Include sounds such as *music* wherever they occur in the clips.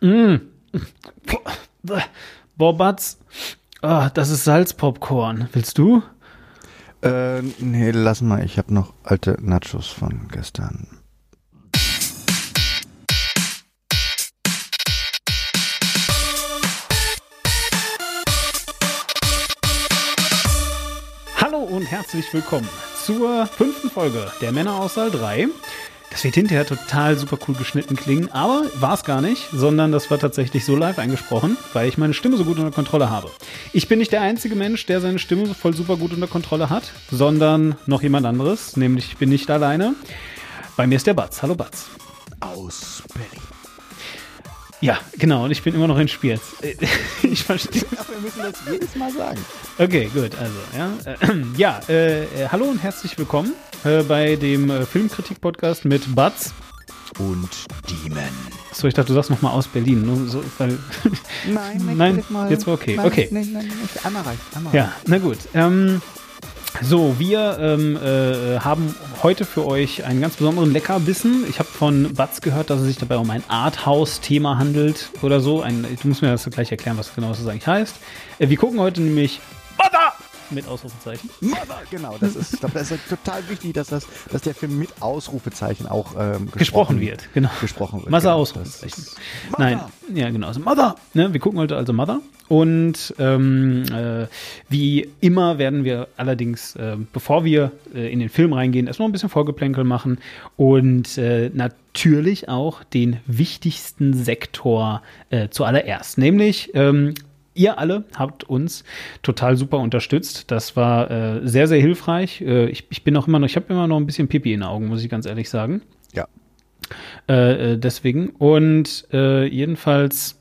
Mm. Boah, Batz. Oh, das ist Salzpopcorn. Willst du? Äh, nee, lass mal. Ich habe noch alte Nachos von gestern. Hallo und herzlich willkommen zur fünften Folge der Männer aus Saal 3. Das wird hinterher total super cool geschnitten klingen, aber war es gar nicht, sondern das war tatsächlich so live eingesprochen, weil ich meine Stimme so gut unter Kontrolle habe. Ich bin nicht der einzige Mensch, der seine Stimme voll super gut unter Kontrolle hat, sondern noch jemand anderes, nämlich ich bin nicht alleine. Bei mir ist der Batz. Hallo Batz. Aus Berlin. Ja, genau, und ich bin immer noch in Spiels. *laughs* Ich verstehe. Aber wir müssen das jedes Mal sagen. Okay, gut, also, ja. Äh, *clears throat* ja, äh, äh, hallo und herzlich willkommen äh, bei dem äh, Filmkritik-Podcast mit Batz. Und Demon. So, ich dachte, du sagst nochmal aus Berlin. Nur so, weil, Nein, *laughs* Nein, jetzt war okay. Nein, Okay. Nein, nein, nein, einmal reicht. Einmal ja, na gut. Ähm, so, wir ähm, äh, haben heute für euch einen ganz besonderen Leckerbissen. Ich habe von Batz gehört, dass es sich dabei um ein Arthouse-Thema handelt oder so. Ein, du musst mir das gleich erklären, was genau das eigentlich heißt. Äh, wir gucken heute nämlich Mother mit Ausrufezeichen. Mother, genau. Das ist, ich glaube, das ist total wichtig, dass, das, dass der Film mit Ausrufezeichen auch ähm, Gesprochen wird, genau. Gesprochen wird. Mother genau. Ausrufezeichen. Nein, ja genau. Also Mother. Ne, wir gucken heute also Mother. Und ähm, äh, wie immer werden wir allerdings, äh, bevor wir äh, in den Film reingehen, erstmal ein bisschen Vorgeplänkel machen und äh, natürlich auch den wichtigsten Sektor äh, zuallererst, nämlich ähm, Ihr alle habt uns total super unterstützt. Das war äh, sehr, sehr hilfreich. Äh, ich, ich bin auch immer noch, ich habe immer noch ein bisschen Pipi in den Augen, muss ich ganz ehrlich sagen. Ja. Äh, äh, deswegen. Und äh, jedenfalls.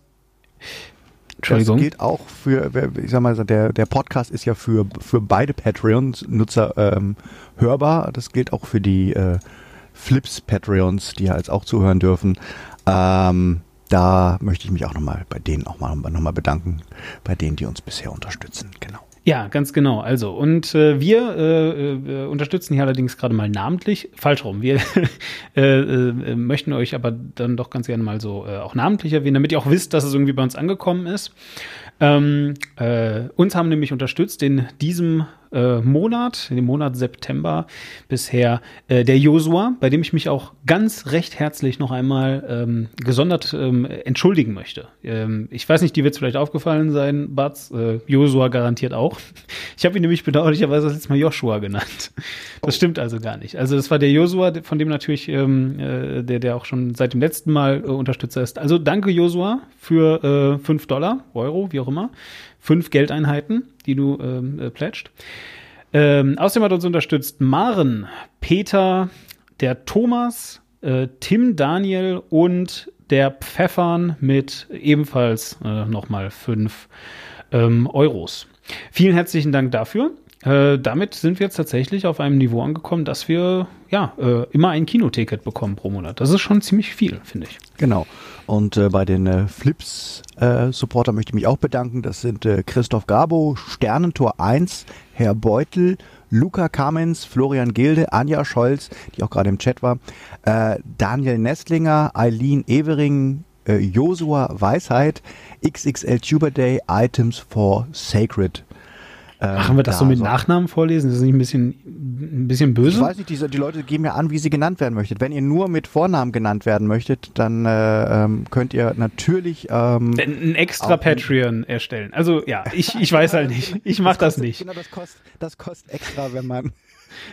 Entschuldigung. Das gilt auch für, ich sag mal, der, der Podcast ist ja für, für beide Patreons-Nutzer ähm, hörbar. Das gilt auch für die äh, Flips-Patreons, die ja jetzt auch zuhören dürfen. Ähm, da möchte ich mich auch nochmal bei denen auch mal nochmal bedanken, bei denen, die uns bisher unterstützen. Genau. Ja, ganz genau. Also, und äh, wir äh, äh, unterstützen hier allerdings gerade mal namentlich, falsch rum. Wir *laughs* äh, äh, möchten euch aber dann doch ganz gerne mal so auch namentlich erwähnen, damit ihr auch wisst, dass es irgendwie bei uns angekommen ist. Ähm, äh, uns haben nämlich unterstützt in diesem äh, Monat, in dem Monat September bisher äh, der Josua, bei dem ich mich auch ganz recht herzlich noch einmal ähm, gesondert ähm, entschuldigen möchte. Ähm, ich weiß nicht, die wird es vielleicht aufgefallen sein, Batz, äh, Josua garantiert auch. *laughs* Ich habe ihn nämlich bedauerlicherweise das letzte Mal Joshua genannt. Das stimmt also gar nicht. Also das war der Josua, von dem natürlich, ähm, äh, der, der auch schon seit dem letzten Mal äh, Unterstützer ist. Also danke Josua für äh, 5 Dollar, Euro, wie auch immer. Fünf Geldeinheiten, die du ähm, äh, plätscht. Ähm, außerdem hat uns unterstützt Maren, Peter, der Thomas, äh, Tim Daniel und der Pfeffern mit ebenfalls äh, nochmal fünf ähm, Euros. Vielen herzlichen Dank dafür. Äh, damit sind wir jetzt tatsächlich auf einem Niveau angekommen, dass wir ja äh, immer ein Kinoticket bekommen pro Monat. Das ist schon ziemlich viel, finde ich. Genau. Und äh, bei den äh, Flips-Supporter möchte ich mich auch bedanken. Das sind äh, Christoph Gabo, Sternentor 1, Herr Beutel, Luca Kamens, Florian Gilde, Anja Scholz, die auch gerade im Chat war, äh, Daniel Nestlinger, Eileen Evering, äh, Josua Weisheit, XXL Tuber Day, Items for Sacred. Äh, Machen wir das da so mit so- Nachnamen vorlesen? Ist das nicht ein bisschen, ein bisschen Ich böse? weiß nicht, die, die Leute geben ja an, wie sie genannt werden möchtet. Wenn ihr nur mit Vornamen genannt werden möchtet, dann äh, ähm, könnt ihr natürlich ähm, ein ein extra Patreon erstellen. Also ja, ich, ich weiß halt nicht. Ich mach das kostet- nicht. Genau, das kostet, das kostet extra, wenn man.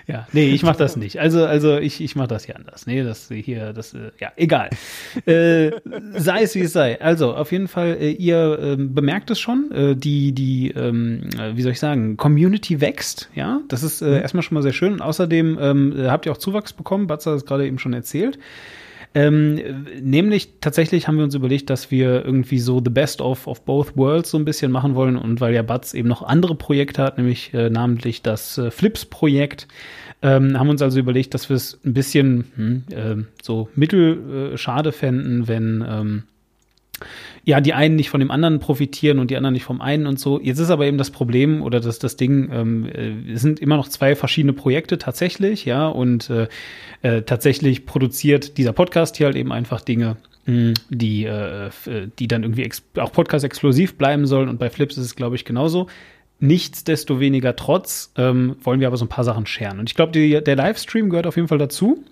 Ja, nee, ich mach das nicht. Also, also ich, ich mach das hier anders. Nee, das hier, das, äh, ja, egal. *laughs* äh, sei es wie es sei. Also, auf jeden Fall, äh, ihr ähm, bemerkt es schon, äh, die, die, ähm, äh, wie soll ich sagen, Community wächst, ja. Das ist äh, erstmal schon mal sehr schön. Und außerdem ähm, äh, habt ihr auch Zuwachs bekommen, Batzer hat es gerade eben schon erzählt. Ähm, nämlich tatsächlich haben wir uns überlegt, dass wir irgendwie so the best of, of both worlds so ein bisschen machen wollen und weil ja Batz eben noch andere Projekte hat, nämlich äh, namentlich das äh, Flips-Projekt, ähm, haben uns also überlegt, dass wir es ein bisschen hm, äh, so mittel äh, schade fänden, wenn ähm, ja, die einen nicht von dem anderen profitieren und die anderen nicht vom einen und so. Jetzt ist aber eben das Problem oder das, das Ding, ähm, äh, es sind immer noch zwei verschiedene Projekte tatsächlich, ja, und äh, äh, tatsächlich produziert dieser Podcast hier halt eben einfach Dinge die, äh, die dann irgendwie auch Podcast-exklusiv bleiben sollen. Und bei Flips ist es, glaube ich, genauso. Nichtsdestoweniger trotz ähm, wollen wir aber so ein paar Sachen scheren. Und ich glaube, der Livestream gehört auf jeden Fall dazu.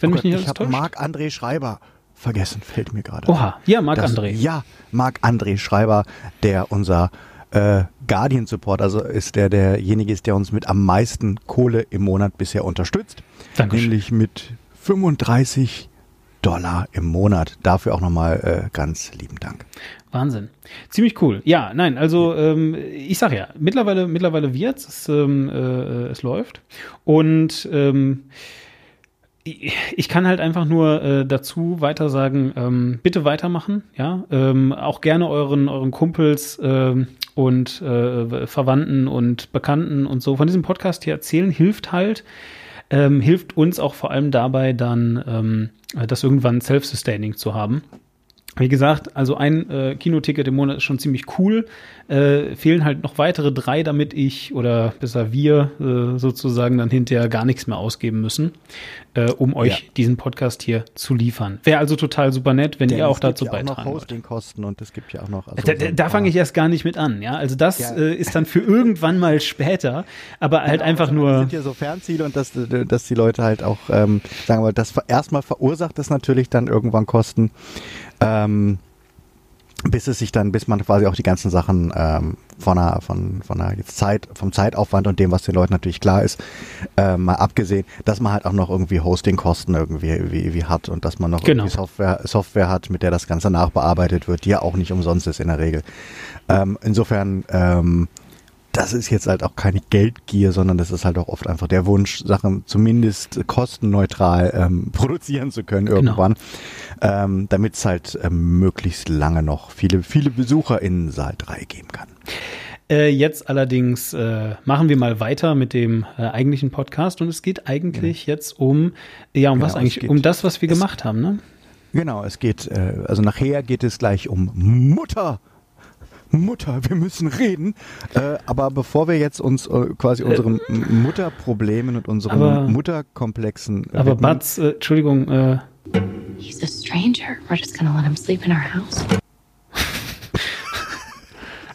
Wenn oh mich nicht ich habe Marc-André Schreiber vergessen, fällt mir gerade. Oha, ja, Marc-André. Ja, Marc-André Schreiber, der unser äh, Guardian Support, also ist der derjenige ist, der uns mit am meisten Kohle im Monat bisher unterstützt. Dankeschön. Nämlich mit 35 Dollar im Monat. Dafür auch nochmal äh, ganz lieben Dank. Wahnsinn. Ziemlich cool. Ja, nein, also ähm, ich sag ja, mittlerweile, mittlerweile wird's, es, ähm, äh, es läuft. Und ähm, ich kann halt einfach nur äh, dazu weiter sagen, ähm, bitte weitermachen, ja. Ähm, auch gerne euren, euren Kumpels ähm, und äh, Verwandten und Bekannten und so von diesem Podcast hier erzählen, hilft halt, ähm, hilft uns auch vor allem dabei, dann ähm, das irgendwann self-sustaining zu haben. Wie gesagt, also ein äh, Kinoticket im Monat ist schon ziemlich cool. Äh, fehlen halt noch weitere drei, damit ich oder besser wir äh, sozusagen dann hinterher gar nichts mehr ausgeben müssen, äh, um euch ja. diesen Podcast hier zu liefern. Wäre also total super nett, wenn Denn ihr auch dazu beitragen wollt. Es gibt ja auch noch Hostingkosten und es gibt ja auch noch. Also da, da, da fange ich erst gar nicht mit an, ja. Also das ja. Äh, ist dann für irgendwann mal später, aber halt genau, einfach also nur. Das sind ja so Fernziele und dass, dass die Leute halt auch, ähm, sagen wir, das erstmal verursacht das natürlich dann irgendwann Kosten. Ähm, bis es sich dann, bis man quasi auch die ganzen Sachen ähm, von einer, von, von einer Zeit, vom Zeitaufwand und dem, was den Leuten natürlich klar ist, äh, mal abgesehen, dass man halt auch noch irgendwie Hostingkosten irgendwie, irgendwie, wie hat und dass man noch genau. irgendwie Software, Software hat, mit der das Ganze nachbearbeitet wird, die ja auch nicht umsonst ist in der Regel. Ähm, insofern ähm, das ist jetzt halt auch keine Geldgier, sondern das ist halt auch oft einfach der Wunsch, Sachen zumindest kostenneutral ähm, *laughs* produzieren zu können genau. irgendwann, genau. ähm, damit es halt ähm, möglichst lange noch viele, viele Besucher in Saal 3 geben kann. Äh, jetzt allerdings äh, machen wir mal weiter mit dem äh, eigentlichen Podcast und es geht eigentlich ja. jetzt um, ja, um genau, was eigentlich? Um das, was wir gemacht haben, ne? Genau, es geht, äh, also nachher geht es gleich um Mutter. Mutter, wir müssen reden. Äh, aber bevor wir jetzt uns äh, quasi unseren äh, Mutterproblemen und unseren aber, Mutterkomplexen. Äh, aber Batz, äh, Entschuldigung. Äh, He's a stranger. We're just gonna let him sleep in our house.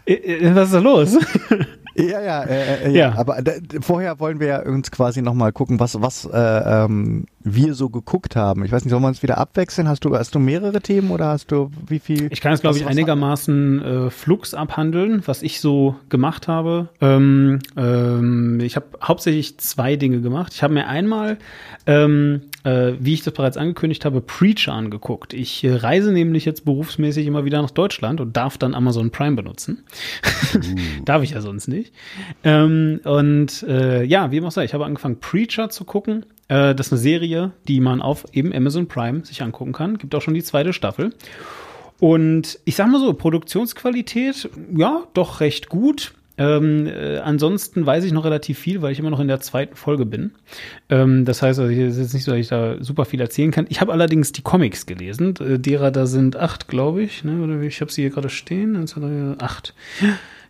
*laughs* Was ist da los? *laughs* Ja, ja, äh, äh, ja. ja. Aber vorher wollen wir ja uns quasi nochmal gucken, was, was äh, ähm, wir so geguckt haben. Ich weiß nicht, sollen wir uns wieder abwechseln? Hast du, hast du mehrere Themen oder hast du wie viel? Ich kann es, glaube ich, einigermaßen äh, Flux abhandeln, was ich so gemacht habe. Ähm, ähm, ich habe hauptsächlich zwei Dinge gemacht. Ich habe mir einmal, ähm, äh, wie ich das bereits angekündigt habe, Preacher angeguckt. Ich äh, reise nämlich jetzt berufsmäßig immer wieder nach Deutschland und darf dann Amazon Prime benutzen. Uh. *laughs* darf ich ja sonst nicht. Ähm, und äh, ja, wie immer auch sei, ich habe angefangen, Preacher zu gucken. Äh, das ist eine Serie, die man auf eben Amazon Prime sich angucken kann. Gibt auch schon die zweite Staffel. Und ich sag mal so, Produktionsqualität, ja, doch recht gut. Ähm, äh, ansonsten weiß ich noch relativ viel, weil ich immer noch in der zweiten Folge bin. Ähm, das heißt, also, es ist jetzt nicht so, dass ich da super viel erzählen kann. Ich habe allerdings die Comics gelesen, äh, derer da sind acht, glaube ich. Ne? Ich habe sie hier gerade stehen. Acht.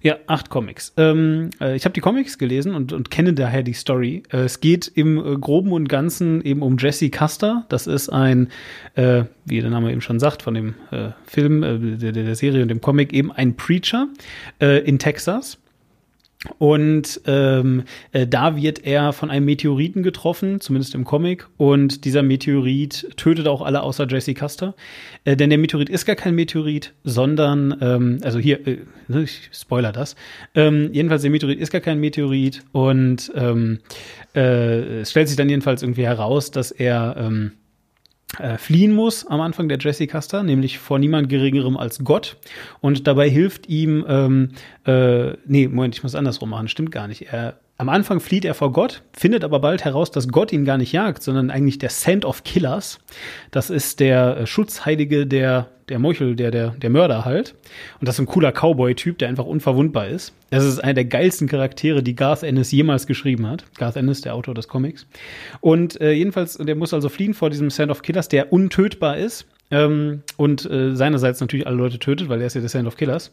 Ja, acht Comics. Ähm, äh, ich habe die Comics gelesen und, und kenne daher die Story. Äh, es geht im äh, Groben und Ganzen eben um Jesse Custer. Das ist ein, äh, wie der Name eben schon sagt, von dem äh, Film, äh, der, der Serie und dem Comic, eben ein Preacher in Texas und ähm, äh, da wird er von einem Meteoriten getroffen, zumindest im Comic. Und dieser Meteorit tötet auch alle außer Jesse Custer. Äh, denn der Meteorit ist gar kein Meteorit, sondern, ähm, also hier, äh, ich spoiler das. Ähm, jedenfalls, der Meteorit ist gar kein Meteorit. Und ähm, äh, es stellt sich dann jedenfalls irgendwie heraus, dass er ähm, äh, fliehen muss am Anfang der Jesse Custer, nämlich vor niemand geringerem als Gott. Und dabei hilft ihm, ähm, äh, nee, Moment, ich muss andersrum machen, stimmt gar nicht. Er am Anfang flieht er vor Gott, findet aber bald heraus, dass Gott ihn gar nicht jagt, sondern eigentlich der Sand of Killers. Das ist der äh, Schutzheilige der, der Meuchel, der, der, der Mörder halt. Und das ist ein cooler Cowboy-Typ, der einfach unverwundbar ist. Das ist einer der geilsten Charaktere, die Garth Ennis jemals geschrieben hat. Garth Ennis, der Autor des Comics. Und äh, jedenfalls, der muss also fliehen vor diesem Sand of Killers, der untötbar ist. Ähm, und äh, seinerseits natürlich alle Leute tötet, weil er ist ja der Sand of Killers.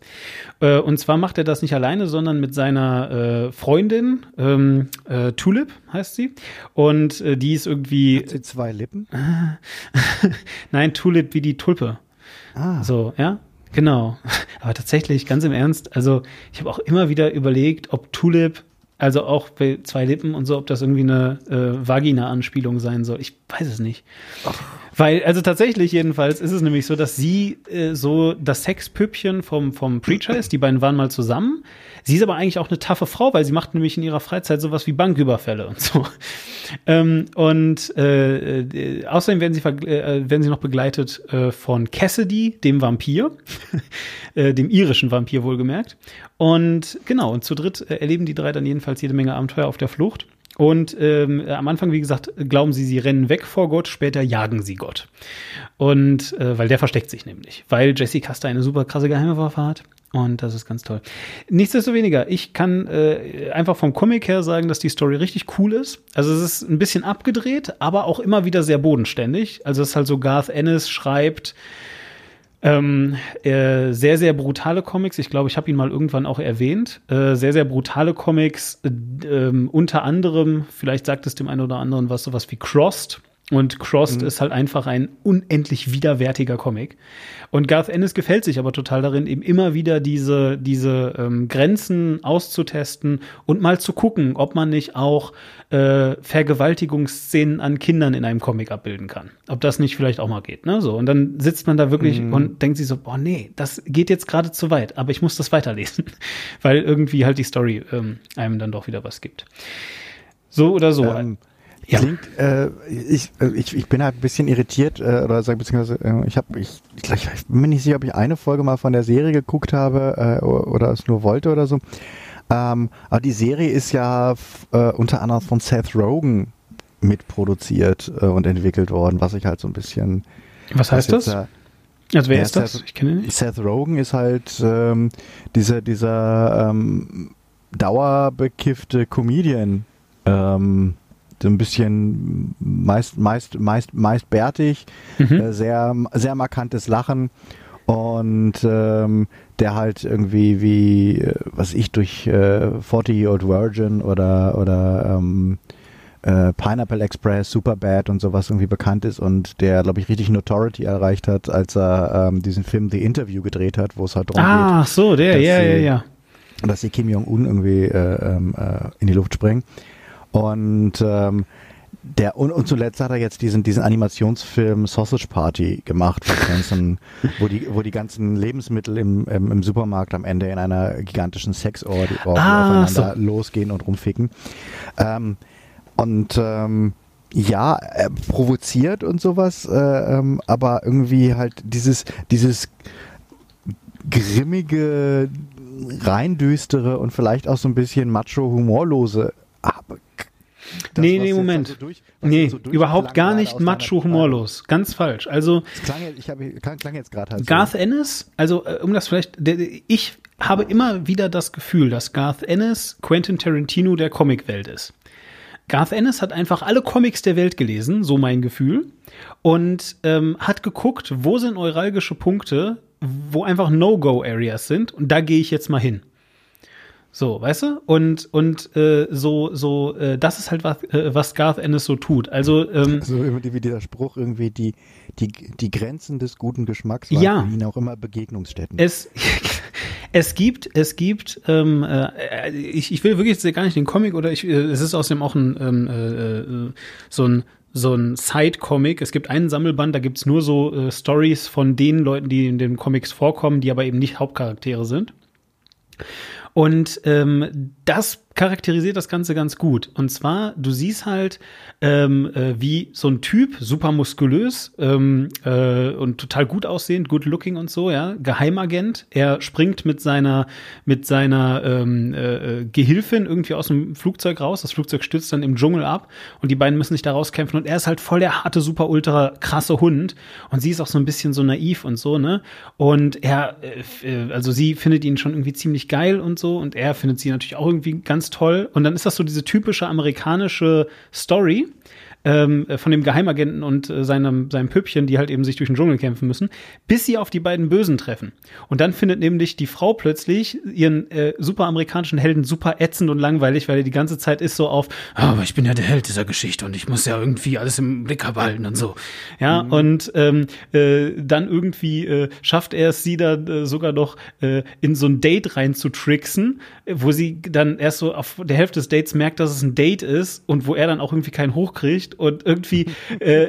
Äh, und zwar macht er das nicht alleine, sondern mit seiner äh, Freundin, ähm, äh, Tulip heißt sie. Und äh, die ist irgendwie. Hat sie zwei Lippen? *laughs* Nein, Tulip wie die Tulpe. Ah. So, ja, genau. Aber tatsächlich, ganz im Ernst, also ich habe auch immer wieder überlegt, ob Tulip, also auch bei zwei Lippen und so, ob das irgendwie eine äh, Vagina-Anspielung sein soll. Ich weiß es nicht. Ach. Weil, also tatsächlich jedenfalls ist es nämlich so, dass sie äh, so das Sexpüppchen vom, vom Preacher ist. Die beiden waren mal zusammen. Sie ist aber eigentlich auch eine taffe Frau, weil sie macht nämlich in ihrer Freizeit sowas wie Banküberfälle und so. *laughs* Ähm, und äh, äh, außerdem werden sie, äh, werden sie noch begleitet äh, von Cassidy, dem Vampir, *laughs* äh, dem irischen Vampir wohlgemerkt. Und genau, und zu dritt äh, erleben die drei dann jedenfalls jede Menge Abenteuer auf der Flucht. Und ähm, am Anfang, wie gesagt, glauben sie, sie rennen weg vor Gott, später jagen sie Gott. Und äh, weil der versteckt sich nämlich, weil Jesse Custer eine super krasse Geheimwaffe hat. Und das ist ganz toll. Nichtsdestoweniger, ich kann äh, einfach vom Comic her sagen, dass die Story richtig cool ist. Also es ist ein bisschen abgedreht, aber auch immer wieder sehr bodenständig. Also es ist halt so, Garth Ennis schreibt ähm, äh, sehr, sehr brutale Comics. Ich glaube, ich habe ihn mal irgendwann auch erwähnt. Äh, sehr, sehr brutale Comics. Äh, ähm, unter anderem, vielleicht sagt es dem einen oder anderen was, sowas wie Crossed. Und Crossed mhm. ist halt einfach ein unendlich widerwärtiger Comic. Und Garth Ennis gefällt sich aber total darin, eben immer wieder diese, diese ähm, Grenzen auszutesten und mal zu gucken, ob man nicht auch äh, Vergewaltigungsszenen an Kindern in einem Comic abbilden kann. Ob das nicht vielleicht auch mal geht. Ne? So, und dann sitzt man da wirklich mhm. und denkt sich so, boah, nee, das geht jetzt gerade zu weit, aber ich muss das weiterlesen. *laughs* Weil irgendwie halt die Story ähm, einem dann doch wieder was gibt. So oder so. Ähm ja. Klingt, äh, ich, äh, ich, ich bin halt ein bisschen irritiert, äh, oder sag beziehungsweise äh, ich habe, ich, ich, ich bin mir nicht sicher, ob ich eine Folge mal von der Serie geguckt habe äh, oder es nur wollte oder so. Ähm, aber die Serie ist ja äh, unter anderem von Seth Rogen mitproduziert äh, und entwickelt worden, was ich halt so ein bisschen. Was heißt was das? Äh, also wer ist das? Seth, ich kenne ihn nicht. Seth Rogen ist halt ähm, dieser dieser ähm, dauerbekiffte Comedian. Ähm, so ein bisschen meist, meist, meist, meist bärtig, mhm. äh, sehr, sehr markantes Lachen und ähm, der halt irgendwie wie, äh, was ich durch äh, 40 Year Old Virgin oder, oder ähm, äh, Pineapple Express, Superbad und sowas irgendwie bekannt ist und der, glaube ich, richtig Notoriety erreicht hat, als er ähm, diesen Film The Interview gedreht hat, wo es halt darum ah, geht. Ach so, der, ja, ja, ja. Dass sie Kim Jong-un irgendwie äh, ähm, äh, in die Luft springen. Und ähm, der und, und zuletzt hat er jetzt diesen diesen Animationsfilm Sausage Party gemacht, wo die ganzen, *laughs* wo die, wo die ganzen Lebensmittel im, im, im Supermarkt am Ende in einer gigantischen Sexorgie ah, aufeinander so. losgehen und rumficken. Ähm, und ähm, ja, er provoziert und sowas, äh, ähm, aber irgendwie halt dieses dieses grimmige, reindüstere und vielleicht auch so ein bisschen macho humorlose das, nee, nee, Moment. So durch, nee, so überhaupt gar nicht macho humorlos. Ganz falsch. Also, klang, ich hab, klang jetzt gerade halt Garth so. Ennis, also äh, um das vielleicht, der, ich habe immer wieder das Gefühl, dass Garth Ennis Quentin Tarantino der Comicwelt ist. Garth Ennis hat einfach alle Comics der Welt gelesen, so mein Gefühl, und ähm, hat geguckt, wo sind neuralgische Punkte, wo einfach No-Go-Areas sind, und da gehe ich jetzt mal hin. So, weißt du? Und, und äh, so, so, äh, das ist halt was, äh, was Garth Ennis so tut. Also, ähm, *laughs* so wie dieser Spruch irgendwie, die, die, die Grenzen des guten Geschmacks waren ja, für ihn auch immer Begegnungsstätten. Es, *laughs* es gibt, es gibt, ähm, äh, ich, ich will wirklich gar nicht den Comic oder ich, äh, es ist außerdem auch ein, ähm, äh, äh, so ein, so ein Side-Comic. Es gibt einen Sammelband, da gibt's nur so äh, Stories von den Leuten, die in den Comics vorkommen, die aber eben nicht Hauptcharaktere sind. Und ähm, das charakterisiert das Ganze ganz gut. Und zwar, du siehst halt, ähm, äh, wie so ein Typ, super muskulös ähm, äh, und total gut aussehend, good looking und so, ja, Geheimagent. Er springt mit seiner mit seiner ähm, äh, Gehilfin irgendwie aus dem Flugzeug raus. Das Flugzeug stürzt dann im Dschungel ab und die beiden müssen sich da rauskämpfen. Und er ist halt voll der harte, super ultra krasse Hund. Und sie ist auch so ein bisschen so naiv und so, ne? Und er, äh, äh also sie findet ihn schon irgendwie ziemlich geil und so. Und er findet sie natürlich auch irgendwie ganz ganz toll. Und dann ist das so diese typische amerikanische Story. ähm, von dem Geheimagenten und äh, seinem, seinem Püppchen, die halt eben sich durch den Dschungel kämpfen müssen, bis sie auf die beiden Bösen treffen. Und dann findet nämlich die Frau plötzlich ihren äh, super amerikanischen Helden super ätzend und langweilig, weil er die ganze Zeit ist so auf, ah, aber ich bin ja der Held dieser Geschichte und ich muss ja irgendwie alles im Blick behalten und so. Ja, mhm. und ähm, äh, dann irgendwie äh, schafft er es, sie da äh, sogar noch äh, in so ein Date rein zu tricksen, wo sie dann erst so auf der Hälfte des Dates merkt, dass es ein Date ist und wo er dann auch irgendwie keinen hochkriegt und irgendwie *laughs* äh,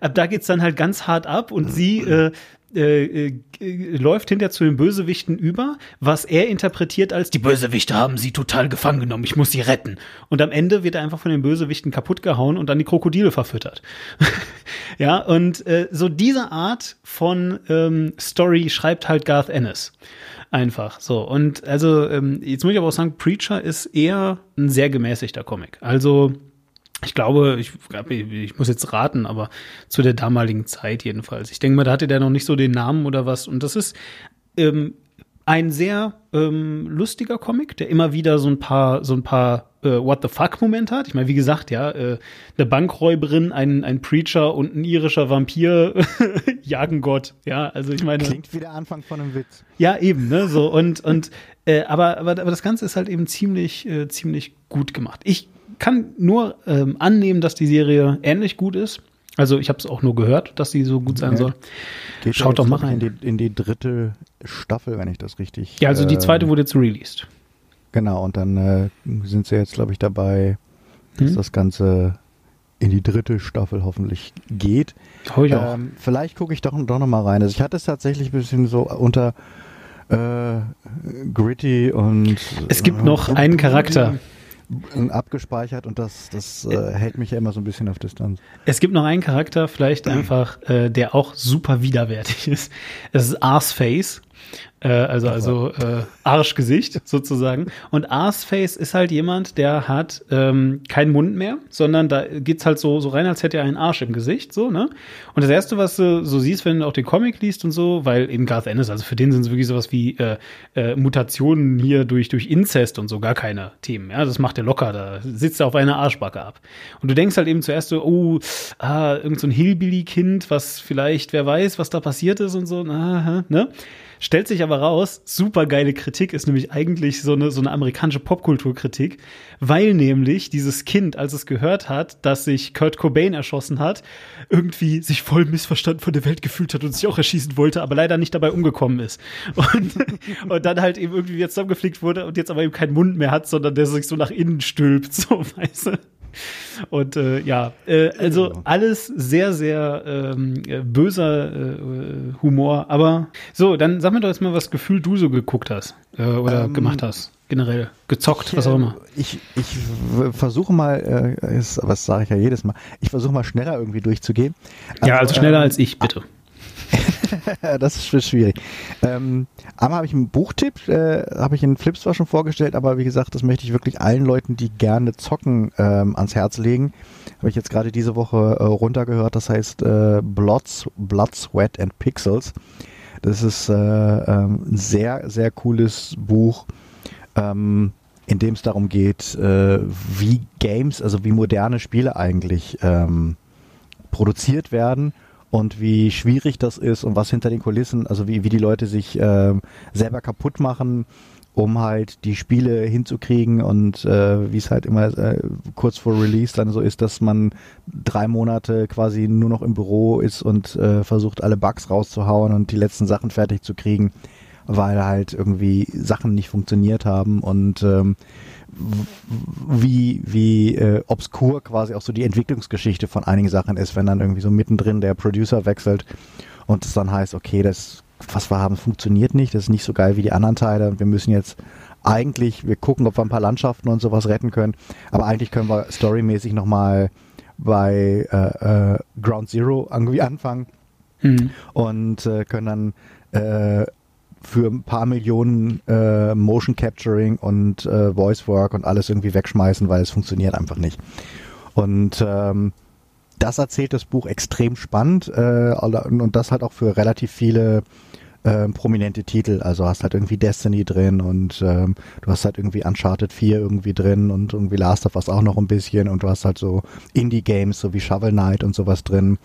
ab da geht's dann halt ganz hart ab und sie äh, äh, äh, läuft hinter zu den Bösewichten über, was er interpretiert als die Bösewichte haben sie total gefangen genommen, ich muss sie retten. Und am Ende wird er einfach von den Bösewichten kaputt gehauen und dann die Krokodile verfüttert. *laughs* ja, und äh, so diese Art von ähm, Story schreibt halt Garth Ennis. Einfach so. Und also, ähm, jetzt muss ich aber auch sagen, Preacher ist eher ein sehr gemäßigter Comic. Also ich glaube, ich, ich muss jetzt raten, aber zu der damaligen Zeit jedenfalls. Ich denke mal, da hatte der noch nicht so den Namen oder was. Und das ist ähm, ein sehr ähm, lustiger Comic, der immer wieder so ein paar, so ein paar äh, What the fuck Momente hat. Ich meine, wie gesagt, ja, äh, eine Bankräuberin, ein, ein Preacher und ein irischer Vampir *laughs* jagen Gott. Ja, also ich meine. Klingt wie der Anfang von einem Witz. Ja, eben, ne? So und und äh, aber, aber aber das Ganze ist halt eben ziemlich äh, ziemlich gut gemacht. Ich kann nur ähm, annehmen, dass die Serie ähnlich gut ist. Also ich habe es auch nur gehört, dass sie so gut sein ja, soll. Geht Schaut doch mal rein. In die, in die, dritte Staffel, wenn ich das richtig. Ja, also die zweite äh, wurde jetzt released. Genau, und dann äh, sind sie jetzt, glaube ich, dabei, dass hm? das Ganze in die dritte Staffel hoffentlich geht. Oh, ich auch. Ähm, vielleicht gucke ich doch, doch noch mal rein. Also ich hatte es tatsächlich ein bisschen so unter äh, gritty und. Es gibt äh, noch einen Charakter abgespeichert und das, das äh, hält mich ja immer so ein bisschen auf Distanz. Es gibt noch einen Charakter, vielleicht einfach, äh, der auch super widerwärtig ist. Es ist Arsface. Äh, also also äh, Arschgesicht sozusagen. Und Arsface ist halt jemand, der hat ähm, keinen Mund mehr, sondern da geht's halt so, so rein, als hätte er einen Arsch im Gesicht, so, ne? Und das Erste, was du so siehst, wenn du auch den Comic liest und so, weil eben Garth Ennis, also für den sind es wirklich sowas wie äh, äh, Mutationen hier durch, durch Inzest und so gar keine Themen, ja? Das macht er locker, da sitzt er auf einer Arschbacke ab. Und du denkst halt eben zuerst so, oh, ah, irgend so ein Hillbilly-Kind, was vielleicht, wer weiß, was da passiert ist und so, na, ne? Stellt sich aber raus, super geile Kritik ist nämlich eigentlich so eine, so eine amerikanische Popkulturkritik, weil nämlich dieses Kind, als es gehört hat, dass sich Kurt Cobain erschossen hat, irgendwie sich voll missverstanden von der Welt gefühlt hat und sich auch erschießen wollte, aber leider nicht dabei umgekommen ist. Und, *laughs* und dann halt eben irgendwie wieder zusammengeflickt wurde und jetzt aber eben keinen Mund mehr hat, sondern der sich so nach innen stülpt, *laughs* so, weißt du? Und äh, ja, äh, also alles sehr, sehr ähm, äh, böser äh, Humor. Aber so, dann sag mir doch jetzt mal, was Gefühl du so geguckt hast äh, oder ähm, gemacht hast. Generell. Gezockt, ich, was auch immer. Ich, ich versuche mal, äh, ist, was sage ich ja jedes Mal, ich versuche mal schneller irgendwie durchzugehen. Also, ja, also schneller ähm, als ich, bitte. *laughs* das ist schwierig. Ähm, einmal habe ich einen Buchtipp, äh, habe ich in Flips zwar schon vorgestellt, aber wie gesagt, das möchte ich wirklich allen Leuten, die gerne zocken, ähm, ans Herz legen. Habe ich jetzt gerade diese Woche äh, runtergehört, das heißt äh, Bloods, Blood, Sweat and Pixels. Das ist äh, ähm, ein sehr, sehr cooles Buch, ähm, in dem es darum geht, äh, wie Games, also wie moderne Spiele eigentlich ähm, produziert werden und wie schwierig das ist und was hinter den Kulissen, also wie, wie die Leute sich äh, selber kaputt machen, um halt die Spiele hinzukriegen und äh, wie es halt immer äh, kurz vor Release dann so ist, dass man drei Monate quasi nur noch im Büro ist und äh, versucht alle Bugs rauszuhauen und die letzten Sachen fertig zu kriegen, weil halt irgendwie Sachen nicht funktioniert haben und ähm, wie, wie äh, obskur quasi auch so die Entwicklungsgeschichte von einigen Sachen ist, wenn dann irgendwie so mittendrin der Producer wechselt und es dann heißt, okay, das, was wir haben, funktioniert nicht, das ist nicht so geil wie die anderen Teile und wir müssen jetzt eigentlich, wir gucken, ob wir ein paar Landschaften und sowas retten können, aber eigentlich können wir storymäßig nochmal bei äh, äh, Ground Zero irgendwie anfangen mhm. und äh, können dann äh, für ein paar Millionen äh, Motion Capturing und äh, Voice Work und alles irgendwie wegschmeißen, weil es funktioniert einfach nicht. Und ähm, das erzählt das Buch extrem spannend äh, und das halt auch für relativ viele ähm, prominente Titel. Also hast halt irgendwie Destiny drin und ähm, du hast halt irgendwie Uncharted 4 irgendwie drin und irgendwie Last of Us auch noch ein bisschen und du hast halt so Indie-Games, so wie Shovel Knight und sowas drin.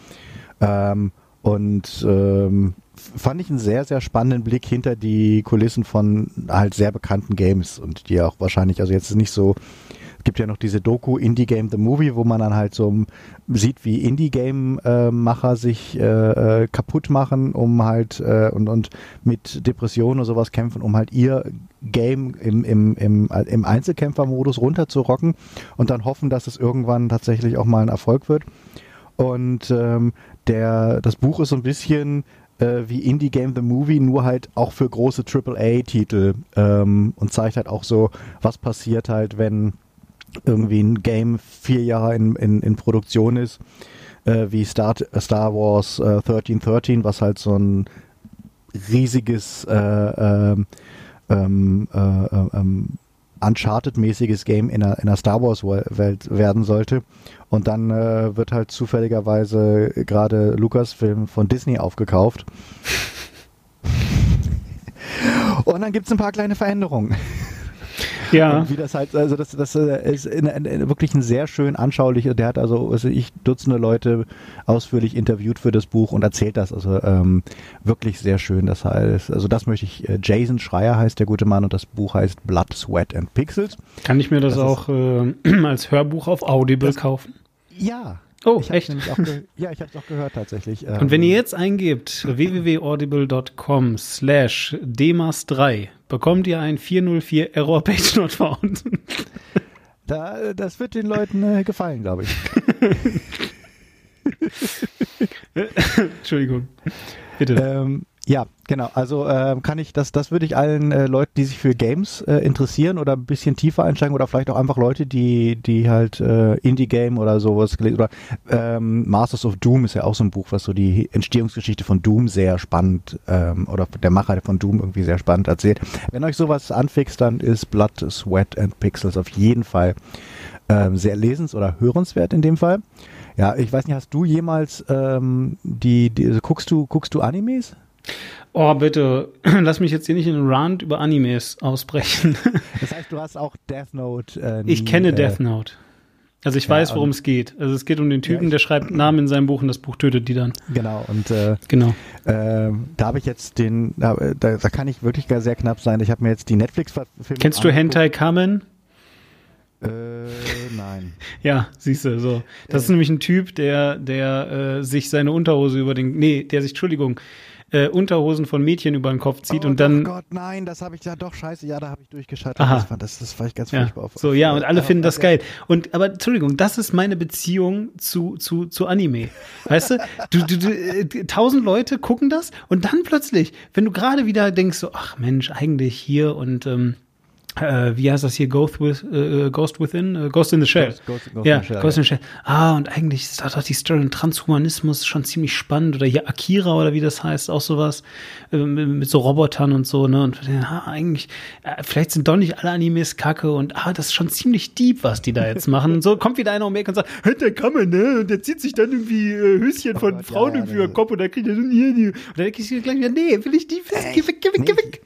Ähm, und ähm, fand ich einen sehr, sehr spannenden Blick hinter die Kulissen von halt sehr bekannten Games und die auch wahrscheinlich, also jetzt ist nicht so, es gibt ja noch diese Doku Indie Game The Movie, wo man dann halt so sieht, wie Indie Game Macher sich äh, äh, kaputt machen, um halt äh, und, und mit Depressionen oder sowas kämpfen, um halt ihr Game im, im, im, im Einzelkämpfermodus runterzurocken und dann hoffen, dass es irgendwann tatsächlich auch mal ein Erfolg wird. Und ähm, der, das Buch ist so ein bisschen äh, wie Indie Game The Movie, nur halt auch für große AAA-Titel ähm, und zeigt halt auch so, was passiert halt, wenn irgendwie ein Game vier Jahre in, in, in Produktion ist, äh, wie Star, Star Wars äh, 1313, was halt so ein riesiges äh, ähm, ähm, äh, ähm, Uncharted-mäßiges Game in einer, in einer Star Wars-Welt werden sollte. Und dann äh, wird halt zufälligerweise gerade Lucasfilm von Disney aufgekauft. *laughs* Und dann gibt es ein paar kleine Veränderungen. Ja. Und wie das halt, also das, das äh, ist in, in, in wirklich ein sehr schön anschaulich. Der hat also, also ich Dutzende Leute ausführlich interviewt für das Buch und erzählt das. Also ähm, wirklich sehr schön. Das heißt, also das möchte ich. Äh, Jason Schreier heißt der gute Mann und das Buch heißt Blood, Sweat and Pixels. Kann ich mir das, das auch äh, *clears throat* als Hörbuch auf Audible kaufen? Ja, Oh, ich echt? ja, ich habe es auch gehört tatsächlich. Und wenn ihr jetzt eingebt www.audible.com slash demas3, bekommt ihr ein 404 Error Page Not Found. Da, das wird den Leuten äh, gefallen, glaube ich. *laughs* Entschuldigung. Bitte. Ähm, ja, genau. Also äh, kann ich, das, das würde ich allen äh, Leuten, die sich für Games äh, interessieren oder ein bisschen tiefer einsteigen oder vielleicht auch einfach Leute, die, die halt äh, Indie-Game oder sowas gelesen oder ähm, Masters of Doom ist ja auch so ein Buch, was so die Entstehungsgeschichte von Doom sehr spannend ähm, oder der Macher von Doom irgendwie sehr spannend erzählt. Wenn euch sowas anfixt, dann ist Blood, Sweat and Pixels auf jeden Fall ähm, sehr lesens- oder hörenswert in dem Fall. Ja, ich weiß nicht, hast du jemals ähm, die, die also guckst du guckst du Animes? Oh, bitte, *clears throat* lass mich jetzt hier nicht in einen Rant über Animes ausbrechen. *laughs* Das heißt, du hast auch Death Note. Äh, nie, ich kenne äh, Death Note. Also ich ja, weiß, worum es geht. Also es geht um den Typen, ja, der schreibt Namen in seinem Buch und das Buch tötet die dann. Genau, und äh, genau. Äh, da habe ich jetzt den, da, da, da, kann ich wirklich sehr knapp sein. Ich habe mir jetzt die Netflix-Filme Kennst du Hentai Kamen? Äh, nein. *laughs* ja, siehst du, so. Das äh. ist nämlich ein Typ, der, der äh, sich seine Unterhose über den, nee, der sich, Entschuldigung, äh, Unterhosen von Mädchen über den Kopf zieht oh, und dann. Oh Gott, nein, das habe ich ja doch scheiße, ja, da habe ich durchgeschaltet. Aha. Das, war, das, das war ich ganz ja. furchtbar. Auf, so, ja, und alle finden das geil. Und aber Entschuldigung, das ist meine Beziehung zu zu zu Anime. Weißt du, du, du, du äh, tausend Leute gucken das und dann plötzlich, wenn du gerade wieder denkst so, ach Mensch, eigentlich hier und ähm, äh, wie heißt das hier? Ghost, with, äh, Ghost Within? Äh, Ghost in the Shell. Ghost, Ghost, Ghost ja, in the Shell, Ghost in the Shell. Ah, und eigentlich ist doch die Story und Transhumanismus schon ziemlich spannend. Oder hier Akira oder wie das heißt, auch sowas. Äh, mit, mit, so Robotern und so, ne? Und ah, eigentlich, äh, vielleicht sind doch nicht alle Animes kacke und ah, das ist schon ziemlich deep, was die da jetzt *laughs* machen. Und so kommt wieder einer um Eck und sagt, hey, der kann man, ne? Und der zieht sich dann irgendwie äh, Höschen oh von Gott, Frauen ja, irgendwie ja, über den Kopf und da kriegt er so hier, hier. Und dann denke ich gleich wieder, nee, will ich die, geh weg, geh weg, geh weg.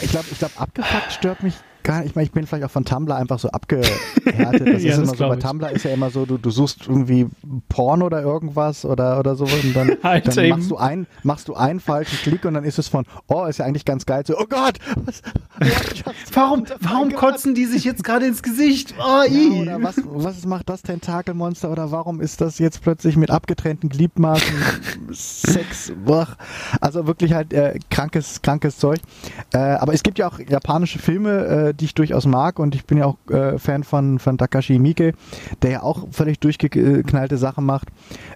Ich glaube, ich glaube, abgefuckt stört mich gar ich meine, ich bin vielleicht auch von Tumblr einfach so abgehärtet. *laughs* Das ja, ist immer so, bei Tumblr ist ja immer so, du, du suchst irgendwie Porn oder irgendwas oder, oder sowas und dann, *laughs* dann machst, du ein, machst du einen falschen Klick und dann ist es von, oh, ist ja eigentlich ganz geil, so, oh Gott, was, *laughs* warum, warum kotzen die sich jetzt gerade ins Gesicht? Oh, ja, oder was, was macht das Tentakelmonster oder warum ist das jetzt plötzlich mit abgetrennten Gliedmaßen Sex? Boah. Also wirklich halt äh, krankes, krankes Zeug. Äh, aber es gibt ja auch japanische Filme, äh, die ich durchaus mag und ich bin ja auch äh, Fan von, von Takashi Miike, der ja auch völlig durchgeknallte Sachen macht.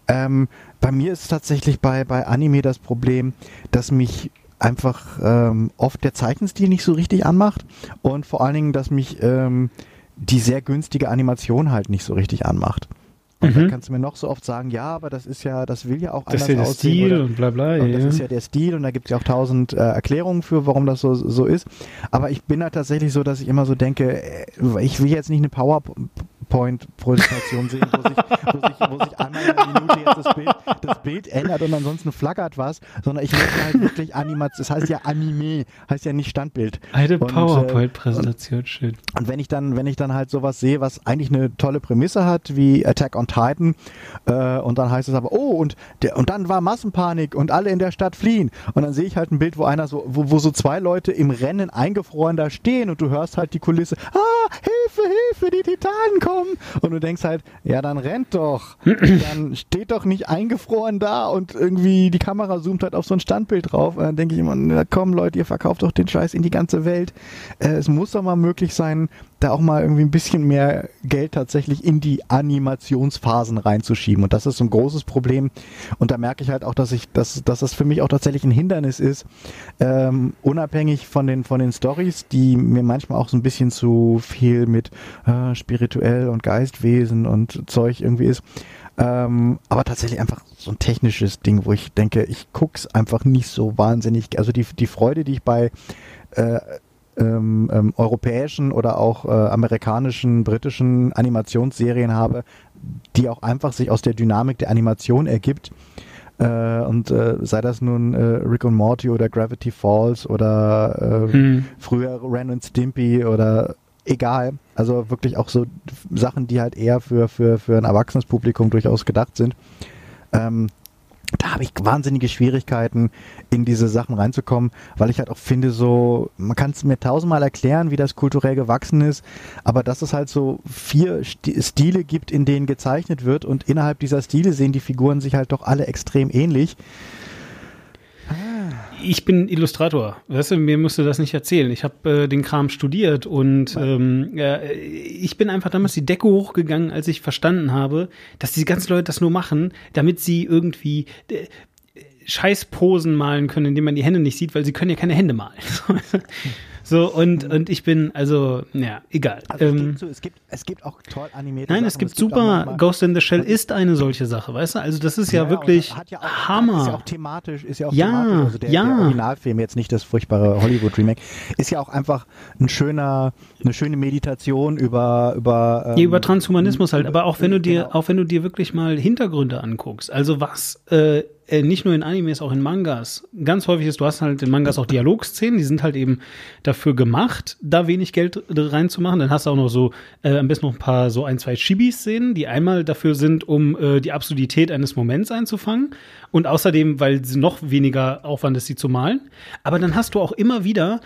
Ähm, bei mir ist tatsächlich bei, bei Anime das Problem, dass mich einfach ähm, oft der Zeichenstil nicht so richtig anmacht und vor allen Dingen, dass mich ähm, die sehr günstige Animation halt nicht so richtig anmacht. Und mhm. dann kannst du mir noch so oft sagen, ja, aber das ist ja, das will ja auch das anders ist ja der aussehen. Stil oder, und bla bla. Und ja. das ist ja der Stil und da gibt es ja auch tausend äh, Erklärungen für, warum das so, so ist. Aber ich bin halt tatsächlich so, dass ich immer so denke, äh, ich will jetzt nicht eine Power PowerPoint-Präsentation sehen, wo sich, wo, sich, wo sich einmal in einer Minute jetzt das Bild, das Bild ändert und ansonsten flackert was, sondern ich möchte halt wirklich Animation, das heißt ja Anime, heißt ja nicht Standbild. Eine PowerPoint-Präsentation, schön. Und wenn ich dann, wenn ich dann halt sowas sehe, was eigentlich eine tolle Prämisse hat, wie Attack on Titan, äh, und dann heißt es aber, oh, und der, und dann war Massenpanik und alle in der Stadt fliehen. Und dann sehe ich halt ein Bild, wo einer so, wo, wo so zwei Leute im Rennen eingefroren da stehen und du hörst halt die Kulisse, ah, Hilfe, Hilfe, die Titanen kommen. Und du denkst halt, ja, dann rennt doch. *clears throat* dann steht doch nicht eingefroren da und irgendwie die Kamera zoomt halt auf so ein Standbild drauf. Und dann denke ich immer, na komm Leute, ihr verkauft doch den Scheiß in die ganze Welt. Äh, es muss doch mal möglich sein, da auch mal irgendwie ein bisschen mehr Geld tatsächlich in die Animationsphasen reinzuschieben. Und das ist so ein großes Problem. Und da merke ich halt auch, dass ich, dass, dass das für mich auch tatsächlich ein Hindernis ist, ähm, unabhängig von den, von den Stories, die mir manchmal auch so ein bisschen zu viel mit äh, spirituell und Geistwesen und Zeug irgendwie ist. Ähm, aber tatsächlich einfach so ein technisches Ding, wo ich denke, ich guck's einfach nicht so wahnsinnig. Also die, die Freude, die ich bei äh, ähm, ähm, europäischen oder auch äh, amerikanischen, britischen Animationsserien habe, die auch einfach sich aus der Dynamik der Animation ergibt. Äh, und äh, sei das nun äh, Rick und Morty oder Gravity Falls oder äh, hm. früher Ren und Stimpy oder egal. Also wirklich auch so Sachen, die halt eher für, für, für ein erwachsenes Publikum durchaus gedacht sind. Ähm, da habe ich wahnsinnige Schwierigkeiten, in diese Sachen reinzukommen, weil ich halt auch finde, so, man kann es mir tausendmal erklären, wie das kulturell gewachsen ist, aber dass es halt so vier Stile gibt, in denen gezeichnet wird und innerhalb dieser Stile sehen die Figuren sich halt doch alle extrem ähnlich ich bin Illustrator. Weißt du, mir musst du das nicht erzählen. Ich habe äh, den Kram studiert und ähm, äh, ich bin einfach damals die Decke hochgegangen, als ich verstanden habe, dass diese ganzen Leute das nur machen, damit sie irgendwie äh, Scheißposen malen können, indem man die Hände nicht sieht, weil sie können ja keine Hände malen. *laughs* *laughs* So, und, und ich bin, also, ja, egal. Also ähm, so, es, gibt, es gibt auch toll animierte Nein, es gibt, es gibt super, Ghost in the Shell ist eine solche Sache, weißt du? Also das ist ja, ja wirklich ja auch, Hammer. Ist ja auch thematisch, ist ja auch ja, thematisch. Also der, ja. der Originalfilm, jetzt nicht das furchtbare Hollywood-Remake, ist ja auch einfach ein schöner, eine schöne Meditation über, über, ähm, ja, über Transhumanismus halt, aber auch wenn du dir, genau. auch wenn du dir wirklich mal Hintergründe anguckst, also was, äh, äh, nicht nur in Animes, auch in Mangas. Ganz häufig ist, du hast halt in Mangas auch Dialogszenen, die sind halt eben dafür gemacht, da wenig Geld reinzumachen. Dann hast du auch noch so äh, am besten noch ein paar, so ein, zwei Chibi-Szenen, die einmal dafür sind, um äh, die Absurdität eines Moments einzufangen und außerdem, weil sie noch weniger Aufwand ist, sie zu malen. Aber dann hast du auch immer wieder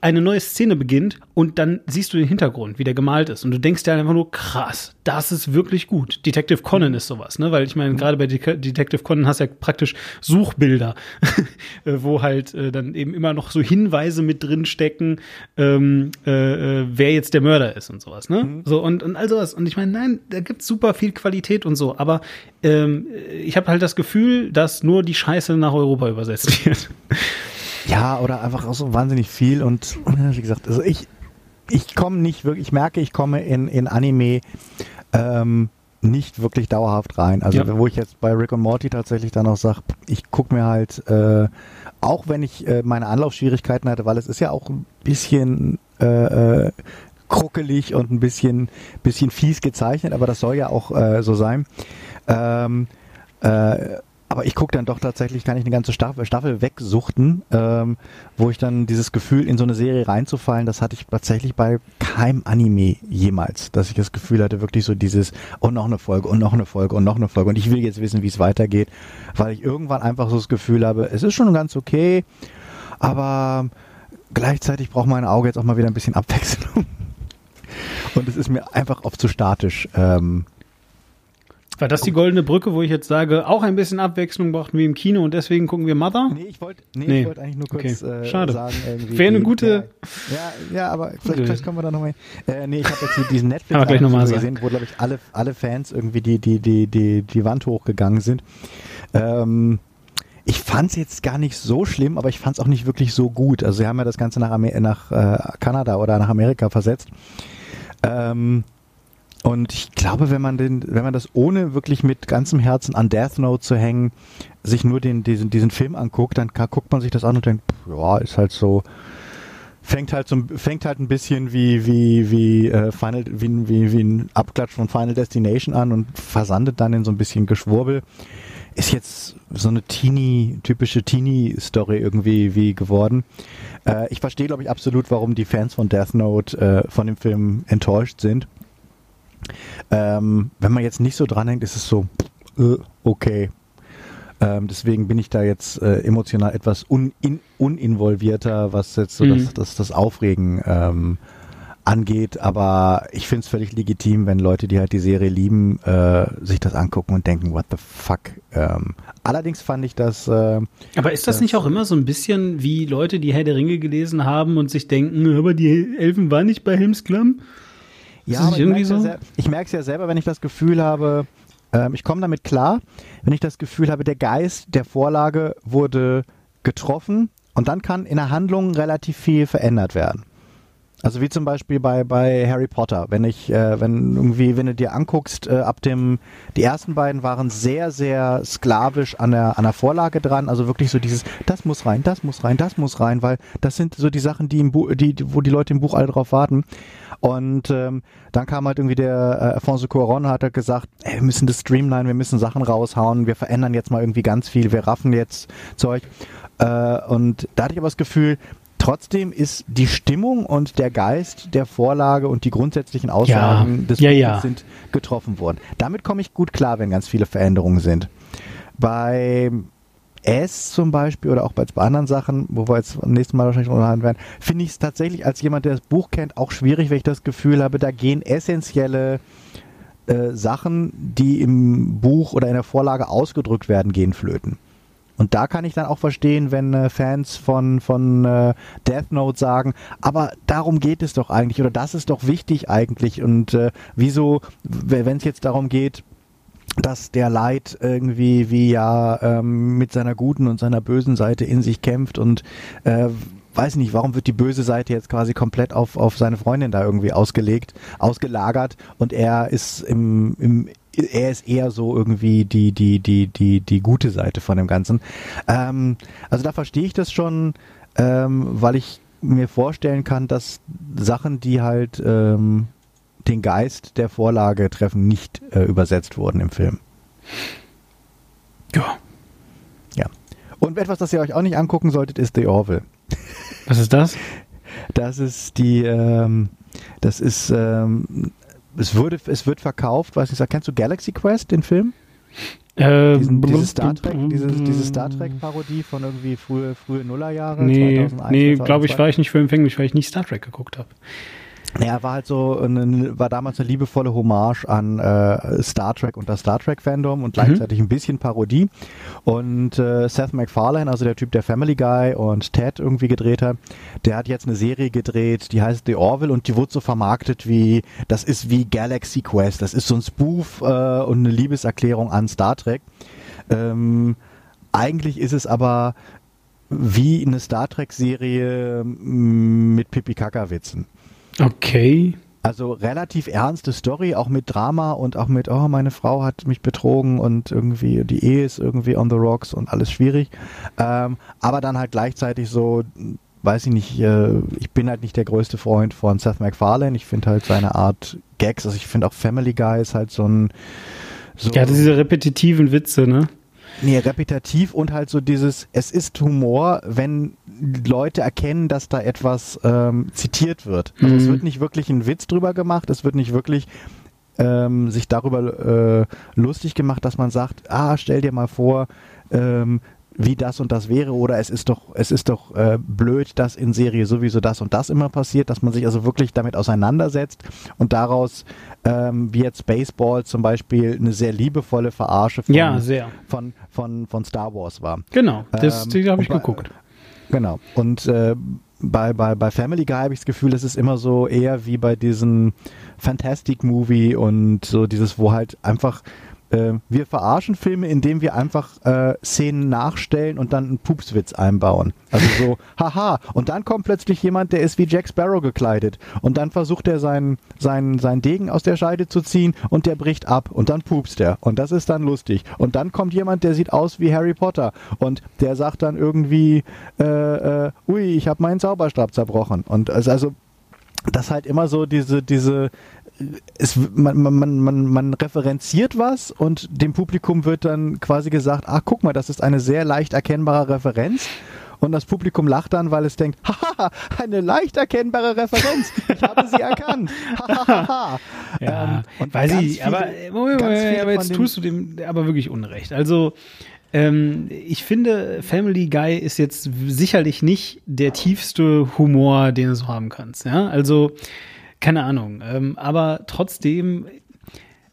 eine neue Szene beginnt und dann siehst du den Hintergrund, wie der gemalt ist. Und du denkst dir einfach nur, krass, das ist wirklich gut. Detective Conan ist sowas, ne? Weil ich meine, gerade bei De Detective Conan hast du ja praktisch Suchbilder, *laughs* äh, wo halt äh, dann eben immer noch so Hinweise mit drin stecken, ähm, äh, äh, wer jetzt der Mörder ist und sowas, ne? Mhm. So und, und all sowas. Und ich meine, nein, da gibt's super viel Qualität und so, aber ähm, ich habe halt das Gefühl, dass nur die Scheiße nach Europa übersetzt *laughs* wird. Ja, oder einfach auch so wahnsinnig viel und wie gesagt, also ich, ich komme nicht wirklich, ich merke, ich komme in, in Anime ähm, nicht wirklich dauerhaft rein. Also ja. wo ich jetzt bei Rick und Morty tatsächlich dann auch sage, ich gucke mir halt, äh, auch wenn ich äh, meine Anlaufschwierigkeiten hatte, weil es ist ja auch ein bisschen äh, äh, kruckelig und ein bisschen, bisschen fies gezeichnet, aber das soll ja auch äh, so sein. Ähm, äh, aber ich gucke dann doch tatsächlich, kann ich eine ganze Staffel, Staffel wegsuchten, ähm, wo ich dann dieses Gefühl, in so eine Serie reinzufallen, das hatte ich tatsächlich bei keinem Anime jemals, dass ich das Gefühl hatte, wirklich so dieses, und noch eine Folge, und noch eine Folge, und noch eine Folge, und ich will jetzt wissen, wie es weitergeht, weil ich irgendwann einfach so das Gefühl habe, es ist schon ganz okay, aber gleichzeitig braucht mein Auge jetzt auch mal wieder ein bisschen Abwechslung. *laughs* Und es ist mir einfach oft zu statisch. Ähm, war das die goldene Brücke, wo ich jetzt sage, auch ein bisschen Abwechslung brauchten wir im Kino und deswegen gucken wir Mother? Nee, ich wollte nee, nee. wollt eigentlich nur kurz okay. äh, Schade. sagen. Wäre eine gute. Ja, ja, aber vielleicht, vielleicht kommen wir da nochmal äh, Nee, ich habe jetzt diesen Netflix noch mal gesehen, wo, glaube ich, alle, alle Fans irgendwie die, die, die, die, die Wand hochgegangen sind. Ähm, ich fand es jetzt gar nicht so schlimm, aber ich fand es auch nicht wirklich so gut. Also sie haben ja das Ganze nach, Amer nach äh, Kanada oder nach Amerika versetzt. Ähm, und ich glaube, wenn man den, wenn man das ohne wirklich mit ganzem Herzen an Death Note zu hängen, sich nur den, diesen, diesen Film anguckt, dann guckt man sich das an und denkt, ja, ist halt so fängt halt so, fängt halt ein bisschen wie wie wie äh, Final wie, wie wie ein Abklatsch von Final Destination an und versandet dann in so ein bisschen Geschwurbel. Ist jetzt so eine Teenie typische Teenie Story irgendwie wie geworden. Äh, ich verstehe glaube ich absolut, warum die Fans von Death Note äh, von dem Film enttäuscht sind. Ähm, wenn man jetzt nicht so dranhängt, ist es so äh, okay. Ähm, deswegen bin ich da jetzt äh, emotional etwas un, in, uninvolvierter, was jetzt so mhm. das, das, das Aufregen ähm, angeht. Aber ich finde es völlig legitim, wenn Leute, die halt die Serie lieben, äh, sich das angucken und denken, what the fuck. Ähm, allerdings fand ich das. Äh, aber ist das, das nicht auch immer so ein bisschen wie Leute, die Herr der Ringe gelesen haben und sich denken, aber die Elfen waren nicht bei Helmsklamm? Ja, ich merke es so? ja, ja selber, wenn ich das Gefühl habe, ähm, ich komme damit klar, wenn ich das Gefühl habe, der Geist der Vorlage wurde getroffen und dann kann in der Handlung relativ viel verändert werden. Also wie zum Beispiel bei, bei Harry Potter, wenn ich, äh, wenn irgendwie, wenn du dir anguckst, äh, ab dem, die ersten beiden waren sehr, sehr sklavisch an der, an der Vorlage dran, also wirklich so dieses, das muss rein, das muss rein, das muss rein, weil das sind so die Sachen, die im Buch, die, wo die Leute im Buch alle drauf warten. Und ähm, dann kam halt irgendwie der äh, Alfonso Cuaron hat halt gesagt, ey, wir müssen das streamline, wir müssen Sachen raushauen, wir verändern jetzt mal irgendwie ganz viel, wir raffen jetzt Zeug. Äh, und da hatte ich aber das Gefühl, Trotzdem ist die Stimmung und der Geist der Vorlage und die grundsätzlichen Aussagen ja. des ja, ja. sind getroffen worden. Damit komme ich gut klar, wenn ganz viele Veränderungen sind. Bei S zum Beispiel oder auch bei, bei anderen Sachen, wo wir jetzt beim nächsten Mal wahrscheinlich unterhalten werden, finde ich es tatsächlich als jemand, der das Buch kennt, auch schwierig, wenn ich das Gefühl habe, da gehen essentielle äh, Sachen, die im Buch oder in der Vorlage ausgedrückt werden, gehen flöten. Und da kann ich dann auch verstehen, wenn äh, Fans von, von äh, Death Note sagen, aber darum geht es doch eigentlich oder das ist doch wichtig eigentlich. Und äh, wieso, wenn es jetzt darum geht, dass der Leid irgendwie wie ja ähm, mit seiner guten und seiner bösen Seite in sich kämpft und äh, weiß nicht, warum wird die böse Seite jetzt quasi komplett auf, auf seine Freundin da irgendwie ausgelegt, ausgelagert und er ist im, im er ist eher so irgendwie die, die, die, die, die gute Seite von dem Ganzen. Ähm, also da verstehe ich das schon, ähm, weil ich mir vorstellen kann, dass Sachen, die halt ähm, den Geist der Vorlage treffen, nicht äh, übersetzt wurden im Film. Ja. Ja. Und etwas, das ihr euch auch nicht angucken solltet, ist The Orville. Was ist das? Das ist die, ähm, das ist ähm, es wurde, es wird verkauft, weiß nicht, kennst du Galaxy Quest, den Film? Ähm, Diesen, diese Star Trek, diese, diese Star Trek Parodie von irgendwie frühe, frühe Nullerjahre. Nee, 2001, nee, glaube ich, war ich nicht für empfänglich, weil ich nicht Star Trek geguckt habe. Naja, war halt so, eine, war damals eine liebevolle Hommage an äh, Star Trek und das Star Trek Fandom und gleichzeitig mhm. ein bisschen Parodie. Und äh, Seth MacFarlane, also der Typ, der Family Guy und Ted irgendwie gedreht hat, der hat jetzt eine Serie gedreht, die heißt The Orville und die wurde so vermarktet wie, das ist wie Galaxy Quest, das ist so ein Spoof äh, und eine Liebeserklärung an Star Trek. Ähm, eigentlich ist es aber wie eine Star Trek Serie mit Pipi Kaka Witzen. Okay. Also relativ ernste Story, auch mit Drama und auch mit, oh, meine Frau hat mich betrogen und irgendwie die Ehe ist irgendwie on the rocks und alles schwierig. Ähm, aber dann halt gleichzeitig so, weiß ich nicht, äh, ich bin halt nicht der größte Freund von Seth MacFarlane. Ich finde halt seine Art Gags, also ich finde auch Family Guy ist halt so ein. So ja, diese repetitiven Witze, ne? Nee, repetitiv und halt so dieses, es ist Humor, wenn Leute erkennen, dass da etwas ähm, zitiert wird. Also mhm. es wird nicht wirklich ein Witz drüber gemacht, es wird nicht wirklich ähm, sich darüber äh, lustig gemacht, dass man sagt, ah, stell dir mal vor, ähm, wie das und das wäre oder es ist doch, es ist doch äh, blöd, dass in Serie sowieso das und das immer passiert, dass man sich also wirklich damit auseinandersetzt und daraus, ähm, wie jetzt Baseball zum Beispiel, eine sehr liebevolle Verarsche von, ja, von, von, von Star Wars war. Genau, das, ähm, habe ich geguckt. Genau. Und äh, bei, bei, bei Family Guy habe ich das Gefühl, es ist immer so eher wie bei diesem Fantastic Movie und so dieses, wo halt einfach äh, wir verarschen Filme, indem wir einfach äh, Szenen nachstellen und dann einen Pupswitz einbauen. Also so, *laughs* haha. Und dann kommt plötzlich jemand, der ist wie Jack Sparrow gekleidet. Und dann versucht er seinen, seinen, seinen Degen aus der Scheide zu ziehen und der bricht ab. Und dann pupst er. Und das ist dann lustig. Und dann kommt jemand, der sieht aus wie Harry Potter. Und der sagt dann irgendwie, äh, äh, ui, ich habe meinen Zauberstab zerbrochen. Und also, also das halt immer so diese, diese, es, man, man, man, man referenziert was und dem Publikum wird dann quasi gesagt, ach guck mal, das ist eine sehr leicht erkennbare Referenz. Und das Publikum lacht dann, weil es denkt, *laughs* haha, eine leicht erkennbare Referenz. Ich habe sie erkannt. *laughs* ja, ähm, und weiß ich, viele, aber, Moment, Moment, aber jetzt tust du dem aber wirklich Unrecht. Also, ähm, ich finde, Family Guy ist jetzt sicherlich nicht der tiefste Humor, den du so haben kannst. Ja, also, keine Ahnung. Ähm, aber trotzdem,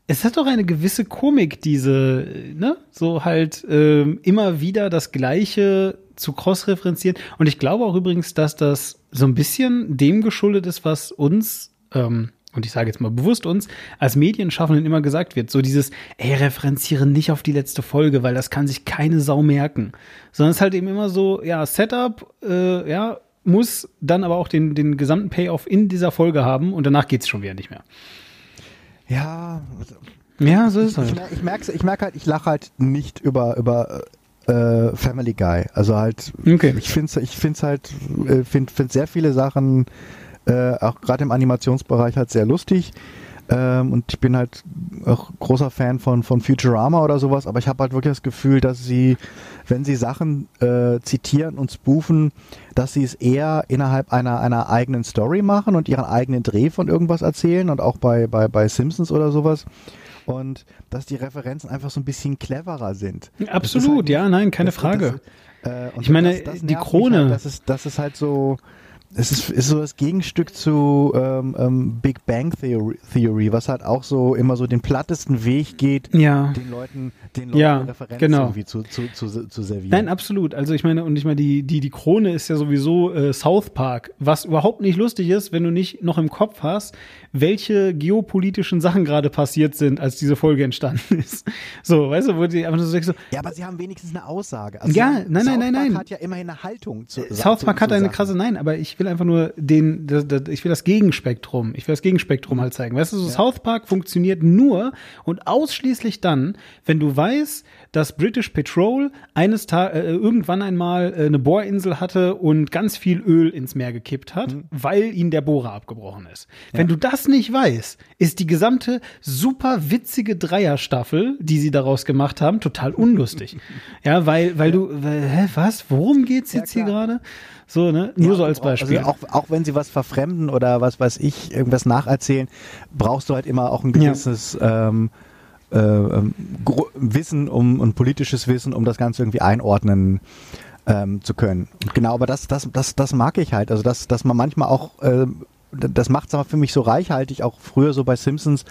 es hat doch eine gewisse Komik, diese, ne, so halt ähm, immer wieder das Gleiche zu cross-referenzieren. Und ich glaube auch übrigens, dass das so ein bisschen dem geschuldet ist, was uns, ähm, und ich sage jetzt mal bewusst uns, als Medienschaffenden immer gesagt wird. So dieses, ey, referenziere nicht auf die letzte Folge, weil das kann sich keine Sau merken. Sondern es ist halt eben immer so, ja, Setup, äh, ja, muss dann aber auch den, den gesamten Payoff in dieser Folge haben und danach geht's schon wieder nicht mehr. Ja, ja, so ist es halt. Ich, ich merke ich merk halt, ich lache halt nicht über, über äh, Family Guy. Also halt, okay. ich finde ich find's halt, äh, finde find sehr viele Sachen, äh, auch gerade im Animationsbereich halt sehr lustig. Ähm, und ich bin halt auch großer Fan von, von Futurama oder sowas, aber ich habe halt wirklich das Gefühl, dass sie, wenn sie Sachen äh, zitieren und spoofen, dass sie es eher innerhalb einer, einer eigenen Story machen und ihren eigenen Dreh von irgendwas erzählen und auch bei, bei, bei Simpsons oder sowas. Und dass die Referenzen einfach so ein bisschen cleverer sind. Absolut, halt, ja, nein, keine Frage. Das, äh, ich meine, das, das die Krone. Halt, das, ist, das ist halt so, es ist, ist so das Gegenstück zu ähm, ähm, Big Bang Theory, Theory, was halt auch so immer so den plattesten Weg geht, ja. den Leuten, den Leuten ja, Referenzen genau. irgendwie zu, zu, zu, zu servieren. Nein, absolut. Also ich meine, und ich meine, die, die, die Krone ist ja sowieso äh, South Park, was überhaupt nicht lustig ist, wenn du nicht noch im Kopf hast, welche geopolitischen Sachen gerade passiert sind, als diese Folge entstanden *laughs* ist. So, weißt du, wo die einfach so, so Ja, aber sie haben wenigstens eine Aussage. Also ja, nein, nein, South nein, nein. Park hat ja immerhin eine Haltung zu South Park zu, hat eine krasse, nein, aber ich will einfach nur den, das, das, ich will das Gegenspektrum, ich will das Gegenspektrum halt zeigen. Weißt du, so ja. South Park funktioniert nur und ausschließlich dann, wenn du weißt, dass British Petrol eines Tages äh, irgendwann einmal äh, eine Bohrinsel hatte und ganz viel Öl ins Meer gekippt hat, mhm. weil ihnen der Bohrer abgebrochen ist. Ja. Wenn du das nicht weißt, ist die gesamte super witzige Dreierstaffel, die sie daraus gemacht haben, total unlustig. *laughs* ja, weil weil du weil, hä, was? Worum geht's jetzt ja, hier gerade? So, ne? Nur ja, so als Beispiel. Also auch, auch wenn sie was verfremden oder was weiß ich, irgendwas nacherzählen, brauchst du halt immer auch ein gewisses äh, ähm, Wissen um und politisches Wissen, um das Ganze irgendwie einordnen ähm, zu können. genau, aber das, das, das, das mag ich halt. Also dass, dass man manchmal auch, äh, das macht es aber für mich so reichhaltig, auch früher so bei Simpsons,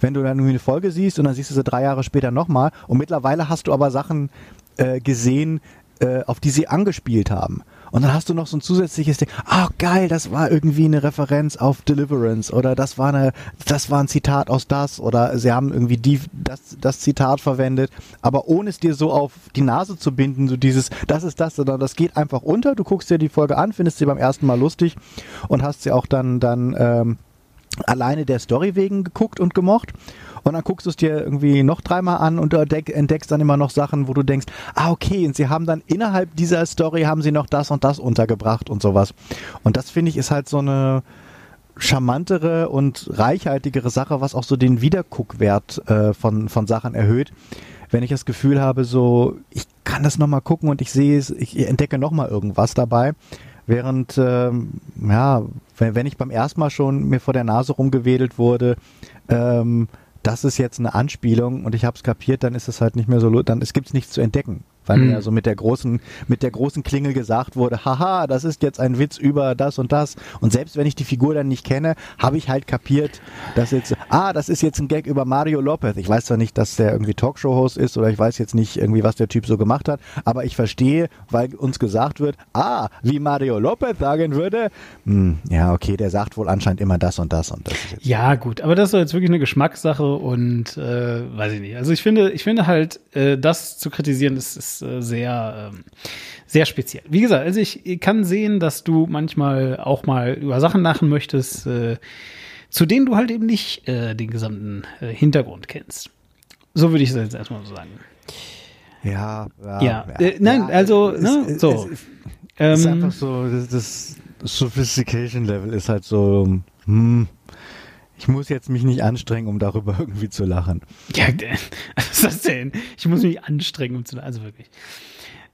wenn du dann irgendwie eine Folge siehst und dann siehst du sie drei Jahre später nochmal und mittlerweile hast du aber Sachen äh, gesehen, äh, auf die sie angespielt haben. Und dann hast du noch so ein zusätzliches Ding. Ah, oh, geil, das war irgendwie eine Referenz auf Deliverance oder das war eine, das war ein Zitat aus das oder sie haben irgendwie die, das, das Zitat verwendet, aber ohne es dir so auf die Nase zu binden, so dieses, das ist das, sondern das geht einfach unter. Du guckst dir die Folge an, findest sie beim ersten Mal lustig und hast sie auch dann, dann, ähm, alleine der Story wegen geguckt und gemocht. Und dann guckst du es dir irgendwie noch dreimal an und entdeckst dann immer noch Sachen, wo du denkst, ah, okay, und sie haben dann innerhalb dieser Story haben sie noch das und das untergebracht und sowas. Und das finde ich ist halt so eine charmantere und reichhaltigere Sache, was auch so den Wiederguckwert äh, von, von Sachen erhöht. Wenn ich das Gefühl habe, so, ich kann das nochmal gucken und ich sehe es, ich entdecke nochmal irgendwas dabei. Während, ähm, ja, wenn, wenn ich beim ersten Mal schon mir vor der Nase rumgewedelt wurde, ähm, das ist jetzt eine Anspielung und ich habe es kapiert, dann ist es halt nicht mehr so, dann es gibt nichts zu entdecken. Weil mir ja so mit der großen, mit der großen Klingel gesagt wurde, haha, das ist jetzt ein Witz über das und das. Und selbst wenn ich die Figur dann nicht kenne, habe ich halt kapiert, dass jetzt, ah, das ist jetzt ein Gag über Mario Lopez. Ich weiß zwar nicht, dass der irgendwie Talkshow-Host ist oder ich weiß jetzt nicht irgendwie, was der Typ so gemacht hat, aber ich verstehe, weil uns gesagt wird, ah, wie Mario Lopez sagen würde, hm, ja, okay, der sagt wohl anscheinend immer das und das und das. ja, gut, aber das ist jetzt wirklich eine Geschmackssache und äh, weiß ich nicht. Also ich finde, ich finde halt, äh, das zu kritisieren, ist, ist äh, sehr, ähm, sehr speziell. Wie gesagt, also ich kann sehen, dass du manchmal auch mal über Sachen lachen möchtest, äh, zu denen du halt eben nicht äh, den gesamten Hintergrund kennst. So würde ich es jetzt erstmal so sagen. Ja, ja. ja. Äh, nein, ja, also, es, ne, es, so. Es, es ist ähm, einfach so, das, das Sophistication Level ist halt so, hm, ich muss jetzt mich nicht anstrengen, um darüber *laughs* irgendwie zu lachen. Ja, *laughs* was ist das denn? Ich muss mich anstrengen, um zu lachen. Also wirklich.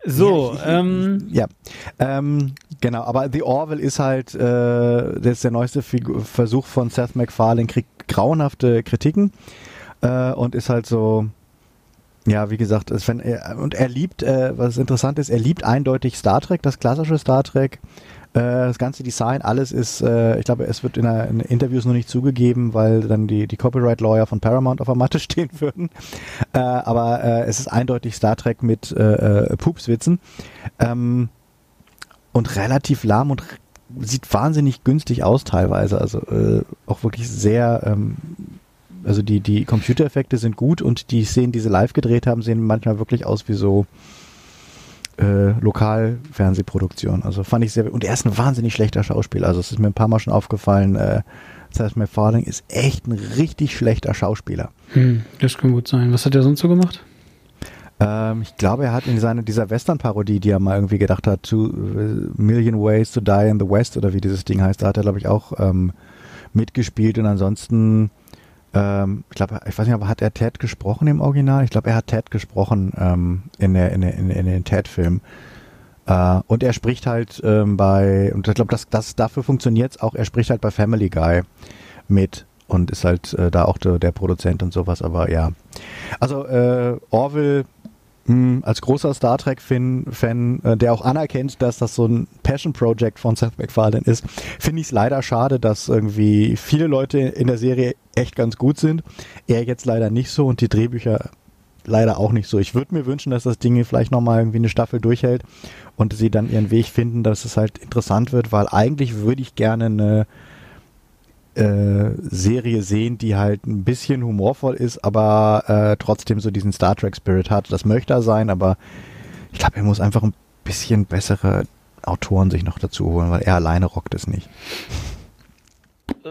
So, ja, ähm, ja, ähm, genau, aber The Orville ist halt, äh, das ist der neueste Figur Versuch von Seth MacFarlane, kriegt grauenhafte Kritiken äh, und ist halt so, ja, wie gesagt, es, wenn er, und er liebt, äh, was interessant ist, er liebt eindeutig Star Trek, das klassische Star Trek. Äh, das ganze Design, alles ist, äh, ich glaube, es wird in, einer, in, Interviews noch nicht zugegeben, weil dann die, die Copyright-Lawyer von Paramount auf der Matte *laughs* stehen würden. Äh, aber äh, es ist eindeutig Star Trek mit äh, äh, Pupswitzen. Ähm, und relativ lahm und sieht wahnsinnig günstig aus teilweise. Also auch wirklich sehr ähm, also die, die Computereffekte sind gut und die Szenen, die sie live gedreht haben, sehen manchmal wirklich aus wie so äh, Lokalfernsehproduktion. Also fand ich sehr, und er ist ein wahnsinnig schlechter Schauspieler. Also es ist mir ein paar Mal schon aufgefallen, äh, Seth MacFarlane ist echt ein richtig schlechter Schauspieler. Hm, das kann gut sein. Was hat er sonst so gemacht? Ähm, ich glaube, er hat in seiner, dieser Western-Parodie, die er mal irgendwie gedacht hat, Two uh, Million Ways to Die in the West oder wie dieses Ding heißt, da hat er, glaube ich, auch ähm, mitgespielt und ansonsten ähm, ich glaube, ich weiß nicht, aber hat er Ted gesprochen im Original? Ich glaube, er hat Ted gesprochen ähm, in, der, in, der, in, in den Ted-Filmen. Äh, und er spricht halt ähm, bei, und ich glaube, das, das, dafür funktioniert es auch, er spricht halt bei Family Guy mit und ist halt äh, da auch der, der Produzent und sowas, aber ja. Also äh, Orville hm, als großer Star Trek-Fan, Fan, äh, der auch anerkennt, dass das so ein Passion-Project von Seth MacFarlane ist, finde ich es leider schade, dass irgendwie viele Leute in der Serie echt ganz gut sind. Er jetzt leider nicht so und die Drehbücher leider auch nicht so. Ich würde mir wünschen, dass das Ding vielleicht nochmal irgendwie eine Staffel durchhält und sie dann ihren Weg finden, dass es halt interessant wird, weil eigentlich würde ich gerne eine äh, Serie sehen, die halt ein bisschen humorvoll ist, aber äh, trotzdem so diesen Star Trek Spirit hat. Das möchte er sein, aber ich glaube, er muss einfach ein bisschen bessere Autoren sich noch dazu holen, weil er alleine rockt es nicht.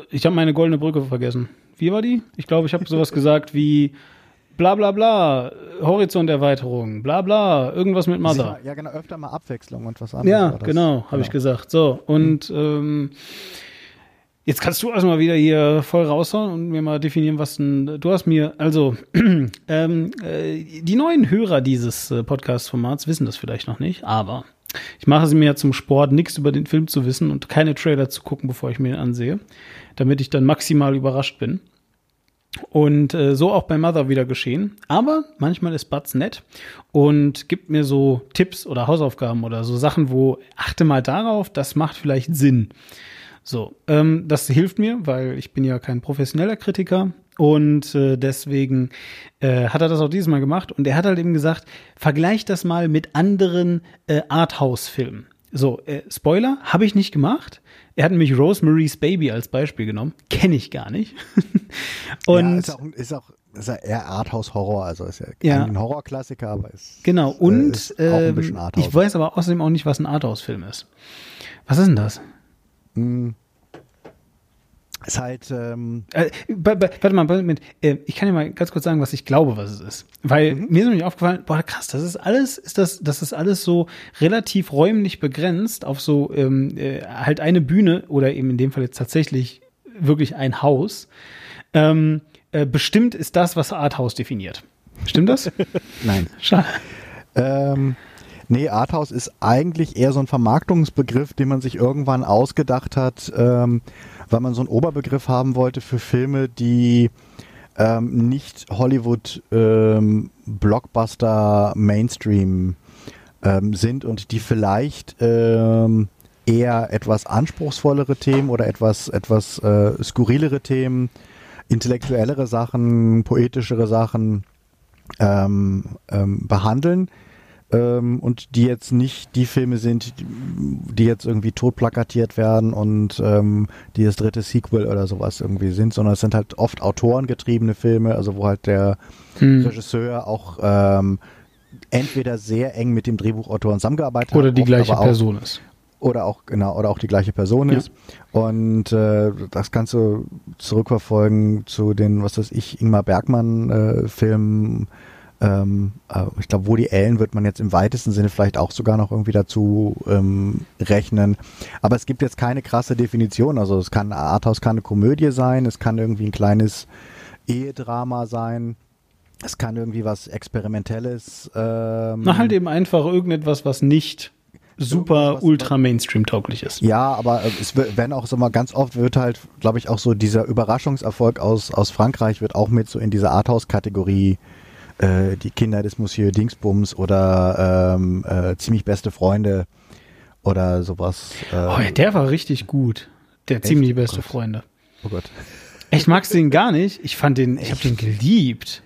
Ich habe meine goldene Brücke vergessen. Wie war die? Ich glaube, ich habe sowas gesagt wie bla bla bla, Horizonterweiterung, bla bla, irgendwas mit Mother. Ja, genau, öfter mal Abwechslung und was anderes. Ja, genau, habe genau. ich gesagt. So, und ähm, Jetzt kannst du erstmal wieder hier voll raushauen und mir mal definieren, was ein. Du hast mir, also, *clears throat* ähm, äh, die neuen Hörer dieses äh, Podcast-Formats wissen das vielleicht noch nicht, aber ich mache es mir ja zum Sport, nichts über den Film zu wissen und keine Trailer zu gucken, bevor ich mir ihn ansehe, damit ich dann maximal überrascht bin. Und äh, so auch bei Mother wieder geschehen. Aber manchmal ist Butz nett und gibt mir so Tipps oder Hausaufgaben oder so Sachen, wo achte mal darauf, das macht vielleicht Sinn. So, ähm, das hilft mir, weil ich bin ja kein professioneller Kritiker und äh, deswegen äh, hat er das auch dieses Mal gemacht und er hat halt eben gesagt, vergleich das mal mit anderen äh, Arthouse-Filmen. So, äh, Spoiler, habe ich nicht gemacht. Er hat nämlich Rosemary's Baby als Beispiel genommen. Kenne ich gar nicht. *laughs* und ja, ist auch, ist auch ist ja eher Arthouse-Horror, also ist ja, ja. ein Horrorklassiker, aber ist genau und äh, ist auch ein bisschen ähm, Arthouse. ich weiß aber außerdem auch nicht, was ein Arthouse-Film ist. Was ist denn das? Hm. Ist halt. Ähm äh, warte mal, Moment. Äh, ich kann dir mal ganz kurz sagen, was ich glaube, was es ist. Weil mhm. mir ist nämlich aufgefallen, boah, krass, das ist alles, ist das, das ist alles so relativ räumlich begrenzt auf so ähm, äh, halt eine Bühne oder eben in dem Fall jetzt tatsächlich wirklich ein Haus. Ähm, äh, bestimmt ist das, was Arthouse definiert. Stimmt das? *laughs* Nein. Schade. Ähm, Nee, Arthouse ist eigentlich eher so ein Vermarktungsbegriff, den man sich irgendwann ausgedacht hat, ähm, weil man so einen Oberbegriff haben wollte für Filme, die ähm, nicht Hollywood ähm, Blockbuster Mainstream ähm, sind und die vielleicht ähm, eher etwas anspruchsvollere Themen oder etwas, etwas äh, skurrilere Themen, intellektuellere Sachen, poetischere Sachen ähm, ähm, behandeln ähm, und die jetzt nicht die Filme sind, die jetzt irgendwie totplakatiert werden und ähm, die das dritte Sequel oder sowas irgendwie sind, sondern es sind halt oft autorengetriebene Filme, also wo halt der Hm. Regisseur auch ähm, entweder sehr eng mit dem Drehbuchautor zusammengearbeitet Oder hat, die oft gleiche auch, Person ist. oder auch genau oder auch die gleiche Person Ja. ist und äh, das Ganze zurückverfolgen zu den was weiß ich Ingmar Bergmann äh, ähm, äh, ich glaube Woody Allen wird man jetzt im weitesten Sinne vielleicht auch sogar noch irgendwie dazu ähm, rechnen aber es gibt jetzt keine krasse Definition also es kann Arthouse kann eine Komödie sein es kann irgendwie ein kleines Ehedrama sein es kann irgendwie was Experimentelles ähm, Na, halt eben einfach irgendetwas, was nicht super was- ultra Mainstream-tauglich ist. Ja, aber äh, es wird- werden auch so mal ganz oft wird halt, glaube ich, auch so dieser Überraschungserfolg aus, aus Frankreich wird auch mit so in diese Arthouse-Kategorie äh, die Kinder des Monsieur Dingsbums oder ähm, äh, ziemlich beste Freunde oder sowas. Äh, Oh, ja, der war richtig gut. Der ziemlich Oh beste Gott. Freunde. oh Gott. Ich mag's den gar nicht. Ich fand den, ich habe den geliebt.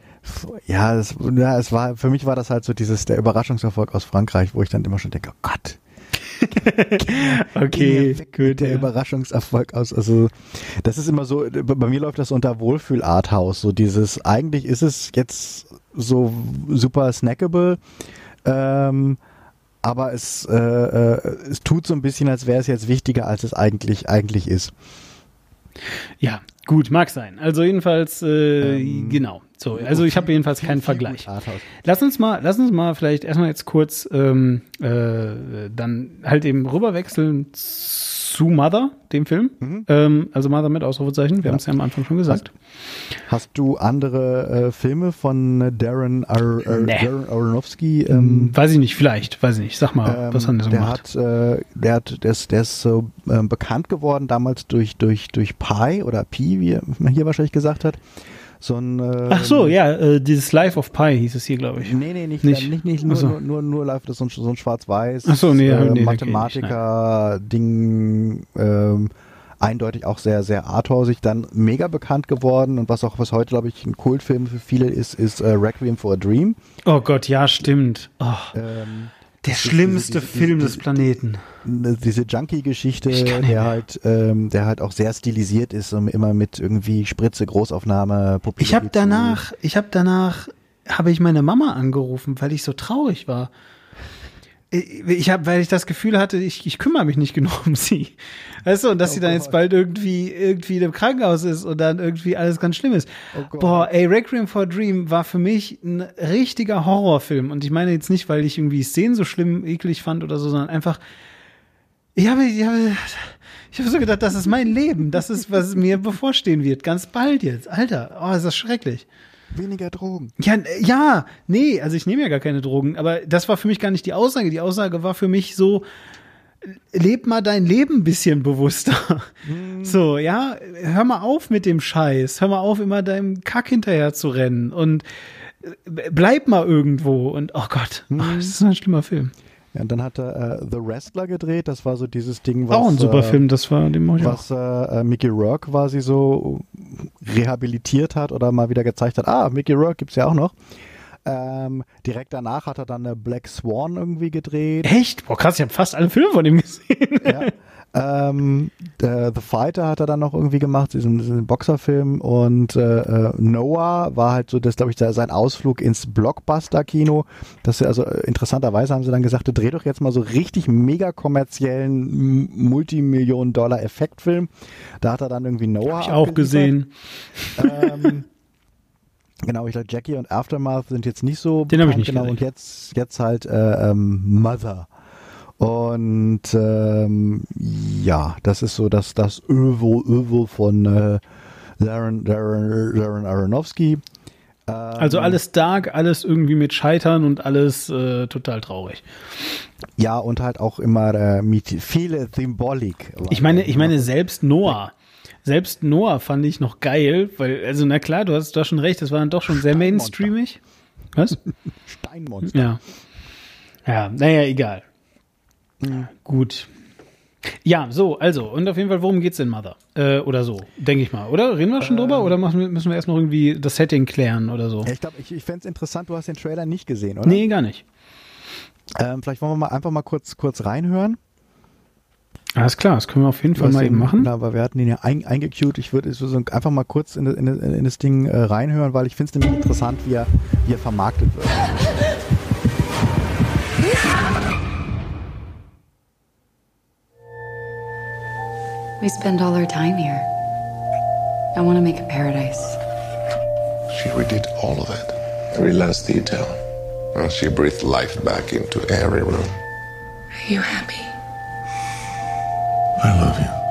Ja, es, ja, es war für mich war das halt so dieses der Überraschungserfolg aus Frankreich, wo ich dann immer schon denke, oh Gott, *laughs* Okay, gut. der Ja. Überraschungserfolg aus. Also das ist immer so, bei mir läuft das unter Wohlfühl-Arthouse. So dieses, eigentlich ist es jetzt so super snackable, ähm, aber es, äh, äh, es tut so ein bisschen, als wäre es jetzt wichtiger, als es eigentlich, eigentlich ist. ja, gut, mag sein. Also jedenfalls, äh, Ähm, genau. So, also ich habe jedenfalls keinen Vergleich. Lass uns mal, lass uns mal vielleicht erstmal jetzt kurz ähm, äh, dann halt eben rüberwechseln zu Mother, dem Film. Mhm. Ähm, also Mother mit Ausrufezeichen. Wir haben es ja am Anfang schon gesagt. Hast du andere äh, Filme von Darren, Ar Ar Nee. Darren Aronofsky? Ähm, Ähm, weiß ich nicht, vielleicht, weiß ich nicht. Sag mal, Ähm, was hat er so der gemacht? Hat, äh, der hat, der ist, der ist so ähm, bekannt geworden damals durch durch durch Pi oder Pi, wie man hier wahrscheinlich gesagt hat. So ein. Ähm, Ach so, ja, äh, dieses Life of Pi hieß es hier, glaube ich. Nee, nee, nicht, Nicht? nicht, nicht, nur, so. nur, nur, nur live, das ist so ein, so ein schwarz-weiß so, nee, äh, nee, Mathematiker-Ding, ähm, eindeutig auch sehr, sehr arthausig, dann mega bekannt geworden und was auch was heute, glaube ich, ein Kultfilm für viele ist, ist äh, Requiem for a Dream. Oh Gott, ja, stimmt. Oh, Ähm, der schlimmste diese- diese- Film diese- des Planeten. diese Junkie-Geschichte, der halt, ähm, der halt auch sehr stilisiert ist und immer mit irgendwie Spritze, Großaufnahme, Pupille. Ich habe danach, ich habe danach, habe ich meine Mama angerufen, weil ich so traurig war. Ich ich habe, weil ich das Gefühl hatte, ich, ich kümmere mich nicht genug *laughs* um sie. Weißt du, und dass Oh sie dann jetzt Gott. bald irgendwie, irgendwie im Krankenhaus ist und dann irgendwie alles ganz schlimm ist. Oh. Boah, ey, Requiem for a Dream war für mich ein richtiger Horrorfilm. Und ich meine jetzt nicht, weil ich irgendwie Szenen so schlimm, eklig fand oder so, sondern einfach, ich habe, ich habe, ich habe so gedacht, das ist mein Leben. Das ist, was mir bevorstehen wird. Ganz bald jetzt. Alter, oh, ist das schrecklich. Weniger Drogen. Ja, n- ja, nee, also ich nehme ja gar keine Drogen, aber das war für mich gar nicht die Aussage. Die Aussage war für mich so, leb mal dein Leben ein bisschen bewusster. So, ja, hör mal auf mit dem Scheiß. Hör mal auf, immer deinem Kack hinterher zu rennen und äh, bleib mal irgendwo. Und oh Gott, oh, das ist ein schlimmer Film. Ja, und dann hat er äh, The Wrestler gedreht, das war so dieses Ding, was, Auch ein super äh, Film, das war, auch. was äh, äh, Mickey Rourke quasi so rehabilitiert hat oder mal wieder gezeigt hat, ah, Mickey Rourke gibt's ja auch noch. Ähm, direkt danach hat er dann eine Black Swan irgendwie gedreht. Echt? Boah, krass, ich habe fast alle Filme von ihm gesehen. ja. *laughs* ähm, der, The Fighter hat er dann noch irgendwie gemacht, diesen, diesen Boxerfilm. Und äh, äh, Noah war halt so, das glaube ich, sein Ausflug ins Blockbuster-Kino. Das ist also äh, interessanterweise haben sie dann gesagt, dreh doch jetzt mal so richtig mega kommerziellen Multimillionen-Dollar-Effektfilm. Da hat er dann irgendwie Noah Hab ich auch gesehen. Ähm, *laughs* genau, ich glaube, Jackie und Aftermath sind jetzt nicht so. Den hab ich nicht genau, gesehen. Und jetzt, jetzt halt äh, ähm, Mother. Und ähm, ja, das ist so das, das Övo, Övo von äh, Darren, Darren, Darren Aronofsky. Ähm, Also alles dark, alles irgendwie mit Scheitern und alles äh, total traurig. Ja, und halt auch immer äh, mit viele Symbolik. Ich meine, ich meine, selbst Noah. Selbst Noah fand ich noch geil, weil, also na klar, du hast da schon recht, das war dann doch schon sehr mainstreamig. Was? *laughs* Steinmonster. Ja. Ja, naja, egal. Gut. Ja, so, also, und auf jeden Fall, worum geht's denn, Mother? Äh, oder so, denke ich mal, oder? Reden wir schon drüber oder machen müssen wir erst noch irgendwie das Setting klären oder so? Ich glaube, ich, ich fände es interessant, du hast den Trailer nicht gesehen, oder? Nee, gar nicht. Ähm, vielleicht wollen wir mal einfach mal kurz, kurz reinhören. Alles klar, das können wir auf jeden Fall mal eben machen. Aber wir hatten den ja ein, eingecued. Ich würde so einfach mal kurz in, in, in das Ding äh, reinhören, weil ich finde es nämlich interessant, wie er, wie er vermarktet wird. We spend all our time here. I want to make a paradise. She redid all of it, every last detail. And she breathed life back into every room. Are you happy? I love you.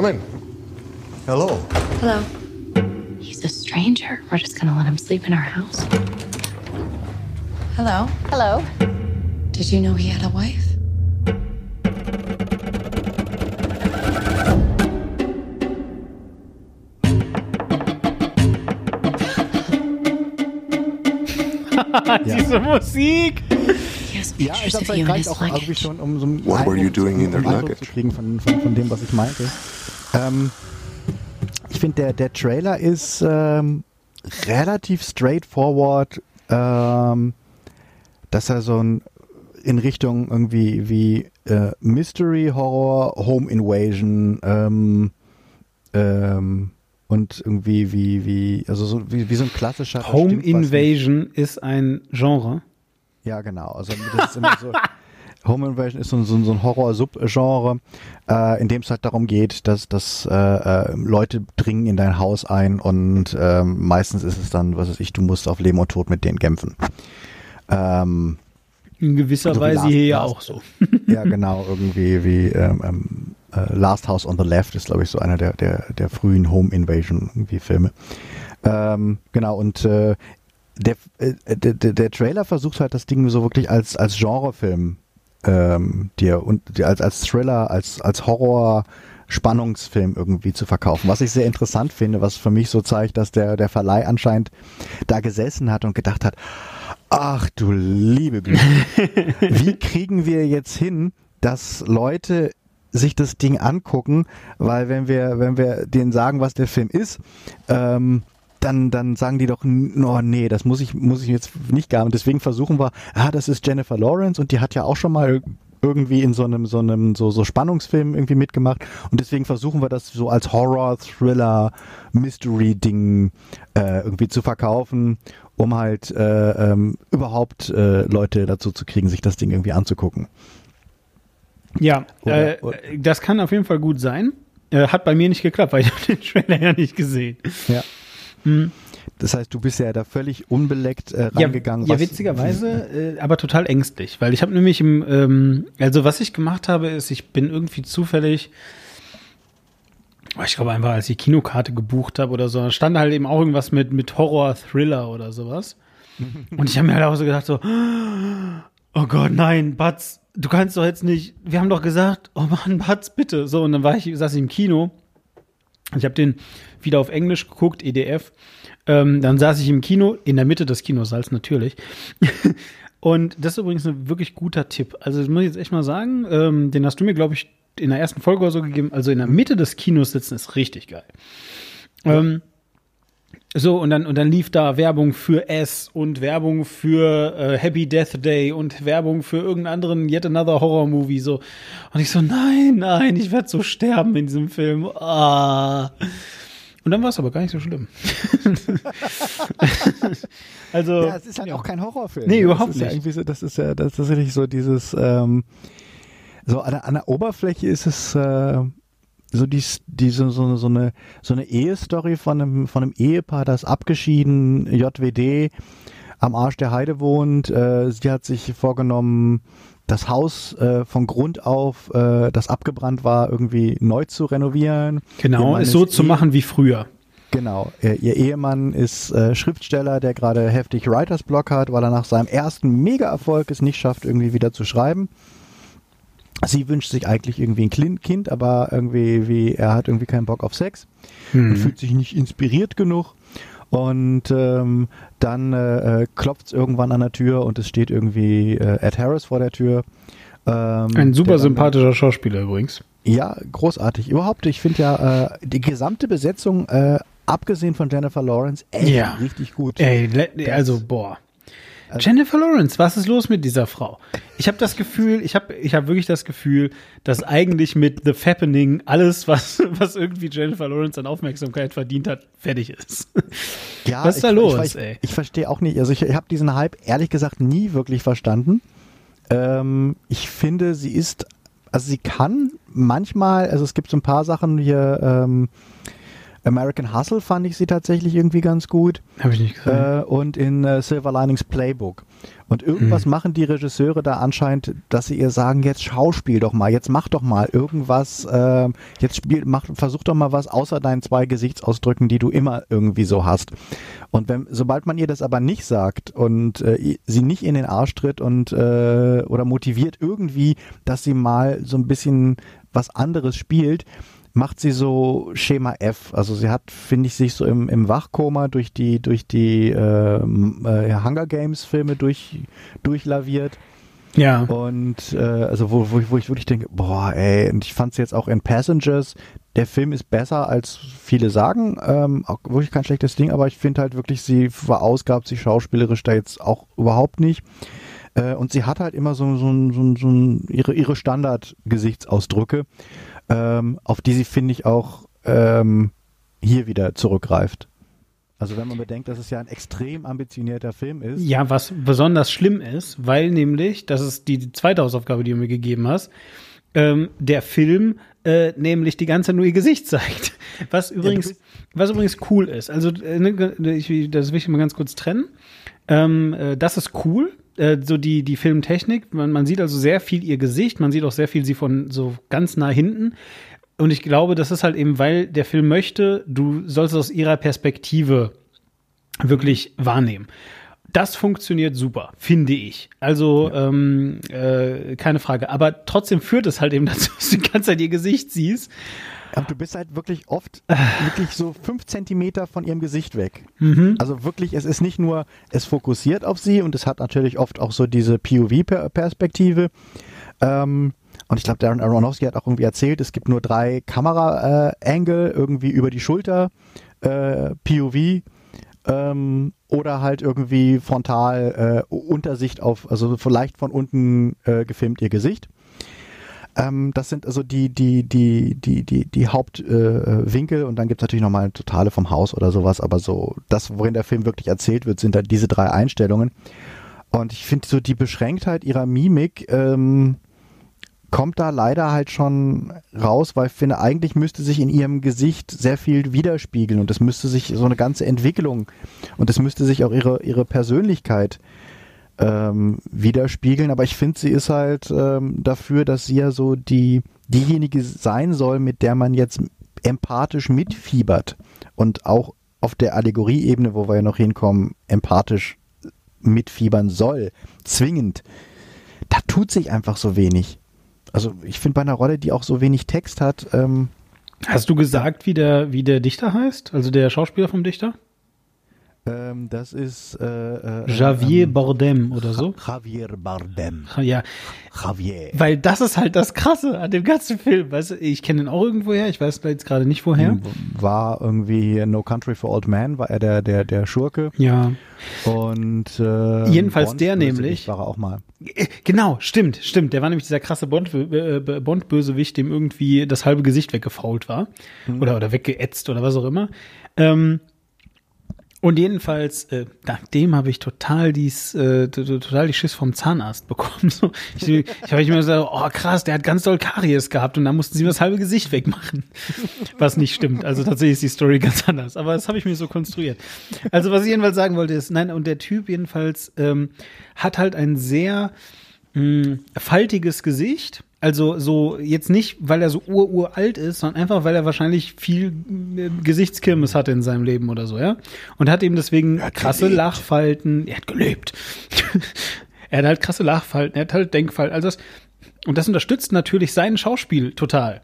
Come in. Hello. Hello. He's a stranger. We're just going to let him sleep in our house. Hello. Hello. Did you know he had a wife? *laughs* Diese Musik! Ja, ich glaube, of vielleicht his auch irgendwie schon, um so einen What were you doing in their Eindruck luggage? zu kriegen von, von, von dem, was ich meinte. Ähm, ich finde, der, der Trailer ist ähm, relativ straightforward, ähm, dass er so ein in Richtung irgendwie wie äh, Mystery Horror, Home Invasion ähm, ähm, und irgendwie wie wie also so wie, wie so ein klassischer Home. Invasion ist ein Genre. Ja, genau. Also das ist immer so. *laughs* Home Invasion ist so, ein- so, so ein Horror-Subgenre, äh, in dem es halt darum geht, dass, dass äh, äh, Leute dringen in dein Haus ein und ähm, meistens ist es dann, was weiß ich, du musst auf Leben und Tod mit denen kämpfen. Ähm, In gewisser So wie Weise Last- hier ja auch so. *laughs* ja, genau, irgendwie wie ähm, ähm, äh, Last House on the Left ist, glaube ich, so einer der, der, der frühen Home Invasion irgendwie Filme. Ähm, genau, und äh, der, äh, der, der, der Trailer versucht halt das Ding so wirklich als, als Genrefilm ähm, dir und dir als, als Thriller, als, als Horror Spannungsfilm irgendwie zu verkaufen. Was ich sehr interessant finde, was für mich so zeigt, dass der, der Verleih anscheinend da gesessen hat und gedacht hat, ach du liebe Güte, *laughs* wie kriegen wir jetzt hin, dass Leute sich das Ding angucken, weil wenn wir, wenn wir denen sagen, was der Film ist, ähm, dann, dann sagen die doch, no, nee, das muss ich, muss ich jetzt nicht gar. Und deswegen versuchen wir, ah, das ist Jennifer Lawrence und die hat ja auch schon mal irgendwie in so einem, so einem, so, so Spannungsfilm irgendwie mitgemacht. Und deswegen versuchen wir das so als Horror, Thriller, Mystery-Ding äh, irgendwie zu verkaufen, um halt äh, ähm, überhaupt äh, Leute dazu zu kriegen, sich das Ding irgendwie anzugucken. Ja, Oder- äh, oder- das kann auf jeden Fall gut sein. Äh, hat bei mir nicht geklappt, weil ich habe den Trailer ja nicht gesehen. Ja. Das heißt, du bist ja da völlig unbeleckt äh, Ja, reingegangen. ja was- witzigerweise, äh, aber total ängstlich, weil ich habe nämlich im, ähm, also was ich gemacht habe, ist, ich bin irgendwie zufällig, ich glaube einfach, als ich Kinokarte gebucht habe oder so, da stand halt eben auch irgendwas mit, mit Horror, Thriller oder sowas. *laughs* Und ich habe mir halt auch so gedacht, so, oh Gott, nein, Batz, du kannst doch jetzt nicht, wir haben doch gesagt, oh Mann, Batz, bitte. So, und dann war ich, saß ich im Kino ich habe den wieder auf Englisch geguckt, EDF. Ähm, dann saß ich im Kino, in der Mitte des Kinosaals natürlich. *laughs* Und das ist übrigens ein wirklich guter Tipp. Also das muss ich jetzt echt mal sagen, ähm, den hast du mir, glaube ich, in der ersten Folge oder so gegeben. Also in der Mitte des Kinos sitzen ist richtig geil. Ähm, so, und dann, und dann lief da Werbung für S und Werbung für äh, Happy Death Day und Werbung für irgendeinen anderen Yet Another Horror Movie. So. Und ich so, nein, nein, ich werde so sterben in diesem Film. Ah. Und dann war es aber gar nicht so schlimm. *laughs* also. Ja, es ist halt auch kein Horrorfilm. Nee, ne? überhaupt das Ja nicht. irgendwie so, das ist ja, das ist tatsächlich so dieses, ähm, so an der, an der Oberfläche ist es äh, so die, die so, so, so eine so eine Ehestory von einem von einem Ehepaar, das abgeschieden JWD am Arsch der Heide wohnt. Äh, sie hat sich vorgenommen, das Haus äh, von Grund auf, äh, das abgebrannt war, irgendwie neu zu renovieren. Genau, ist so zu eh- machen wie früher. Genau. Ihr Ehemann ist äh, Schriftsteller, der gerade heftig Writers Block hat, weil er nach seinem ersten Mega-Erfolg es nicht schafft, irgendwie wieder zu schreiben. Sie wünscht sich eigentlich irgendwie ein Kind, aber irgendwie, wie, er hat irgendwie keinen Bock auf Sex Hm. und fühlt sich nicht inspiriert genug. Und ähm, dann äh, klopft es irgendwann an der Tür und es steht irgendwie äh, Ed Harris vor der Tür. Ähm, Ein super dann- sympathischer Schauspieler übrigens. Ja, großartig. Überhaupt, ich finde ja äh, die gesamte Besetzung, äh, abgesehen von Jennifer Lawrence, echt Ja. richtig gut. Ey, also boah. Jennifer Lawrence, was ist los mit dieser Frau? Ich habe das Gefühl, ich habe ich hab wirklich das Gefühl, dass eigentlich mit The Fappening alles, was, was irgendwie Jennifer Lawrence an Aufmerksamkeit verdient hat, fertig ist. Ja, Was ist da ich, los, Ich, ich, ich verstehe auch nicht. Also ich, ich habe diesen Hype ehrlich gesagt nie wirklich verstanden. Ähm, ich finde, sie ist, also sie kann manchmal, also es gibt so ein paar Sachen hier. Ähm, American Hustle fand ich sie tatsächlich irgendwie ganz gut. Habe ich nicht gesehen. äh, und in äh, Silver Linings Playbook. Und irgendwas Hm. machen die Regisseure da anscheinend, dass sie ihr sagen, jetzt schauspiel doch mal, jetzt mach doch mal irgendwas, äh, jetzt spiel, mach, versuch doch mal was außer deinen zwei Gesichtsausdrücken, die du immer irgendwie so hast. Und wenn, sobald man ihr das aber nicht sagt und äh, sie nicht in den Arsch tritt und äh, oder motiviert irgendwie, dass sie mal so ein bisschen was anderes spielt, macht sie so Schema F. Also sie hat, finde ich, sich so im, im Wachkoma durch die, durch die äh, m- äh, Hunger Games Filme durch, durchlaviert. ja. Und äh, also wo, wo, ich, wo ich wirklich denke, boah, ey, und ich fand es jetzt auch in Passengers, der Film ist besser als viele sagen, ähm, auch wirklich kein schlechtes Ding, aber ich finde halt wirklich, sie verausgabt sich schauspielerisch da jetzt auch überhaupt nicht. Äh, und sie hat halt immer so, so, so, so, so ihre, ihre Standard-Gesichtsausdrücke, ähm, auf die sie, finde ich, auch ähm, hier wieder zurückgreift. Also wenn man bedenkt, dass es ja ein extrem ambitionierter Film ist. Ja, was besonders schlimm ist, weil nämlich, das ist die zweite Hausaufgabe, die du mir gegeben hast, ähm, der Film äh, nämlich die ganze Zeit nur ihr Gesicht zeigt. *laughs* Was übrigens, bist- was übrigens cool ist. Also, äh, ne, ich, das will ich mal ganz kurz trennen. Ähm, äh, das ist cool. Äh, so die, die Filmtechnik. Man, man sieht also sehr viel ihr Gesicht. Man sieht auch sehr viel sie von so ganz nah hinten. Und ich glaube, das ist halt eben, weil der Film möchte, du sollst aus ihrer Perspektive wirklich wahrnehmen. Das funktioniert super, finde ich. Also ähm, äh, keine Frage. Aber trotzdem führt es halt eben *laughs* dazu, dass du die ganze Zeit ihr Gesicht siehst. Aber du bist halt wirklich oft *sighs* wirklich so fünf Zentimeter von ihrem Gesicht weg. Mhm. Also wirklich, es ist nicht nur, es fokussiert auf sie und es hat natürlich oft auch so diese POV-Perspektive. Ähm, und ich glaube, Darren Aronofsky hat auch irgendwie erzählt, es gibt nur drei Kamera-Angle, irgendwie über die Schulter, äh, POV ähm, oder halt irgendwie frontal äh, Untersicht auf, also vielleicht von unten äh, gefilmt ihr Gesicht. Ähm, das sind also die, die, die, die, die, die Hauptwinkel äh, und dann gibt es natürlich nochmal Totale vom Haus oder sowas, aber so das, worin der Film wirklich erzählt wird, sind halt diese drei Einstellungen. Und ich finde so die Beschränktheit ihrer Mimik ähm, kommt da leider halt schon raus, weil ich finde, eigentlich müsste sich in ihrem Gesicht sehr viel widerspiegeln und es müsste sich so eine ganze Entwicklung und es müsste sich auch ihre, ihre Persönlichkeit ähm, widerspiegeln. Aber ich finde, sie ist halt ähm, dafür, dass sie ja so die diejenige sein soll, mit der man jetzt empathisch mitfiebert und auch auf der Allegorieebene, wo wir ja noch hinkommen, empathisch mitfiebern soll, zwingend. Da tut sich einfach so wenig. Also ich finde bei einer Rolle, die auch so wenig Text hat, ähm, Hast du gesagt, wie der, wie der Dichter heißt? Also der Schauspieler vom Dichter? Ähm, das ist äh, äh, Javier ähm, Bardem oder so? Javier Bardem. Ja, Javier. weil das ist halt das Krasse an dem ganzen Film. Weißt du, ich kenne den auch irgendwoher, ich weiß jetzt gerade nicht woher. War irgendwie No Country for Old Men, war er der, der, der Schurke. Ja. Und äh, Jedenfalls Bond der nämlich. war er auch mal. Äh, Genau, stimmt, stimmt. Der war nämlich dieser krasse Bond- äh, Bond-Bösewicht, dem irgendwie das halbe Gesicht weggefault war. Oder, oder weggeätzt oder was auch immer. Ähm, und jedenfalls, äh, nach dem habe ich total dies, äh, total die Schiss vom Zahnarzt bekommen. *laughs* So, ich ich habe ich mir gesagt, oh krass, der hat ganz doll Karies gehabt und dann mussten sie ihm das halbe Gesicht wegmachen. *laughs* Was nicht stimmt. Also tatsächlich ist die Story *laughs* ganz anders. Aber das habe ich mir so konstruiert. Also was ich jedenfalls sagen wollte ist, nein, und der Typ jedenfalls ähm, hat halt ein sehr mh, faltiges Gesicht Also so jetzt nicht, weil er so ururalt ist, sondern einfach, weil er wahrscheinlich viel äh, Gesichtskirmes hatte in seinem Leben oder so, ja. Und hat eben deswegen krasse gelebt. Lachfalten. Er hat gelebt. *laughs* er hat halt krasse Lachfalten, er hat halt Denkfalten. Also das, und das unterstützt natürlich sein Schauspiel total.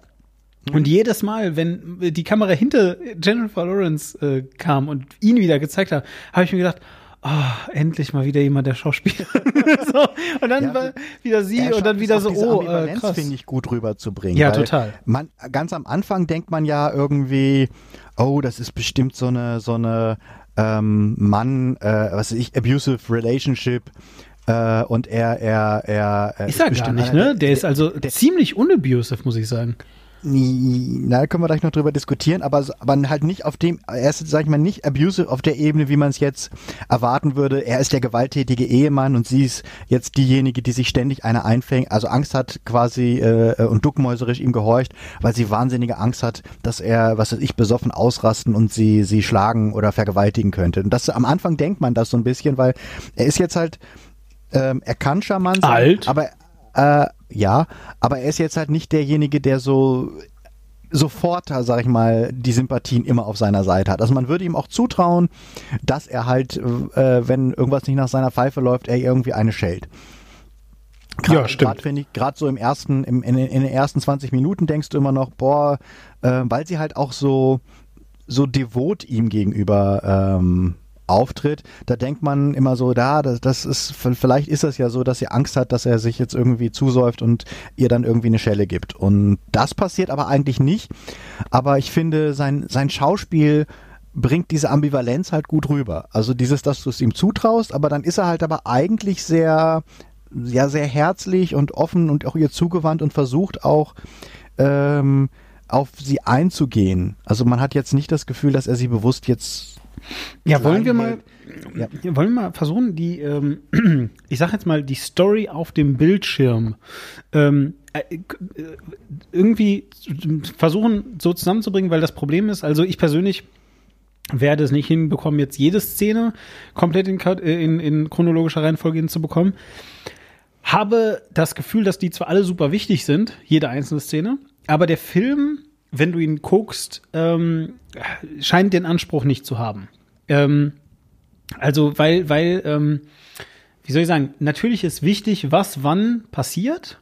Und jedes Mal, wenn die Kamera hinter Jennifer Lawrence äh, kam und ihn wieder gezeigt hat, habe ich mir gedacht, ah, endlich mal wieder jemand, der Schauspieler. *laughs* so, und dann Ja, wieder sie und dann wieder so, oh, äh, krass. finde ich, gut rüberzubringen. Ja, total. Man, ganz am Anfang denkt man ja irgendwie, oh, das ist bestimmt so eine, so eine ähm, Mann, äh, was weiß ich, abusive relationship. Äh, und er, er, er, er Ist er gar bestimmt nicht, ne? Der ist also ziemlich unabusive, muss ich sagen. Na, da können wir gleich noch drüber diskutieren, aber, aber halt nicht auf dem, er ist, sag ich mal, nicht abusive auf der Ebene, wie man es jetzt erwarten würde. Er ist der gewalttätige Ehemann und sie ist jetzt diejenige, die sich ständig einer einfängt, also Angst hat quasi äh, und duckmäuserisch ihm gehorcht, weil sie wahnsinnige Angst hat, dass er, was weiß ich, besoffen ausrasten und sie, sie schlagen oder vergewaltigen könnte. Und das am Anfang denkt man das so ein bisschen, weil er ist jetzt halt, ähm, er kann charmant sein, Alt. aber äh, ja, aber er ist jetzt halt nicht derjenige, der so sofort, sag ich mal, die Sympathien immer auf seiner Seite hat. Also man würde ihm auch zutrauen, dass er halt, äh, wenn irgendwas nicht nach seiner Pfeife läuft, er irgendwie eine schellt. Ja, stimmt. Gerade so im ersten, im, in, den- in den ersten 20 Minuten denkst du immer noch, boah, äh, weil sie halt auch so, so devot ihm gegenüber ähm, auftritt, da denkt man immer so, da, das, das ist, vielleicht ist das ja so, dass sie Angst hat, dass er sich jetzt irgendwie zusäuft und ihr dann irgendwie eine Schelle gibt. Und das passiert aber eigentlich nicht. Aber ich finde, sein, sein Schauspiel bringt diese Ambivalenz halt gut rüber. Also dieses, dass du es ihm zutraust, aber dann ist er halt aber eigentlich sehr, ja, sehr herzlich und offen und auch ihr zugewandt und versucht auch, ähm, auf sie einzugehen. Also man hat jetzt nicht das Gefühl, dass er sie bewusst jetzt Ja, wollen wir mal, Ja. wollen wir mal versuchen, die, ähm, *clears throat* ich sag jetzt mal, die Story auf dem Bildschirm ähm, äh, äh, irgendwie versuchen so zusammenzubringen, weil das Problem ist, also ich persönlich werde es nicht hinbekommen, jetzt jede Szene komplett in, äh, in, in chronologischer Reihenfolge hinzubekommen. Habe das Gefühl, dass die zwar alle super wichtig sind, jede einzelne Szene, aber der Film, wenn du ihn guckst, ähm, scheint den Anspruch nicht zu haben. Ähm, also, weil, weil, ähm, wie soll ich sagen, natürlich ist wichtig, was wann passiert,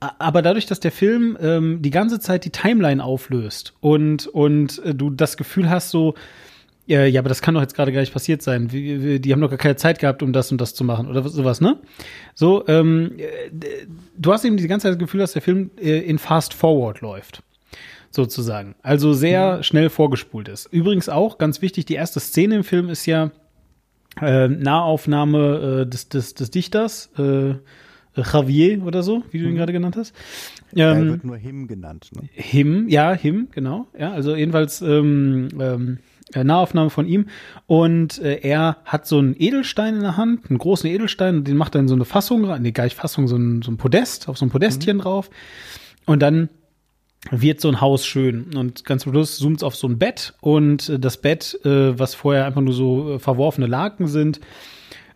aber dadurch, dass der Film ähm, die ganze Zeit die Timeline auflöst und, und äh, du das Gefühl hast, so, ja, ja, aber das kann doch jetzt gerade gar nicht passiert sein. Wie, wie, die haben doch gar keine Zeit gehabt, um das und das zu machen oder was- sowas, ne? So, ähm, äh, du hast eben die ganze Zeit das Gefühl, dass der Film äh, in Fast Forward läuft sozusagen. Also sehr schnell vorgespult ist. Übrigens auch ganz wichtig, die erste Szene im Film ist ja äh, Nahaufnahme äh, des, des, des Dichters, äh, Javier oder so, wie du ihn gerade genannt hast. er Ähm, wird nur Him genannt. Ne? Him, ja, Him, genau. Ja, also jedenfalls ähm, ähm, äh, Nahaufnahme von ihm. Und äh, er hat so einen Edelstein in der Hand, einen großen Edelstein, und den macht er in so eine Fassung rein, nee, gar nicht Fassung, so ein, so ein Podest, auf so ein Podestchen drauf. Und dann wird so ein Haus schön. Und ganz zum Schluss zoomt es auf so ein Bett und äh, das Bett, äh, was vorher einfach nur so äh, verworfene Laken sind,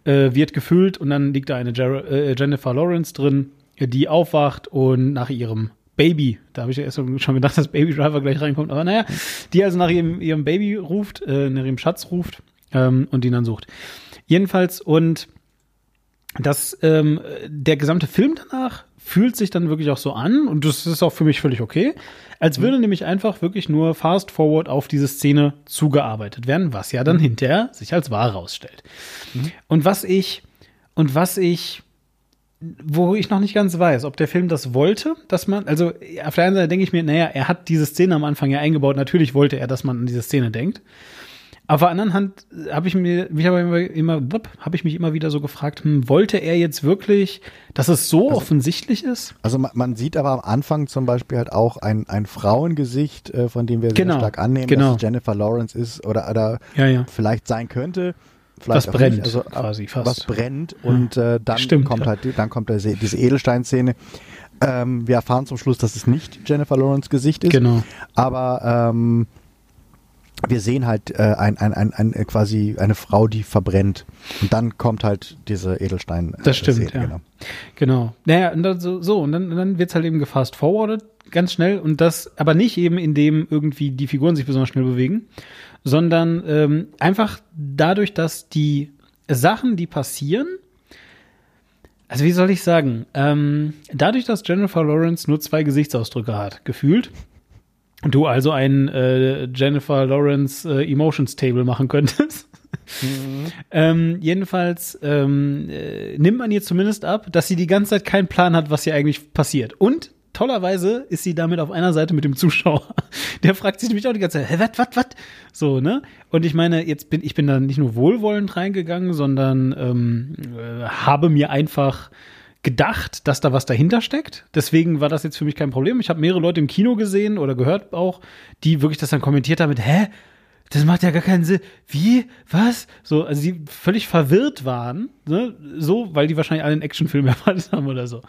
äh, wird gefüllt und dann liegt da eine Jer äh, Jennifer Lawrence drin, die aufwacht und nach ihrem Baby, da habe ich ja erst schon gedacht, dass Baby Driver gleich reinkommt, aber naja, die also nach ihrem, ihrem Baby ruft, äh, nach ihrem Schatz ruft ähm, und ihn dann sucht. Jedenfalls und das, ähm, der gesamte Film danach fühlt sich dann wirklich auch so an und das ist auch für mich völlig okay, als würde nämlich einfach wirklich nur fast forward auf diese Szene zugearbeitet werden, was ja dann hinterher sich als wahr rausstellt. Und was ich, und was ich, wo ich noch nicht ganz weiß, ob der Film das wollte, dass man, also auf der einen Seite denke ich mir, naja, er hat diese Szene am Anfang ja eingebaut, natürlich wollte er, dass man an diese Szene denkt. Auf der anderen Hand habe ich mir, mich aber immer, immer habe ich mich immer wieder so gefragt, hm, wollte er jetzt wirklich, dass es so offensichtlich ist? Also man, man sieht aber am Anfang zum Beispiel halt auch ein, ein Frauengesicht, äh, von dem wir Genau, sehr stark annehmen, genau. dass es Jennifer Lawrence ist oder, oder Ja, ja. vielleicht sein könnte. Vielleicht Was brennt, nicht. also, quasi fast. Was brennt und äh, dann Stimmt, kommt halt dann kommt diese Edelsteinszene. Ähm, wir erfahren zum Schluss, dass es nicht Jennifer Lawrence Gesicht ist. Genau. Aber ähm, wir sehen halt äh, ein, ein, ein, ein, äh, quasi eine Frau, die verbrennt. Und dann kommt halt diese Edelstein. Das stimmt, ja. Genau. genau. Naja, und dann so, so, und dann, dann wird's halt eben gefast forwarded, ganz schnell. Und das, aber nicht eben, indem irgendwie die Figuren sich besonders schnell bewegen, sondern ähm, einfach dadurch, dass die Sachen, die passieren, also wie soll ich sagen, ähm, dadurch, dass Jennifer Lawrence nur zwei Gesichtsausdrücke hat, gefühlt, du also ein äh, Jennifer Lawrence äh, Emotions Table machen könntest. Mhm. ähm, jedenfalls ähm, äh, nimmt man ihr zumindest ab, dass sie die ganze Zeit keinen Plan hat, was hier eigentlich passiert. Und tollerweise ist sie damit auf einer Seite mit dem Zuschauer. *laughs* Der fragt sich nämlich auch die ganze Zeit, hä, wat, wat, wat? So, ne? Und ich meine, jetzt bin ich bin da nicht nur wohlwollend reingegangen, sondern ähm, äh, habe mir einfach gedacht, dass da was dahinter steckt. Deswegen war das jetzt für mich kein Problem. Ich habe mehrere Leute im Kino gesehen oder gehört auch, die wirklich das dann kommentiert haben mit, hä? Das macht ja gar keinen Sinn. Wie? Was? So, also die völlig verwirrt waren, ne? So, weil die wahrscheinlich alle einen Actionfilm *laughs* erwartet haben oder so.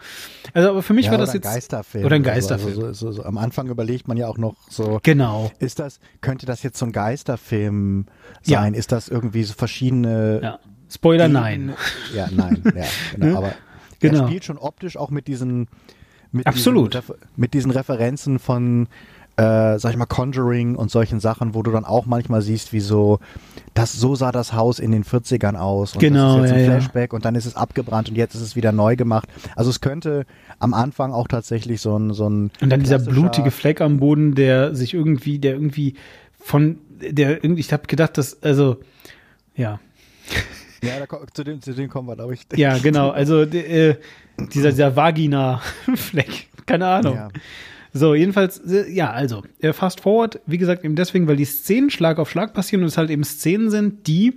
Also, aber für mich ja, war das jetzt. Geisterfilm. Oder ein Geisterfilm. Also, so, so, so, am Anfang überlegt man ja auch noch so. Genau. Ist das, könnte das jetzt so ein Geisterfilm sein? Ja. Ist das irgendwie so verschiedene. Ja. Spoiler, nein. Ja, nein, ja, *laughs* genau. aber Genau. Er spielt schon optisch auch mit diesen mit Absolut. Diesen, mit diesen Referenzen von äh, sag ich mal, Conjuring und solchen Sachen, wo du dann auch manchmal siehst, wie so, das, so sah das Haus in den 40ern aus. Und genau. Das ist jetzt ein Flashback ja. und dann ist es abgebrannt und jetzt ist es wieder neu gemacht. Also es könnte am Anfang auch tatsächlich so ein, so ein. Und dann dieser blutige Fleck am Boden, der sich irgendwie, der irgendwie von, der irgendwie, ich habe gedacht, dass, also, ja. Ja, da, zu, dem, zu dem kommen wir, glaube ich. Ja, genau. *laughs* Also äh, dieser, dieser Vagina-Fleck. *laughs* Keine Ahnung. Ja. So, jedenfalls, äh, ja, also, äh, fast forward, wie gesagt, eben deswegen, weil die Szenen Schlag auf Schlag passieren und es halt eben Szenen sind, die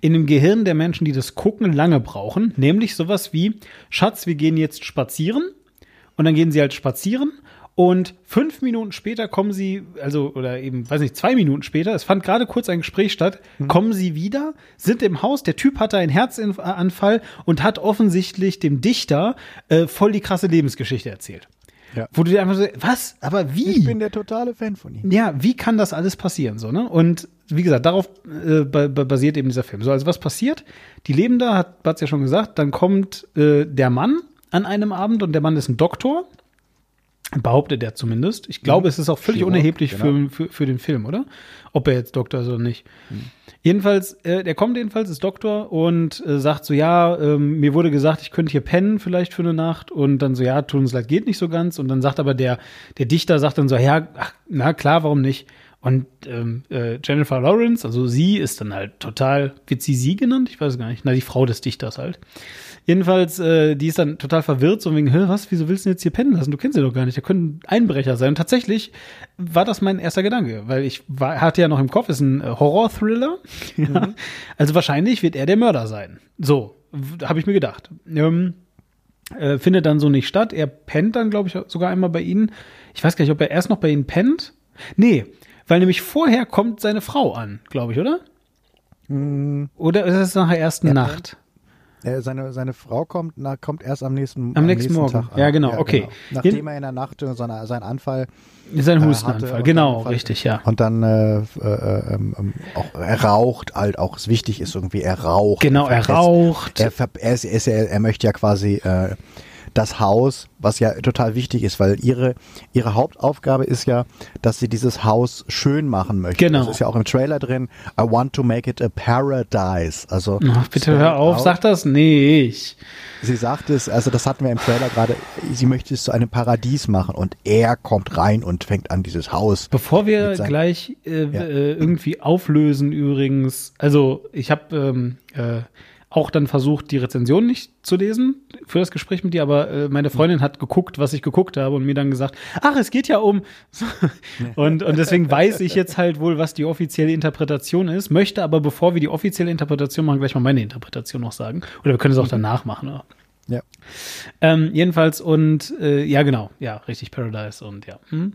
in dem Gehirn der Menschen, die das gucken, lange brauchen. Nämlich sowas wie, Schatz, wir gehen jetzt spazieren. Und dann gehen sie halt spazieren und fünf Minuten später kommen sie, also, oder eben, weiß nicht, zwei Minuten später, es fand gerade kurz ein Gespräch statt, mhm. kommen sie wieder, sind im Haus, der Typ hatte einen Herzanfall und hat offensichtlich dem Dichter äh, voll die krasse Lebensgeschichte erzählt. Ja. Wo du dir einfach so, was? Aber wie? Ich bin der totale Fan von ihm. Ja, wie kann das alles passieren? So, ne? Und wie gesagt, darauf äh, basiert eben dieser Film. So, also was passiert? Die leben da, hat Batz ja schon gesagt, dann kommt äh, der Mann an einem Abend und der Mann ist ein Doktor Behauptet er zumindest. Ich glaube, mhm. es ist auch völlig Chirurg, unerheblich genau. für, für, für den Film, oder? Ob er jetzt Doktor ist oder nicht. Mhm. Jedenfalls, äh, der kommt jedenfalls, ist Doktor und äh, sagt so, ja, ähm, mir wurde gesagt, ich könnte hier pennen vielleicht für eine Nacht und dann so, ja, tut uns leid, geht nicht so ganz und dann sagt aber der, der Dichter sagt dann so, ja, ach, na klar, warum nicht? Und ähm, äh, Jennifer Lawrence, also sie ist dann halt total, wird sie sie genannt? Ich weiß gar nicht. Na, die Frau des Dichters halt. Jedenfalls, äh, die ist dann total verwirrt, so wegen, Hä, was, wieso willst du jetzt hier pennen lassen? Du kennst sie doch gar nicht, der können Einbrecher sein. Und tatsächlich war das mein erster Gedanke, weil ich war, hatte ja noch im Kopf, ist ein äh, Horror-Thriller. Mhm. Also wahrscheinlich wird er der Mörder sein. So, habe ich mir gedacht. Ähm, äh, findet dann so nicht statt. Er pennt dann, glaube ich, sogar einmal bei ihnen. Ich weiß gar nicht, ob er erst noch bei ihnen pennt. Nee, weil nämlich vorher kommt seine Frau an, glaube ich, oder? Mhm. Oder ist es nach der ersten ja, Nacht? Äh, seine, seine Frau kommt, na, kommt erst am nächsten, am, am nächsten, Morgen. Tag an. Ja, genau, ja, okay. Genau. Nachdem in, er in der Nacht äh, seine, seinen Anfall. Sein äh, Hustenanfall, äh, genau, Anfall, richtig, ja. Und dann äh, äh, ähm, auch er raucht, halt auch es wichtig ist irgendwie, er raucht. Genau, er, er raucht. Er, er, er, möchte ja quasi das Haus, was ja total wichtig ist, weil ihre, ihre Hauptaufgabe ist ja, dass sie dieses Haus schön machen möchte. Genau. Das ist ja auch im Trailer drin. I want to make it a paradise. Also. Ach, bitte hör auf, out. sag das nicht. Sie sagt es, also das hatten wir im Trailer gerade, sie möchte es zu einem Paradies machen und er kommt rein und fängt an dieses Haus. Bevor wir gleich äh, ja. äh, irgendwie auflösen übrigens, also ich habe ähm, äh, auch dann versucht, die Rezension nicht zu lesen für das Gespräch mit dir, aber äh, meine Freundin hat geguckt, was ich geguckt habe und mir dann gesagt, ach, es geht ja um. *laughs* und, und deswegen weiß ich jetzt halt wohl, was die offizielle Interpretation ist, möchte aber, bevor wir die offizielle Interpretation machen, gleich mal meine Interpretation noch sagen. Oder wir können es auch danach machen. Oder? Ja. Ähm, jedenfalls und äh, ja, genau, ja, richtig Paradise und ja. Hm?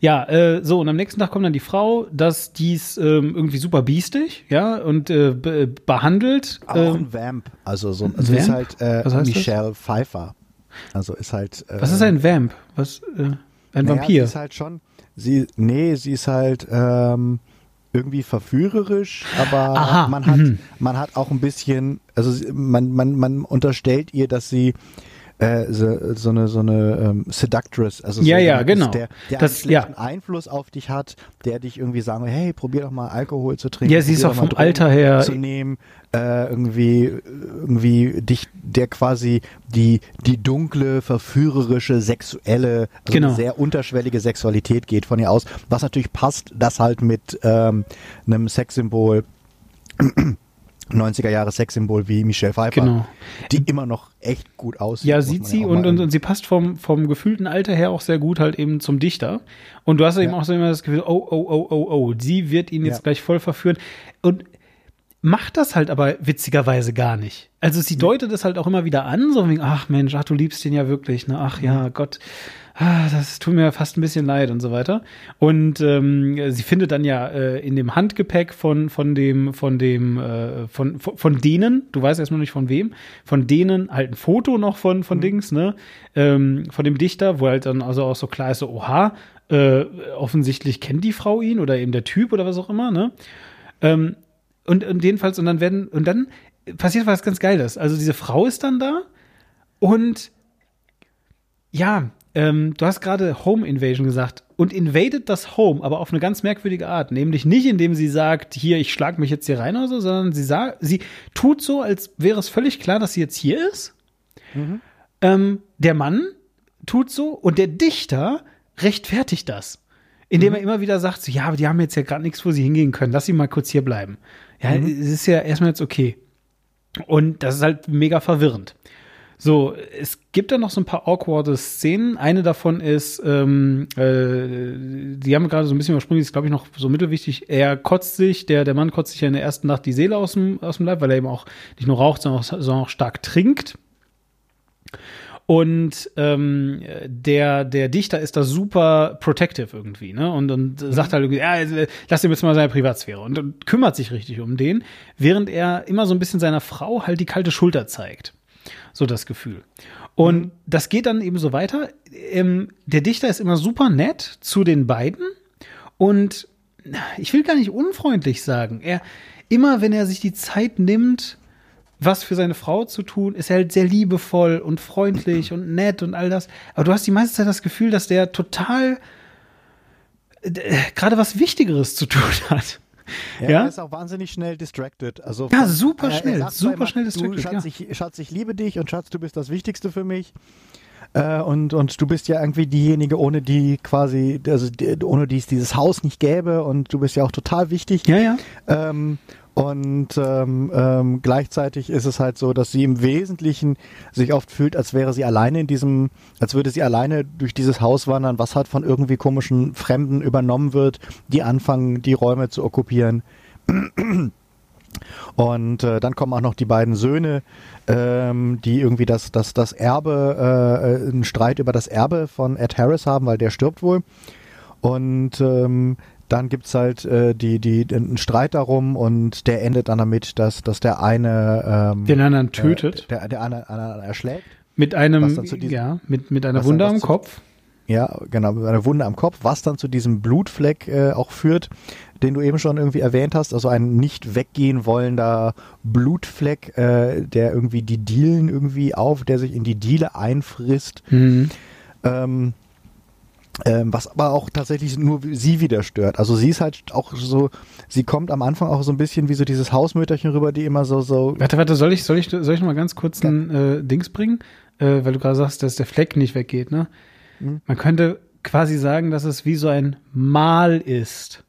Ja, äh, so, und am nächsten Tag kommt dann die Frau, dass dies ähm, irgendwie super biestig, ja, und äh, be behandelt. Auch ähm, ein Vamp, also so also Vamp? ist halt äh, Michelle das? Pfeiffer. Also ist halt. Äh, Was ist ein Vamp? Was? Äh, ein naja, Vampir? Ist halt schon. sie, nee, sie ist halt ähm, irgendwie verführerisch, aber Aha, man hat, mhm. man hat auch ein bisschen, also sie- man, man, man unterstellt ihr, dass sie äh, so, so eine so eine ähm, Seductress, also so Ja, ja, genau. der, der Das- einen schlechten ja. Einfluss auf dich hat, der dich irgendwie sagen, will, hey, probier doch mal Alkohol zu trinken. Ja, sie ist auch vom Alter her- zu nehmen, äh, irgendwie irgendwie dich, der quasi die die dunkle, verführerische, sexuelle, also Genau. sehr unterschwellige Sexualität geht von ihr aus, was natürlich passt, das halt mit ähm, einem Sexsymbol 90er Jahre Sexsymbol wie Michelle Pfeiffer, Genau. die immer noch echt gut aussieht. Ja, sieht sie auch und, und, und sie passt vom, vom gefühlten Alter her auch sehr gut halt eben zum Dichter. Und du hast eben Ja. auch so immer das Gefühl, oh, oh, oh, oh, oh, sie wird ihn jetzt Ja. gleich voll verführen. Und macht das halt aber witzigerweise gar nicht. Also sie deutet es halt auch immer wieder an, so wegen, ach Mensch, ach, du liebst ihn ja wirklich, ne? Ach ja, Gott, ah, das tut mir fast ein bisschen leid und so weiter. Und ähm, sie findet dann ja äh, in dem Handgepäck von, von dem, von dem, äh, von, von, von denen, du weißt erstmal nicht von wem, von denen halt ein Foto noch von, von Dings, ne? Ähm, von dem Dichter, wo halt dann also auch so klar ist, so, oha, äh, offensichtlich kennt die Frau ihn oder eben der Typ oder was auch immer, ne? Ähm, und, und jedenfalls, und dann werden, und dann passiert was ganz Geiles. Also diese Frau ist dann da und ja, ähm, du hast gerade Home Invasion gesagt und invadet das Home, aber auf eine ganz merkwürdige Art. Nämlich nicht, indem sie sagt, hier, ich schlag mich jetzt hier rein oder so, sondern sie sagt, sie tut so, als wäre es völlig klar, dass sie jetzt hier ist. Ähm, der Mann tut so und der Dichter rechtfertigt das. Indem er immer wieder sagt, so, ja, aber die haben jetzt ja gerade nichts, wo sie hingehen können. Lass sie mal kurz hier bleiben. Ja, es ist ja erstmal jetzt okay. Und das ist halt mega verwirrend. So, es gibt dann noch so ein paar awkwarde Szenen. Eine davon ist, ähm, äh, die haben wir gerade so ein bisschen übersprungen, die ist, glaube ich, noch so mittelwichtig. Er kotzt sich, der, der Mann kotzt sich ja in der ersten Nacht die Seele aus dem, aus dem Leib, weil er eben auch nicht nur raucht, sondern auch, sondern auch stark trinkt. Und ähm, der, der Dichter ist da super protective irgendwie, ne? Und, und sagt halt irgendwie, ja, äh, lass ihm jetzt mal seine Privatsphäre und, und kümmert sich richtig um den, während er immer so ein bisschen seiner Frau halt die kalte Schulter zeigt. So das Gefühl. Und das geht dann eben so weiter. Ähm, der Dichter ist immer super nett zu den beiden und ich will gar nicht unfreundlich sagen. Er, immer wenn er sich die Zeit nimmt, was für seine Frau zu tun, ist er halt sehr liebevoll und freundlich und nett und all das. Aber du hast die meiste Zeit das Gefühl, dass der total äh, gerade was Wichtigeres zu tun hat. Ja, Ja? Er ist auch wahnsinnig schnell distracted. Also Ja, super er- er schnell, sagt super schnell distracted, Du, Schatz, ja. ich, Schatz, ich liebe dich und Schatz, du bist das Wichtigste für mich. Äh, und, und du bist ja irgendwie diejenige, ohne die quasi, also die, ohne die es dieses Haus nicht gäbe und du bist ja auch total wichtig. Ja, ja. Ähm, und ähm, ähm, gleichzeitig ist es halt so, dass sie im Wesentlichen sich oft fühlt, als wäre sie alleine in diesem, als würde sie alleine durch dieses Haus wandern, was halt von irgendwie komischen Fremden übernommen wird, die anfangen, die Räume zu okkupieren. Und äh, dann kommen auch noch die beiden Söhne, ähm, die irgendwie das, das, das Erbe, äh, einen Streit über das Erbe von Ed Harris haben, weil der stirbt wohl. Und ähm, dann gibt's halt äh, die, die, einen Streit darum und der endet dann damit, dass, dass der eine ähm, Den anderen tötet. Äh, der, der eine, einer erschlägt. Mit einem, diesem- ja, mit, mit einer Wunde am zu- Kopf. Ja, genau, mit einer Wunde am Kopf, was dann zu diesem Blutfleck äh, auch führt, den du eben schon irgendwie erwähnt hast, also ein nicht weggehen wollender Blutfleck, äh, der irgendwie die Dielen irgendwie auf, der sich in die Diele einfrisst. Mhm. Ähm, ähm, was aber auch tatsächlich nur sie wieder stört. Also sie ist halt auch so, sie kommt am Anfang auch so ein bisschen wie so dieses Hausmütterchen rüber, die immer so, so, Warte, warte, soll ich, soll ich, soll ich noch mal ganz kurz ein äh, Dings bringen? Äh, weil du gerade sagst, dass der Fleck nicht weggeht, ne? Mhm. Man könnte quasi sagen, dass es wie so ein Mal ist.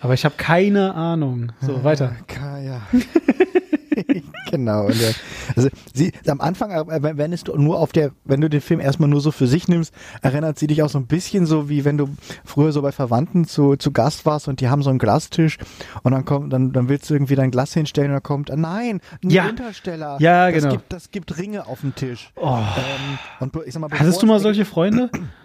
Aber ich habe keine Ahnung. So, weiter. Ka- Ja. *laughs* *laughs* genau. Und, also sie am Anfang, äh, wenn es nur auf der, wenn du den Film erstmal nur so für sich nimmst, erinnert sie dich auch so ein bisschen so, wie wenn du früher so bei Verwandten zu, zu Gast warst und die haben so einen Glastisch und dann kommt, dann, dann willst du irgendwie dein Glas hinstellen und dann kommt, äh, nein, ein Ja. Untersteller. Ja, das genau. Gibt, das gibt Ringe auf dem Tisch. Oh. Ähm, und ich sag mal, Hattest du mal solche Freunde? *clears throat*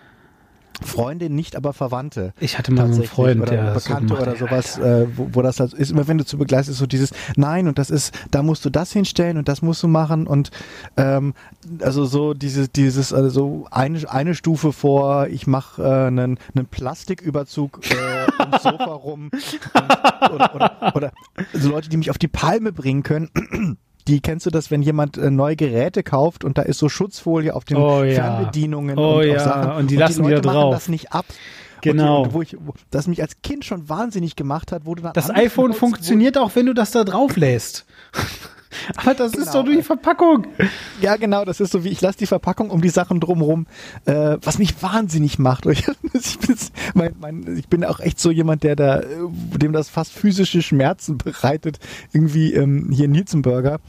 Freundin, nicht aber Verwandte. Ich hatte mal so einen. Freund, oder so Bekannte gemacht oder sowas, äh, wo, wo das halt ist. Immer wenn du zu begleitest, ist so dieses Nein und das ist, da musst du das hinstellen und das musst du machen und ähm, also so dieses, dieses, also so eine, eine Stufe vor, ich mache äh, einen, einen Plastiküberzug äh, ums *laughs* Sofa rum und, oder, oder, oder so Leute, die mich auf die Palme bringen können. Die kennst du das, wenn jemand äh, neue Geräte kauft und da ist so Schutzfolie auf den Oh ja. Fernbedienungen Oh und ja, Sachen und die lassen Leute wieder machen drauf. das nicht ab. Genau. Und, die, und wo ich, wo, das mich als Kind schon wahnsinnig gemacht hat, wo du dann Das iPhone funktioniert auch, wenn du das da drauf lässt. Aber das ist Genau. doch nur die Verpackung. Ja, genau, das ist so wie ich lasse die Verpackung um die Sachen drumherum, äh, was mich wahnsinnig macht. *laughs* Ich, ich, bin, mein, mein, ich bin auch echt so jemand, der da, äh, dem das fast physische Schmerzen bereitet. Irgendwie ähm, hier Nielsenburger,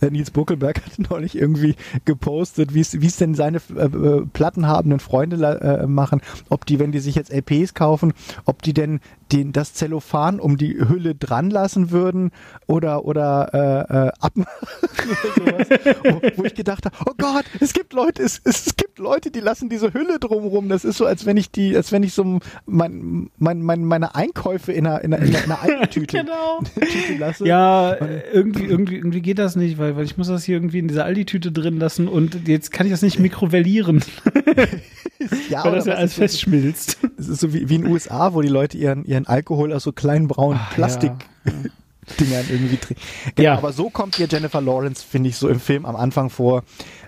äh, Nils Buckelberg *laughs* hat neulich irgendwie gepostet, wie es wie es denn seine äh, äh, plattenhabenden Freunde äh, machen, ob die, wenn die sich jetzt LPs kaufen, ob die denn den, das Zellophan um die Hülle dran lassen würden oder, oder äh, äh, abmachen *laughs* oder sowas. wo, wo ich gedacht habe, oh Gott, es gibt Leute, es, es gibt Leute, die lassen diese Hülle drumrum. Das ist so, als wenn ich die, als wenn ich so mein, mein, mein, meine Einkäufe in einer, in einer, in einer, *laughs* in einer Aldi-Tüte Genau. Tüte lasse. Ja, irgendwie, irgendwie, irgendwie geht das nicht, weil, weil ich muss das hier irgendwie in dieser Aldi-Tüte drin lassen und jetzt kann ich das nicht mikrovellieren, *laughs* ja weil oder das ja alles festschmilzt. Es ist so wie, wie in den USA, wo die Leute ihren, ihren Alkohol aus so kleinen braunen Ach, Plastik. Dingern irgendwie trinken. Genau, Ja. aber so kommt dir Jennifer Lawrence, finde ich, so im Film am Anfang vor,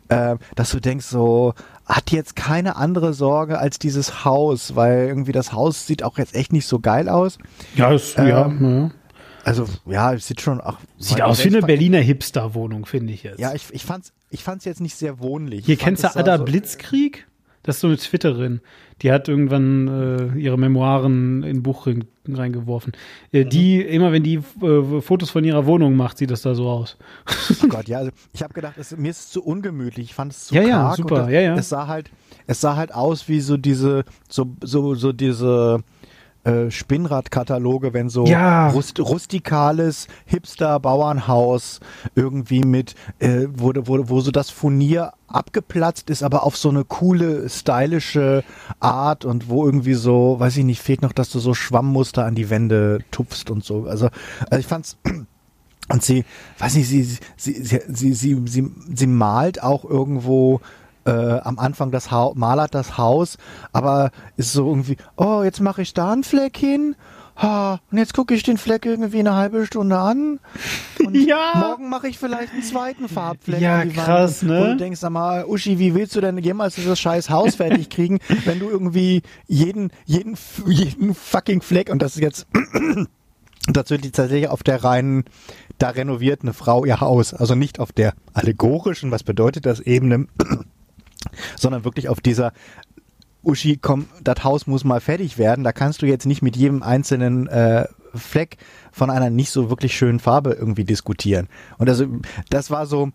äh, dass du denkst, so, hat die jetzt keine andere Sorge als dieses Haus, weil irgendwie das Haus sieht auch jetzt echt nicht so geil aus. Ja, das, Ähm, ja. Also, ja, es sieht schon, ach, Sieht aus wie eine Berliner Hipster-Wohnung, finde ich jetzt. Ja, ich, ich fand's, ich fand's jetzt nicht sehr wohnlich. Hier kennst du Ada so- Blitzkrieg? Das ist so eine Twitterin. Die hat irgendwann äh, ihre Memoiren in ein Buch rein, reingeworfen. Äh, Mhm. Die, immer wenn die äh, Fotos von ihrer Wohnung macht, sieht das da so aus. Oh *laughs* Gott, ja, also ich habe gedacht, es, mir ist es zu ungemütlich. Ich fand es zu Ja, ja, karg super, und es, ja, ja. es sah halt, es sah halt aus wie so diese, so, so, so diese äh, Spinnradkataloge, wenn so Ja. rust, rustikales Hipster-Bauernhaus irgendwie mit, äh, wo, wo, wo so das Furnier abgeplatzt ist, aber auf so eine coole, stylische Art und wo irgendwie so, weiß ich nicht, fehlt noch, dass du so Schwammmuster an die Wände tupfst und so. Also, also ich fand's *clears throat* und sie, weiß nicht, sie, sie, sie, sie, sie, sie, sie malt auch irgendwo äh, am Anfang das Haus, malert das Haus, aber ist so irgendwie, oh, jetzt mache ich da einen Fleck hin. Ha, und jetzt gucke ich den Fleck irgendwie eine halbe Stunde an. Und *laughs* Ja. morgen mache ich vielleicht einen zweiten Farbfleck. Ja, die Wand. krass, ne? Wo du denkst, sag mal, Uschi, wie willst du denn jemals dieses scheiß Haus fertig kriegen, *laughs* wenn du irgendwie jeden, jeden, jeden fucking Fleck, und das ist jetzt *clears throat* tatsächlich tatsächlich auf der reinen, da renoviert eine Frau ihr Haus. Also nicht auf der allegorischen, was bedeutet das Ebene, sondern wirklich auf dieser Uschi, komm, das Haus muss mal fertig werden. Da kannst du jetzt nicht mit jedem einzelnen äh, Fleck von einer nicht so wirklich schönen Farbe irgendwie diskutieren. Und also das war so,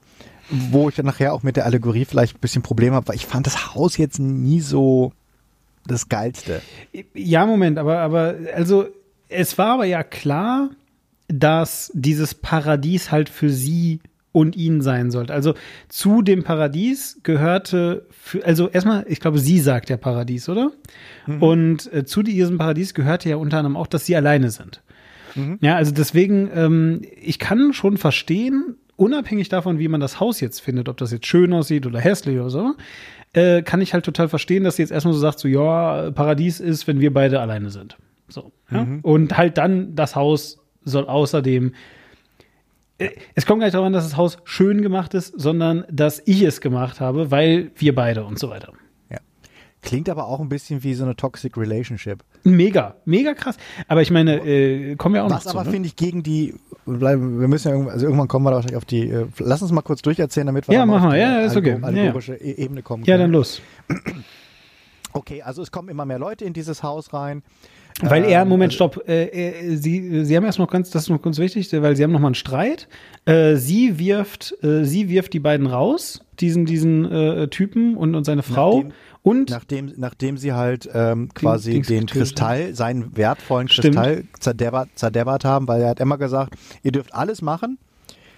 wo ich dann nachher auch mit der Allegorie vielleicht ein bisschen Probleme habe, weil ich fand das Haus jetzt nie so das Geilste. Ja, Moment, aber, aber, also, es war aber ja klar, dass dieses Paradies halt für sie und ihn sein sollte. Also zu dem Paradies gehörte, für, also erstmal, ich glaube, sie sagt ja Paradies, oder? Und äh, zu diesem Paradies gehörte ja unter anderem auch, dass sie alleine sind. Ja, also deswegen, ähm, ich kann schon verstehen, unabhängig davon, wie man das Haus jetzt findet, ob das jetzt schön aussieht oder hässlich oder so, äh, kann ich halt total verstehen, dass sie jetzt erstmal so sagt, so ja, Paradies ist, wenn wir beide alleine sind. So. Ja? Und halt dann das Haus soll außerdem es kommt gar nicht darauf an, dass das Haus schön gemacht ist, sondern dass ich es gemacht habe, weil wir beide und so weiter. Ja. Klingt aber auch ein bisschen wie so eine Toxic Relationship. Mega, mega krass. Aber ich meine, äh, kommen wir auch Was noch zu. aber ne? finde ich gegen die, bleiben, wir müssen ja irgendwann, also irgendwann kommen wir da wahrscheinlich auf die, äh, lass uns mal kurz durcherzählen, damit wir Ja, auf die Ja, ist okay. allegor- Ja, ja. allegorische E- Ebene kommen Ja, können. dann los. *clears throat* Okay, also es kommen immer mehr Leute in dieses Haus rein. Weil er, Ähm, Moment, also- stopp, äh, äh, Sie, Sie haben erst noch ganz, das ist noch ganz wichtig, weil Sie haben noch mal einen Streit. Äh, sie wirft, äh, sie wirft die beiden raus, diesen, diesen äh, Typen und, und seine Frau. Nachdem- und Nachdem, nachdem sie halt ähm, quasi den getötet Kristall, seinen wertvollen. Kristall zerdeppert haben, weil er hat immer gesagt, ihr dürft alles machen,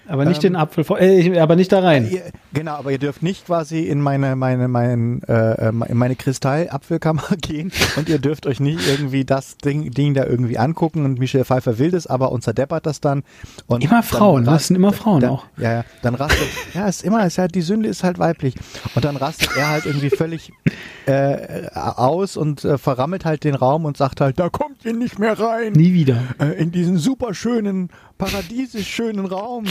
Aber nicht den Apfel, vor- äh, aber nicht da rein. Ihr, genau, aber ihr dürft nicht quasi in meine meine mein, äh, äh, in meine Kristallapfelkammer *laughs* gehen und ihr dürft euch nicht irgendwie das Ding, Ding da irgendwie angucken und Michelle Pfeiffer will das, aber uns zerdeppert das dann. Und Immer Frauen, das sind immer Frauen dann, auch. Ja, ja, dann rastet, ja, ist immer, ist halt, die Sünde ist halt weiblich. Und dann rastet er halt irgendwie völlig äh, aus und äh, verrammelt halt den Raum und sagt halt, da kommt ihr nicht mehr rein Nie wieder. äh, in diesen super schönen, paradiesisch schönen Raum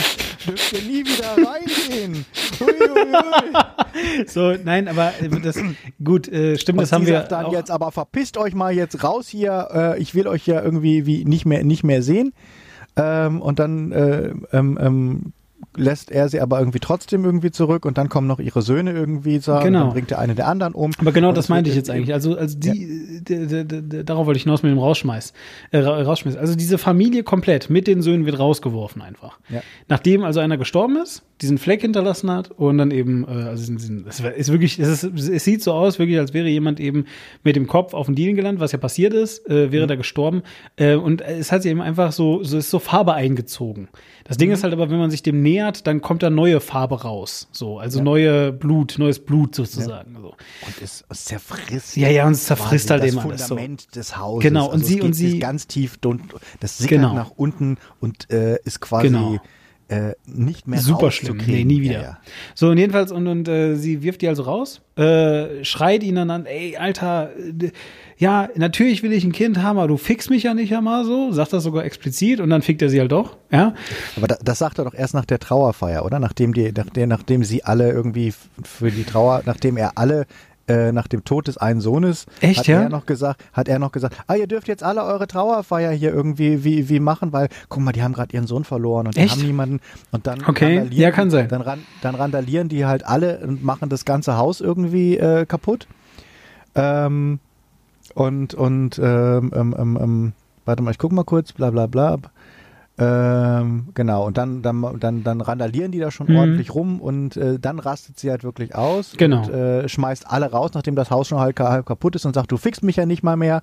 dürft ihr nie wieder reingehen. Ui, ui, ui. *laughs* So, nein, aber äh, das, gut, äh, stimmt, das Und haben sie wir dann auch. jetzt, aber verpisst euch mal jetzt raus hier, äh, ich will euch ja irgendwie wie nicht mehr, nicht mehr sehen. Ähm, und dann äh, ähm, ähm, lässt er sie aber irgendwie trotzdem irgendwie zurück und dann kommen noch ihre Söhne irgendwie sagen, Genau. dann bringt der eine der anderen um. Aber genau das meinte ich jetzt eigentlich. Also, also die, d- darauf wollte ich hinaus mit dem Rausschmeiß, äh, ra- rausschmeißen. Also diese Familie komplett mit den Söhnen wird rausgeworfen einfach. Ja. Nachdem also einer gestorben ist, diesen Fleck hinterlassen hat und dann eben, äh, also es ist wirklich, es, ist, es sieht so aus, wirklich, als wäre jemand eben mit dem Kopf auf den Dielen gelandet, was ja passiert ist, äh, Mhm. wäre da gestorben. Äh, und es hat sich eben einfach so, so ist so Farbe eingezogen. Das Mhm. Ding ist halt aber, wenn man sich dem nähert, dann kommt da neue Farbe raus. So, also neue Blut, neues Blut sozusagen. So. Und es, es zerfrisst. Ja, ja, und es zerfrisst halt das eben alles so. Fundament des Hauses. Genau, und also sie- und sie- ganz tief und das sickert Genau. nach unten und äh, ist quasi Genau. Äh, nicht mehr Super schlimm. Nee, nie wieder. Ja, ja. So, und jedenfalls, und, und äh, sie wirft die also raus, äh, schreit ihn dann an, ey, Alter, ja, natürlich will ich ein Kind haben, aber du fickst mich ja nicht einmal so, sagt das sogar explizit und dann fickt er sie halt doch, ja. Aber da, das sagt er doch erst nach der Trauerfeier, oder? Nachdem die, nach der, nachdem sie alle irgendwie für die Trauer, nachdem er alle äh, nach dem Tod des einen Sohnes Echt, hat ja? er noch gesagt, hat er noch gesagt, ah, ihr dürft jetzt alle eure Trauerfeier hier irgendwie wie, wie machen, weil guck mal, die haben gerade ihren Sohn verloren und die Echt? haben niemanden und dann Okay, randalieren ja, kann die- sein. Dann, ran, dann randalieren die halt alle und machen das ganze Haus irgendwie äh, kaputt. Ähm, und und ähm, ähm, ähm, ähm, warte mal, ich guck mal kurz, bla bla bla. Ähm, genau, und dann, dann, dann, dann randalieren die da schon Mhm. ordentlich rum und äh, dann rastet sie halt wirklich aus Genau. und äh, schmeißt alle raus, nachdem das Haus schon halb, halb kaputt ist und sagt, du fickst mich ja nicht mal mehr.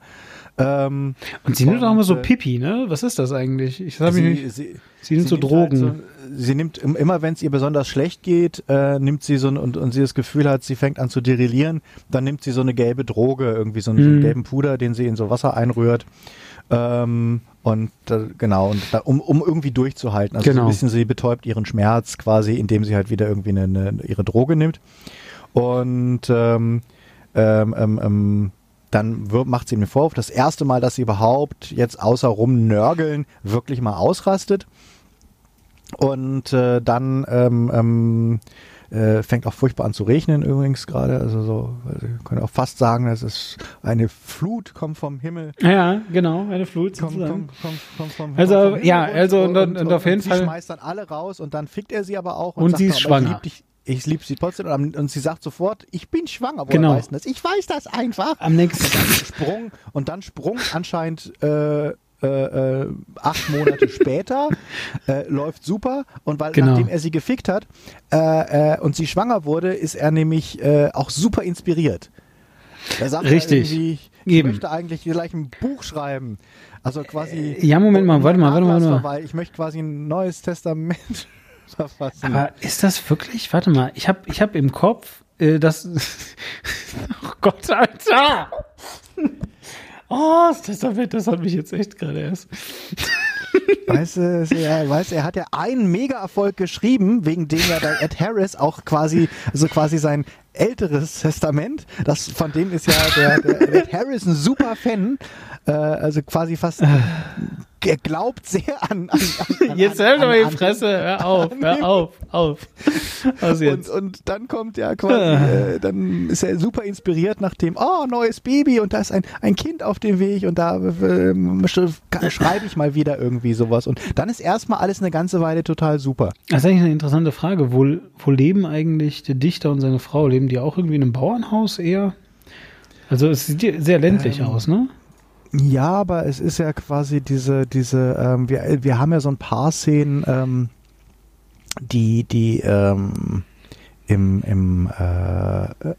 Ähm, Und sie nimmt auch immer so äh, Pipi, ne? Was ist das eigentlich? Ich sie, nicht, sie, sie nimmt so nimmt Drogen. Halt so, sie nimmt im- immer, wenn es ihr besonders schlecht geht, äh, nimmt sie so ein, und, und sie das Gefühl hat, sie fängt an zu derillieren, dann nimmt sie so eine gelbe Droge, irgendwie so, einen- so einen Mhm. gelben Puder, den sie in so Wasser einrührt. Ähm, und genau, und da, um, um irgendwie durchzuhalten. Also so Genau. ein bisschen, sie betäubt ihren Schmerz quasi, indem sie halt wieder irgendwie eine, eine, ihre Droge nimmt. Und ähm, ähm, ähm, ähm, dann wir- macht sie ihm den Vorwurf, das erste Mal, dass sie überhaupt jetzt außer rumnörgeln wirklich mal ausrastet. Und äh, dann ähm, ähm, äh, fängt auch furchtbar an zu regnen übrigens gerade. Also so, also können auch fast sagen, dass es eine Flut kommt vom Himmel. Ja, genau, eine Flut Kommt, sozusagen. kommt, kommt, kommt vom, Also, vom Himmel ja, also und- und- und auf jeden sie Fall- schmeißt dann alle raus und dann fickt er sie aber auch. Und sagt sie ist aber schwanger. Ich lieb, dich, ich lieb sie trotzdem. Und, und sie sagt sofort, ich bin schwanger. Woher Genau. weiß das? Ich weiß das einfach. Am nächsten Sprung und dann Sprung anscheinend äh, äh, äh, acht Monate *laughs* später äh, läuft super und weil Genau. nachdem er sie gefickt hat äh, äh, und sie schwanger wurde, ist er nämlich auch super inspiriert. Er sagt Richtig. ich Eben. möchte eigentlich gleich ein Buch schreiben. Also quasi. Ja, Moment mal, warte mal, warte mal, warte mal. Weil ich möchte quasi ein neues Testament *laughs* verfassen. Aber ist das wirklich? Warte mal, ich habe ich hab im Kopf, äh, das. *laughs* oh Gott, Alter! Oh, das Testament, das hat mich jetzt echt gerade erst. Weißt du, er, weißt, du, er hat ja einen Mega-Erfolg geschrieben, wegen dem ja der Ed Harris auch quasi, also quasi sein älteres Testament, das von dem ist ja der, der Ed Harris ein super Fan, äh, also quasi fast, *laughs* er glaubt sehr an, an, an, an *laughs* Jetzt hält aber die Fresse, hör auf, hör *laughs* auf, auf. Und, jetzt? und dann kommt ja quasi, äh, dann ist er super inspiriert nach dem, oh, neues Baby und da ist ein, ein Kind auf dem Weg und da äh, sch schreibe ich mal wieder irgendwie sowas. Und dann ist erstmal alles eine ganze Weile total super. Das ist eigentlich eine interessante Frage. Wo, wo leben eigentlich der Dichter und seine Frau? Leben die auch irgendwie in einem Bauernhaus eher? Also es sieht sehr ländlich Ähm, aus, ne? Ja, aber es ist ja quasi diese, diese, ähm, wir, wir haben ja so ein paar Szenen, ähm, die, die ähm, im, im, äh,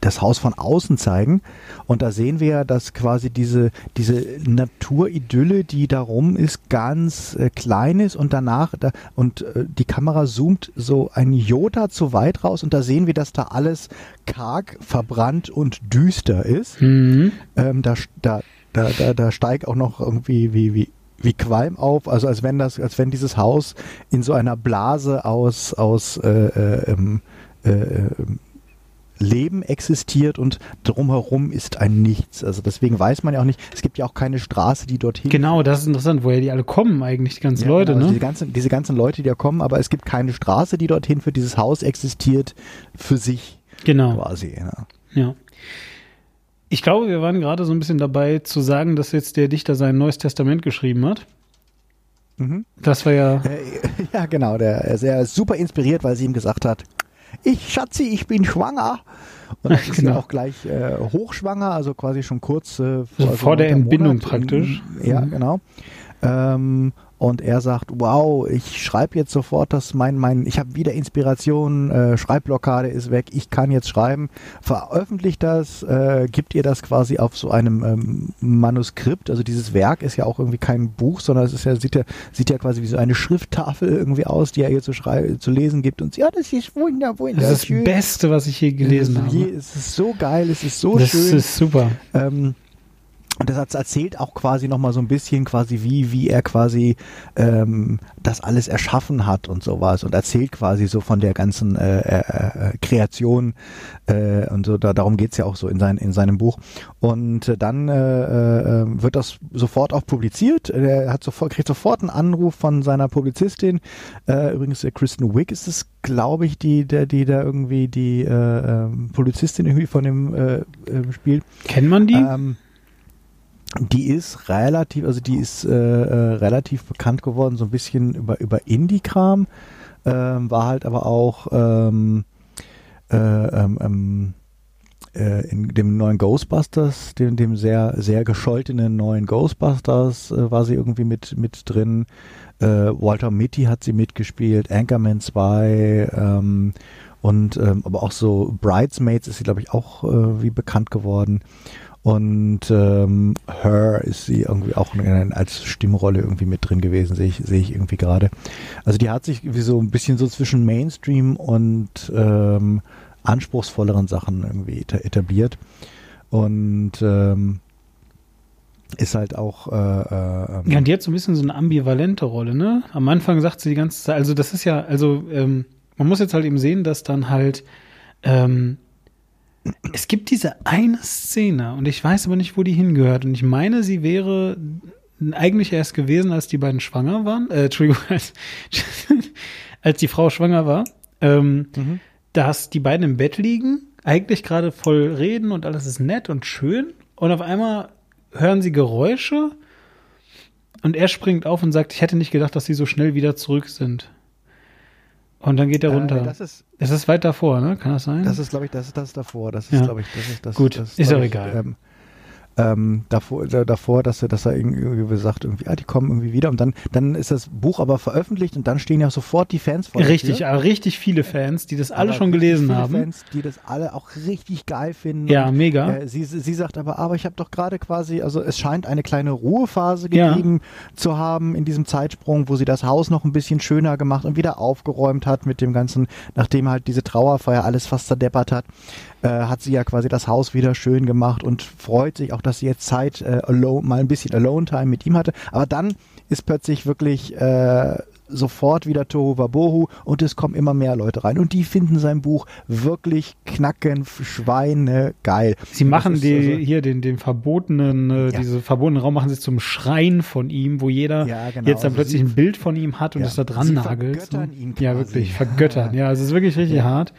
das Haus von außen zeigen. Und da sehen wir ja, dass quasi diese, diese Naturidylle, die darum ist, ganz äh, klein ist und danach, da, und äh, die Kamera zoomt so ein Jota zu weit raus und da sehen wir, dass da alles karg, verbrannt und düster ist. Mhm. Ähm, da, da, da, da, da steigt auch noch irgendwie wie, wie, wie Qualm auf, also als wenn das, als wenn dieses Haus in so einer Blase aus, aus äh, äh, ähm, äh, ähm, Leben existiert und drumherum ist ein Nichts. Also deswegen weiß man ja auch nicht, es gibt ja auch keine Straße, die dorthin. Genau, das ist interessant, woher die alle kommen eigentlich, die ganzen Ja, Leute, genau, also ne? Diese ganzen, diese ganzen Leute, die da kommen, aber es gibt keine Straße, die dorthin für dieses Haus existiert, für sich Genau, quasi. Ja. ja. Ich glaube, wir waren gerade so ein bisschen dabei zu sagen, dass jetzt der Dichter sein neues Testament geschrieben hat. Mhm. Das war ja, Äh, ja, genau, der er ist sehr super inspiriert, weil sie ihm gesagt hat, ich Schatzi, ich bin schwanger. Und dann *laughs* ist Genau. sie auch gleich äh, hochschwanger, also quasi schon kurz äh, Also also vor der neunter Entbindung Monat. praktisch. Ja, Mhm. genau. Ähm, und er sagt, wow, ich schreibe jetzt sofort, dass mein, mein, ich habe wieder Inspiration, äh, Schreibblockade ist weg, ich kann jetzt schreiben. Veröffentlicht das, äh, gibt ihr das quasi auf so einem ähm, Manuskript. Also dieses Werk ist ja auch irgendwie kein Buch, sondern es ist ja, sieht ja, sieht ja quasi wie so eine Schrifttafel irgendwie aus, die er ihr zu, schrei zu lesen gibt. Und sie, ja, das ist wunder, wunder. das ist das Beste, was ich je gelesen je- habe. Es ist so geil, es ist so Das schön. ist super. Ähm, und das hat- erzählt auch quasi nochmal so ein bisschen quasi, wie, wie er quasi ähm, das alles erschaffen hat und sowas und erzählt quasi so von der ganzen äh, äh, äh, Kreation äh, und so, da, darum geht's ja auch so in, sein, in seinem Buch. Und äh, dann äh, äh, wird das sofort auch publiziert. Er hat sofort, kriegt sofort einen Anruf von seiner Publizistin. Äh, übrigens, äh, Kristen Wiig ist es, glaube ich, die, der, die da irgendwie die äh, ähm, Polizistin irgendwie von dem äh, äh, spielt. Kennt man die? Ähm, die ist relativ, also die ist äh, äh, relativ bekannt geworden, so ein bisschen über, über Indie-Kram, ähm, war halt aber auch ähm, äh, ähm, ähm, äh, in dem neuen Ghostbusters, dem, dem sehr, sehr gescholtenen neuen Ghostbusters äh, war sie irgendwie mit, mit drin. Äh, Walter Mitty hat sie mitgespielt, Anchorman 2 ähm, und ähm, aber auch so Bridesmaids ist sie, glaube ich, auch wie bekannt geworden. Und ähm, Her ist sie irgendwie auch als Stimmrolle irgendwie mit drin gewesen, sehe ich, sehe ich irgendwie gerade. Also die hat sich wie so ein bisschen so zwischen Mainstream und ähm, anspruchsvolleren Sachen irgendwie eta- etabliert. Und ähm, ist halt auch äh, äh, Ja, und die hat so ein bisschen so eine ambivalente Rolle, ne? Am Anfang sagt sie die ganze Zeit, also das ist ja, also ähm, man muss jetzt halt eben sehen, dass dann halt ähm, es gibt diese eine Szene und ich weiß aber nicht, wo die hingehört. Und ich meine, sie wäre eigentlich erst gewesen, als die beiden schwanger waren, äh, Entschuldigung, *laughs* als, als die Frau schwanger war, ähm, Mhm. dass die beiden im Bett liegen, eigentlich gerade voll reden und alles ist nett und schön. Und auf einmal hören sie Geräusche. Und er springt auf und sagt, ich hätte nicht gedacht, dass sie so schnell wieder zurück sind. Und dann geht er runter. Äh, das ist es ist weit davor, ne? Kann das sein? Das ist, glaube ich, das ist das davor. Das ist, Ja. glaube ich, das ist das. Gut, das ist glaub auch ich, egal. Ähm, ähm, davor, da, davor, dass er, dass er irgendwie sagt, irgendwie, ah, die kommen irgendwie wieder und dann, dann ist das Buch aber veröffentlicht und dann stehen ja sofort die Fans vor richtig, aber richtig viele Fans, die das alle Aber schon gelesen viele haben. Fans, die das alle auch richtig geil finden. Ja, Und, mega. Äh, sie, sie sagt aber, aber ich habe doch gerade quasi, also es scheint eine kleine Ruhephase Ja. gegeben zu haben in diesem Zeitsprung, wo sie das Haus noch ein bisschen schöner gemacht und wieder aufgeräumt hat mit dem ganzen, nachdem halt diese Trauerfeier alles fast zerdeppert hat, äh, hat sie ja quasi das Haus wieder schön gemacht und freut sich auch, dass sie jetzt Zeit äh, alone, mal ein bisschen Alone-Time mit ihm hatte. Aber dann ist plötzlich wirklich äh, sofort wieder Tohu Wabohu und es kommen immer mehr Leute rein und die finden sein Buch wirklich knacken, Schweine geil. Sie machen die, also- hier den, den verbotenen, äh, Ja. diese verbotenen Raum machen sie zum Schrein von ihm, wo jeder Ja, genau. jetzt dann Also plötzlich ein Bild von ihm hat und Ja. es da dran Sie nagelt. vergöttern ihn ja, quasi. wirklich, vergöttern. Ja, es ist wirklich *laughs* richtig hart.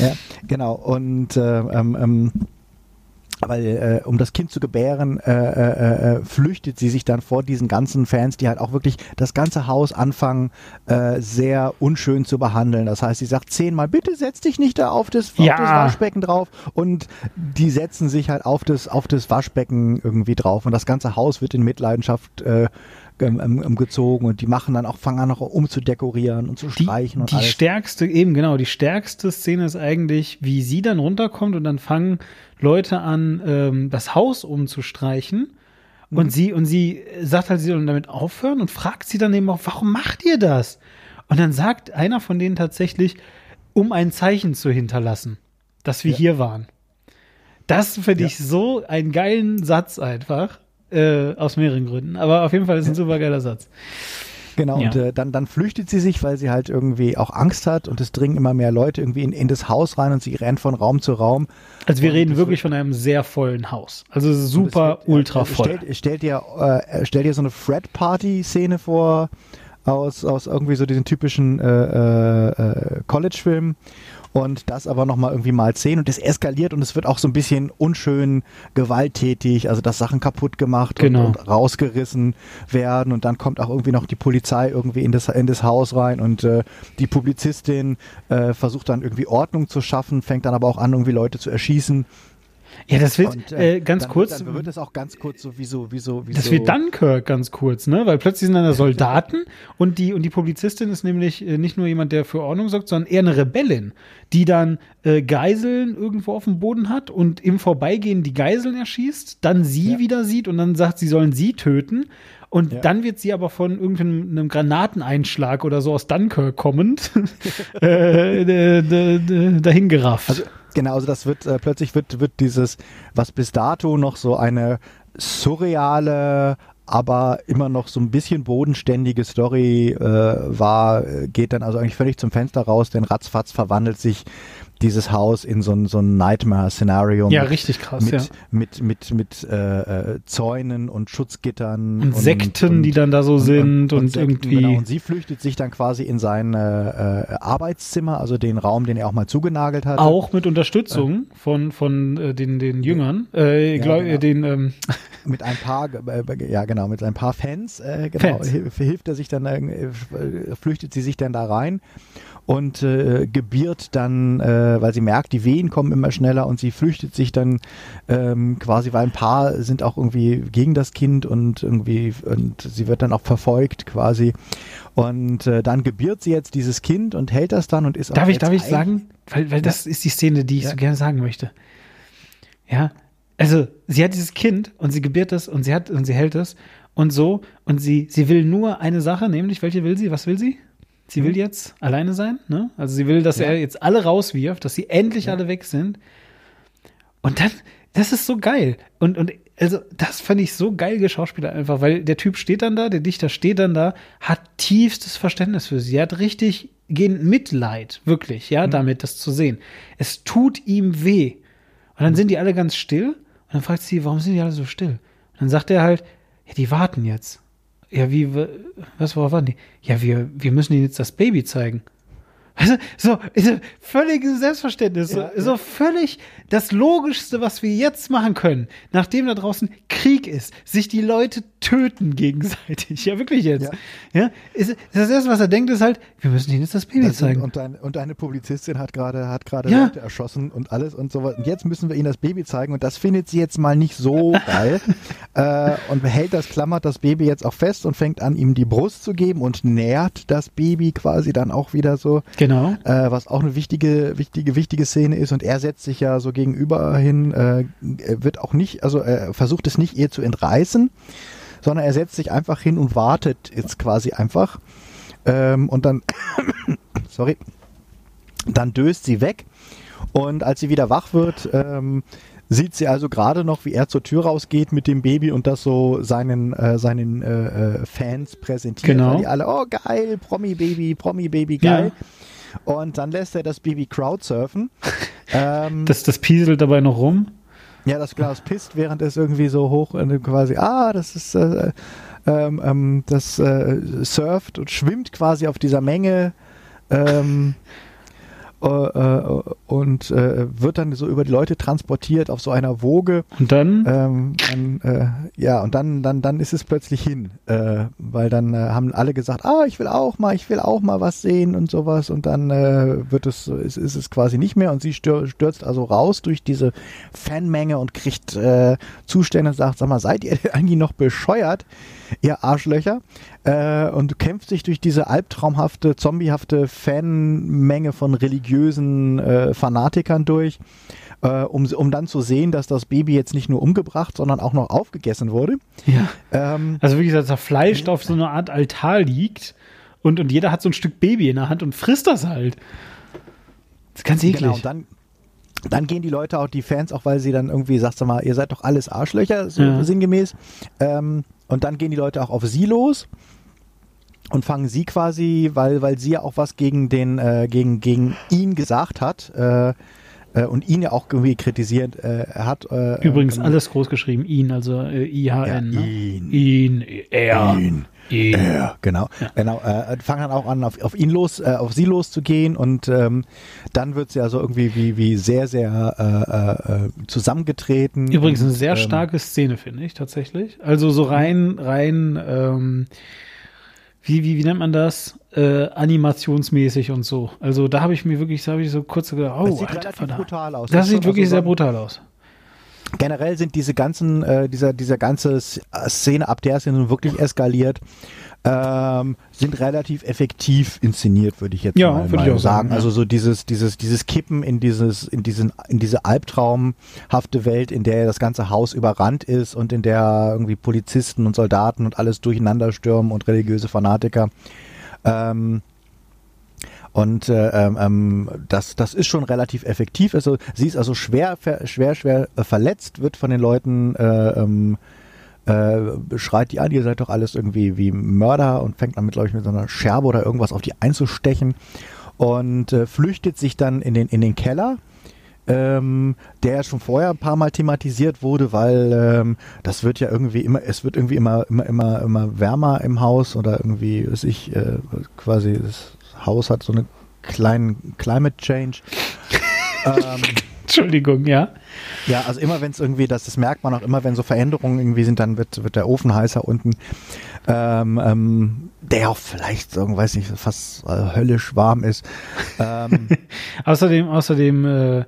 Ja, genau. Und äh, ähm, ähm, weil äh, um das Kind zu gebären, äh, äh, äh, flüchtet sie sich dann vor diesen ganzen Fans, die halt auch wirklich das ganze Haus anfangen, äh, sehr unschön zu behandeln. Das heißt, sie sagt zehnmal, bitte setz dich nicht da auf das, Ja. auf das Waschbecken drauf und die setzen sich halt auf das, auf das Waschbecken irgendwie drauf und das ganze Haus wird in Mitleidenschaft äh, ähm, ähm, gezogen und die machen dann auch, fangen an noch umzudekorieren und zu Die, streichen und die alles. stärkste, eben genau, die stärkste Szene ist eigentlich, wie sie dann runterkommt und dann fangen Leute an, ähm, das Haus umzustreichen. Mhm. Und sie, und sie sagt halt, sie sollen damit aufhören und fragt sie dann eben auch, warum macht ihr das? Und dann sagt einer von denen tatsächlich, um ein Zeichen zu hinterlassen, dass wir Ja. hier waren. Das finde ich so einen geilen Satz einfach. Äh, aus mehreren Gründen. Aber auf jeden Fall ist ein super geiler Satz. Genau, Ja. und äh, dann, dann flüchtet sie sich, weil sie halt irgendwie auch Angst hat und es dringen immer mehr Leute irgendwie in, in das Haus rein und sie rennt von Raum zu Raum. Also wir Und reden wirklich von einem sehr vollen Haus. Also super wird- ultra voll. Stell, stell, dir, äh, stell dir so eine Fred-Party-Szene vor aus, aus irgendwie so diesen typischen äh, äh, äh, College-Filmen. Und das aber nochmal irgendwie mal zehn und es eskaliert und es wird auch so ein bisschen unschön gewalttätig, also dass Sachen kaputt gemacht Genau. und, und rausgerissen werden und dann kommt auch irgendwie noch die Polizei irgendwie in das, in das Haus rein und äh, die Publizistin äh, versucht dann irgendwie Ordnung zu schaffen, fängt dann aber auch an, irgendwie Leute zu erschießen. Ja, das wird Und, äh, ganz dann, kurz. Dann wird es auch ganz kurz so wie so, wie so, wie das so. wird Dunkirk ganz kurz, ne? Weil plötzlich sind dann da *laughs* Soldaten und die und die Publizistin ist nämlich äh, nicht nur jemand, der für Ordnung sorgt, sondern eher eine Rebellin, die dann äh, Geiseln irgendwo auf dem Boden hat und im Vorbeigehen die Geiseln erschießt, dann sie Ja. wieder sieht und dann sagt, sie sollen sie töten. Und Ja. dann wird sie aber von irgendeinem Granateneinschlag oder so aus Dunkirk kommend *laughs* äh, d- d- d- dahin gerafft. Also, genau, also das wird, äh, plötzlich wird, wird dieses, was bis dato noch so eine surreale, aber immer noch so ein bisschen bodenständige Story äh, war, äh, geht dann also eigentlich völlig zum Fenster raus, denn ratzfatz verwandelt sich dieses Haus in so ein, so ein Nightmare-Szenario. ja, mit- richtig krass, mit, ja. mit, mit, mit äh, äh, Zäunen und Schutzgittern. Und Sekten, und- die dann da so sind und, irgendwie. Genau. Und sie flüchtet sich dann quasi in sein äh, äh, Arbeitszimmer, also den Raum, den er auch mal zugenagelt hat. Auch mit Unterstützung von, von äh, den, den Jüngern, äh, Ja, glaub, genau. äh, den, ähm, *laughs* mit ein paar, äh, ja genau, mit ein paar Fans, äh, genau, Fans. hilft, er sich dann, äh, flüchtet sie sich dann da rein und äh, gebiert dann, äh, weil sie merkt, die Wehen kommen immer schneller und sie flüchtet sich dann ähm, quasi, weil ein paar sind auch irgendwie gegen das Kind und irgendwie und sie wird dann auch verfolgt quasi und äh, dann gebiert sie jetzt dieses Kind und hält das dann und ist auch darf ich, darf ich sagen? Weil, weil das ist die Szene, die ich Ja. so gerne sagen möchte. Ja, also sie hat dieses Kind und sie gebiert es und sie hat und sie hält es und so und sie sie will nur eine Sache, nämlich welche will sie? Was will sie? Sie will jetzt alleine sein, ne? Also sie will, dass Mhm. Ja. er jetzt alle rauswirft, dass sie endlich alle weg sind. Und dann, das ist so geil. Und, und also, das fand ich so geil geschauspielert einfach, weil der Typ steht dann da, der Dichter steht dann da, hat tiefstes Verständnis für sie, er hat richtig gehen Mitleid, wirklich, Mhm. ja, damit das zu sehen. Es tut ihm weh. Und Mhm. dann sind die alle ganz still und dann fragt sie, warum sind die alle so still? Und dann sagt er halt, ja, die warten jetzt. Ja, wie, was, worauf warten die? Ja, wir, wir müssen ihnen jetzt das Baby zeigen. Also, so, so völliges Selbstverständnis, Ja, so, so völlig das Logischste, was wir jetzt machen können, nachdem da draußen Krieg ist, sich die Leute töten gegenseitig. Ja, wirklich jetzt. Ja, ist, das erste, was er denkt, ist halt, wir müssen ihnen jetzt das Baby Das zeigen. Und, ein, und eine Publizistin hat gerade hat gerade Ja. Leute erschossen und alles und so weiter. Und jetzt müssen wir ihnen das Baby zeigen und das findet sie jetzt mal nicht so *laughs* geil. äh, und hält das, klammert das Baby jetzt auch fest und fängt an, ihm die Brust zu geben und nährt das Baby quasi dann auch wieder so. Genau. Äh, was auch eine wichtige, wichtige, wichtige Szene ist und er setzt sich ja so gegenüber hin, äh, wird auch nicht, also er versucht es nicht ihr zu entreißen, sondern er setzt sich einfach hin und wartet jetzt quasi einfach. Ähm, und dann, *coughs* sorry, dann döst sie weg und als sie wieder wach wird, ähm, sieht sie also gerade noch, wie er zur Tür rausgeht mit dem Baby und das so seinen, äh, seinen äh, äh, Fans präsentiert. Genau. Weil die alle, oh geil, Promi-Baby, Promi-Baby, geil. Und dann lässt er das Baby crowdsurfen. *laughs* ähm, Das, das pieselt dabei noch rum. ja, das Glas pisst, während es irgendwie so hoch quasi, ah, das ist, äh, ähm, ähm, das äh, surft und schwimmt quasi auf dieser Menge. Ähm, äh, *laughs* äh, und äh, wird dann so über die Leute transportiert auf so einer Woge. Und dann? Ähm, dann, äh, ja, und dann, dann, dann ist es plötzlich hin, äh, weil dann äh, haben alle gesagt, ah, ich will auch mal, ich will auch mal was sehen und sowas und dann äh, wird es, ist, ist es quasi nicht mehr und sie stür stürzt also raus durch diese Fanmenge und kriegt äh, Zustände und sagt, sag mal, seid ihr eigentlich noch bescheuert, ihr Arschlöcher? Äh, und kämpft sich durch diese albtraumhafte, zombiehafte Fanmenge von religiösen äh, Fanatikern durch äh, um, um dann zu sehen, dass das Baby jetzt nicht nur umgebracht, sondern auch noch aufgegessen wurde. Ja. Ähm, Also wirklich, dass er Fleisch auf so einer Art Altar liegt und, und jeder hat so ein Stück Baby in der Hand und frisst das halt. Das ist ganz eklig. Genau, und dann, dann gehen die Leute auch, die Fans, auch weil sie dann irgendwie, sagst du mal, ihr seid doch alles Arschlöcher, so Ja. sinngemäß. Ähm, und dann gehen die Leute auch auf sie los und fangen sie quasi, weil, weil sie ja auch was gegen den, äh, gegen, gegen ihn gesagt hat, äh, äh, und ihn ja auch irgendwie kritisiert äh, hat. Äh, Übrigens ähm, alles groß geschrieben, ihn, also äh, IHN. Ja, ne? ihn. Ihn, er. Ihn. Ihn. Ja, genau. genau äh, fangen dann auch an, auf, auf ihn los, äh, auf sie loszugehen und ähm, dann wird sie also irgendwie wie, wie sehr, sehr äh, äh, äh, zusammengetreten. Übrigens eine und, sehr ähm, starke Szene, finde ich, tatsächlich. Also so rein, rein, ähm, wie, wie, wie nennt man das? Äh, animationsmäßig und so. Also da habe ich mir wirklich, da habe ich so kurz gedacht, oh, Das sieht Alter, brutal aus. Das ist sieht wirklich also sehr so- brutal aus. Generell sind diese ganzen, äh, dieser, dieser ganze Szene, ab der es nun wirklich eskaliert, ähm, sind relativ effektiv inszeniert, würde ich jetzt Ja, mal, ich mal auch sagen, ja. Also so dieses, dieses, dieses Kippen in dieses, in diesen, in diese albtraumhafte Welt, in der das ganze Haus überrannt ist und in der irgendwie Polizisten und Soldaten und alles durcheinander stürmen und religiöse Fanatiker. Ähm, und äh, ähm, ähm, das, das ist schon relativ effektiv. Also sie ist also schwer, schwer, schwer äh, verletzt, wird von den Leuten äh, ähm, äh, schreit die an, ihr seid doch alles irgendwie wie Mörder und fängt dann mit, glaube ich, mit so einer Scherbe oder irgendwas auf die einzustechen und äh, flüchtet sich dann in den, in den Keller. Ähm, der schon vorher ein paar Mal thematisiert wurde, weil ähm, das wird ja irgendwie immer, es wird irgendwie immer, immer, immer, immer wärmer im Haus oder irgendwie, weiß ich, äh, quasi das Haus hat so eine kleinen Climate Change. *laughs* ähm, Entschuldigung, ja. ja, also immer wenn es irgendwie, das, das merkt man auch immer, wenn so Veränderungen irgendwie sind, dann wird, wird der Ofen heißer unten. Ähm, ähm, der auch vielleicht, so, weiß nicht, fast äh, höllisch warm ist. Ähm, *laughs* Außerdem, außerdem äh,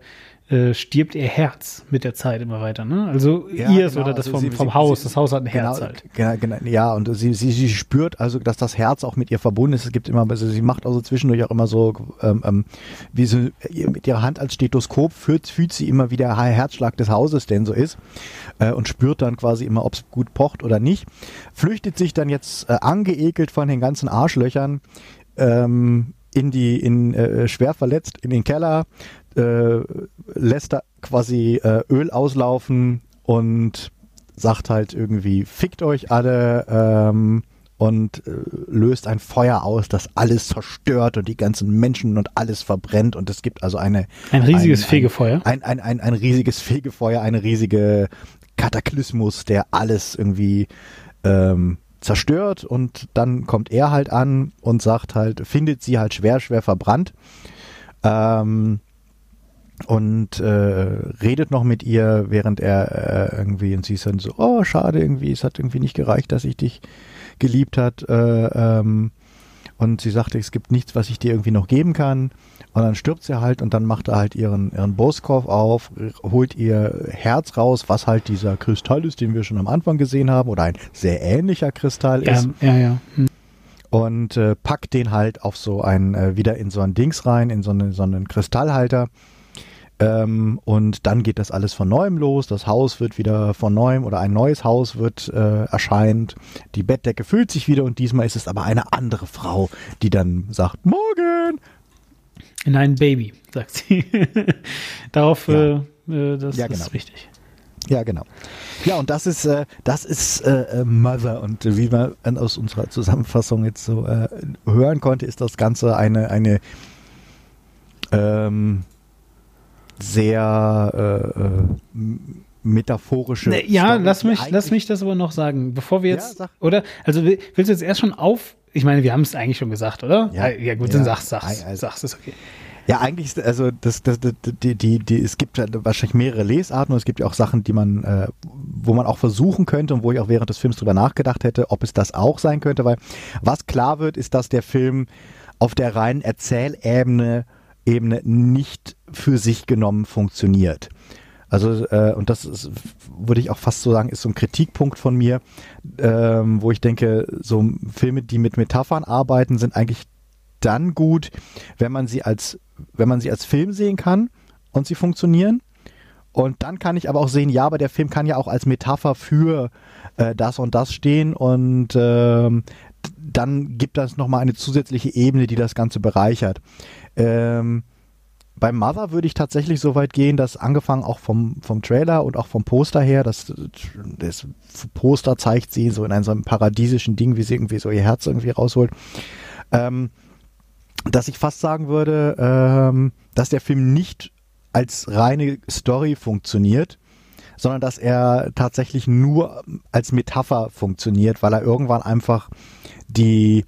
äh, stirbt ihr Herz mit der Zeit immer weiter, ne? Also Ja, ihr genau, oder das also vom, sie- vom sie- Haus. sie- das Haus hat ein genau, Herz halt. Genau, genau, ja, und sie, sie, sie spürt also, dass das Herz auch mit ihr verbunden ist. Es gibt immer, also sie macht also zwischendurch auch immer so, ähm, ähm, wie sie ihr- mit ihrer Hand als Stethoskop fühlt, fühlt sie immer, wie der Herzschlag des Hauses denn so ist äh, und spürt dann quasi immer, ob es gut pocht oder nicht. Flüchtet sich dann jetzt äh, angeekelt von den ganzen Arschlöchern ähm, in die, in äh, schwer verletzt in den Keller, äh, lässt da quasi äh, Öl auslaufen und sagt halt irgendwie, fickt euch alle ähm, und äh, löst ein Feuer aus, das alles zerstört und die ganzen Menschen und alles verbrennt und es gibt also eine Ein riesiges ein, Fegefeuer. Ein, ein, ein, ein riesiges Fegefeuer, eine riesige Kataklysmus, der alles irgendwie ähm, zerstört und dann kommt er halt an und sagt halt, findet sie halt schwer, schwer verbrannt. Ähm, und äh, redet noch mit ihr, während er äh, irgendwie, und sie ist dann so, oh, schade, irgendwie, es hat irgendwie nicht gereicht, dass ich dich geliebt hat. Äh, ähm, und sie sagte, es gibt nichts, was ich dir irgendwie noch geben kann. Und dann stirbt sie halt und dann macht er halt ihren, ihren Brustkorb auf, holt ihr Herz raus, was halt dieser Kristall ist, den wir schon am Anfang gesehen haben, oder ein sehr ähnlicher Kristall Ja, ist ja, ja. Hm. und äh, packt den halt auf so ein, äh, wieder in so ein Dings rein, in so, eine, so einen Kristallhalter. Ähm, und dann geht das alles von neuem los. Das Haus wird wieder von neuem oder ein neues Haus wird äh, erscheint. Die Bettdecke füllt sich wieder und diesmal ist es aber eine andere Frau, die dann sagt, morgen. Nein, Baby, sagt sie. *laughs* Darauf, Ja. äh, äh, das Ja, genau. ist wichtig. Ja, genau. Ja, und das ist, äh, das ist äh, äh, Mother. Und äh, wie man aus unserer Zusammenfassung jetzt so äh, hören konnte, ist das Ganze eine, eine ähm, sehr äh, äh, metaphorische. Ne, ja, Story, lass mich, lass mich das aber noch sagen, bevor wir Ja, jetzt, sag. oder? Also will- willst du jetzt erst schon auf? Ich meine, wir haben es eigentlich schon gesagt, oder? Ja. ja gut, Ja. dann sag's, sag's, also- sag's, ist okay. Ja, eigentlich ist, also das, das, das, die, die, die, es gibt wahrscheinlich mehrere Lesarten und es gibt ja auch Sachen, die man, äh, wo man auch versuchen könnte und wo ich auch während des Films drüber nachgedacht hätte, ob es das auch sein könnte, weil was klar wird, ist, dass der Film auf der reinen Erzählebene Ebene nicht für sich genommen funktioniert. Also, äh, und das ist, würde ich auch fast so sagen, ist so ein Kritikpunkt von mir, ähm, wo ich denke, so Filme, die mit Metaphern arbeiten, sind eigentlich dann gut, wenn man sie als, wenn man sie als Film sehen kann und sie funktionieren. Und dann kann ich aber auch sehen, ja, aber der Film kann ja auch als Metapher für äh, das und das stehen und ähm, dann gibt das nochmal eine zusätzliche Ebene, die das Ganze bereichert. Ähm, beim Mother würde ich tatsächlich so weit gehen, dass angefangen auch vom, vom Trailer und auch vom Poster her, dass das Poster zeigt sie so in einem, so einem paradiesischen Ding, wie sie irgendwie so ihr Herz irgendwie rausholt. Ähm, dass ich fast sagen würde, ähm, dass der Film nicht als reine Story funktioniert, sondern dass er tatsächlich nur als Metapher funktioniert, weil er irgendwann einfach die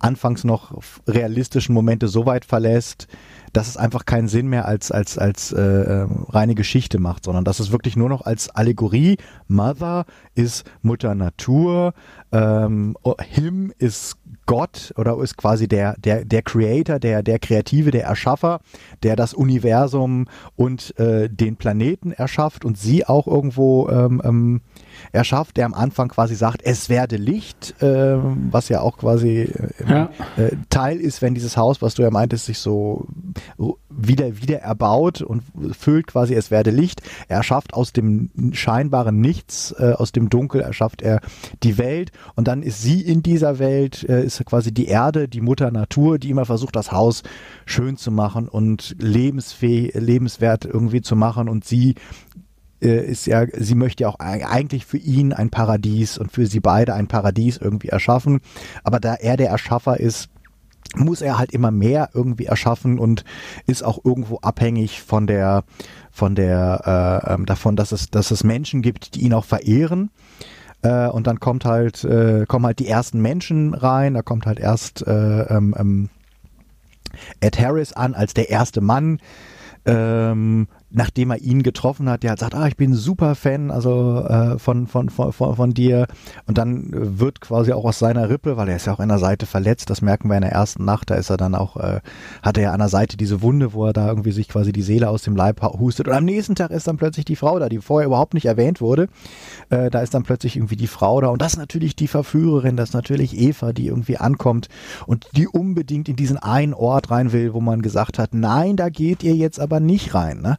anfangs noch realistischen Momente so weit verlässt, dass es einfach keinen Sinn mehr als, als, als äh, ähm, reine Geschichte macht, sondern dass es wirklich nur noch als Allegorie, Mother ist Mutter Natur, ähm, Him ist Gott oder ist quasi der, der, der Creator, der, der Kreative, der Erschaffer, der das Universum und äh, den Planeten erschafft und sie auch irgendwo ähm, ähm, erschafft, der am Anfang quasi sagt, es werde Licht, äh, was ja auch quasi äh, ja. äh, Teil ist, wenn dieses Haus, was du ja meintest, sich so wieder, wieder erbaut und füllt quasi, es werde Licht. Er schafft aus dem scheinbaren Nichts, äh, aus dem Dunkel, erschafft er die Welt und dann ist sie in dieser Welt, äh, ist quasi die Erde, die Mutter Natur, die immer versucht, das Haus schön zu machen und lebensfähig, lebenswert irgendwie zu machen und sie ist ja, sie möchte ja auch eigentlich für ihn ein Paradies und für sie beide ein Paradies irgendwie erschaffen. Aber da er der Erschaffer ist, muss er halt immer mehr irgendwie erschaffen und ist auch irgendwo abhängig von der, von der, äh, ähm, davon, dass es, dass es Menschen gibt, die ihn auch verehren. Äh, und dann kommt halt, äh, kommen halt die ersten Menschen rein, da kommt halt erst äh, ähm, ähm, Ed Harris an als der erste Mann, ähm, nachdem er ihn getroffen hat, der hat sagt, ah, ich bin super Fan, also äh, von, von, von, von dir. Und dann wird quasi auch aus seiner Rippe, weil er ist ja auch in der Seite verletzt, das merken wir in der ersten Nacht, da ist er dann auch, äh, hat er ja an der Seite diese Wunde, wo er da irgendwie sich quasi die Seele aus dem Leib hustet. Und am nächsten Tag ist dann plötzlich die Frau da, die vorher überhaupt nicht erwähnt wurde. Äh, da ist dann plötzlich irgendwie die Frau da. Und das ist natürlich die Verführerin, das ist natürlich Eva, die irgendwie ankommt und die unbedingt in diesen einen Ort rein will, wo man gesagt hat, nein, da geht ihr jetzt aber nicht rein. Ne?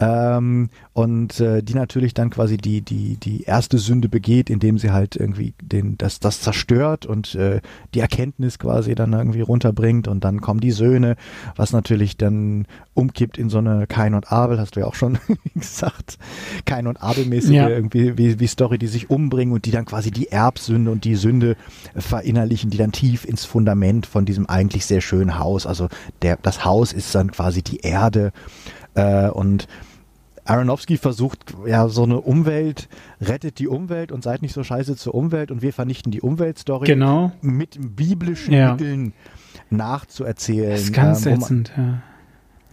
Ähm, und äh, die natürlich dann quasi die, die, die erste Sünde begeht, indem sie halt irgendwie den, das, das zerstört und äh, die Erkenntnis quasi dann irgendwie runterbringt und dann kommen die Söhne, was natürlich dann umkippt in so eine Kain und Abel, hast du ja auch schon *laughs* gesagt, Kain und Abel-mäßige ja. irgendwie wie, wie Story, die sich umbringen und die dann quasi die Erbsünde und die Sünde verinnerlichen, die dann tief ins Fundament von diesem eigentlich sehr schönen Haus, also der, das Haus ist dann quasi die Erde äh, und Aronofsky versucht ja so eine Umwelt, rettet die Umwelt und seid nicht so scheiße zur Umwelt und wir vernichten die Umweltstory genau. mit biblischen ja. Mitteln nachzuerzählen. Das ist ganz ähm, ätzend, ja.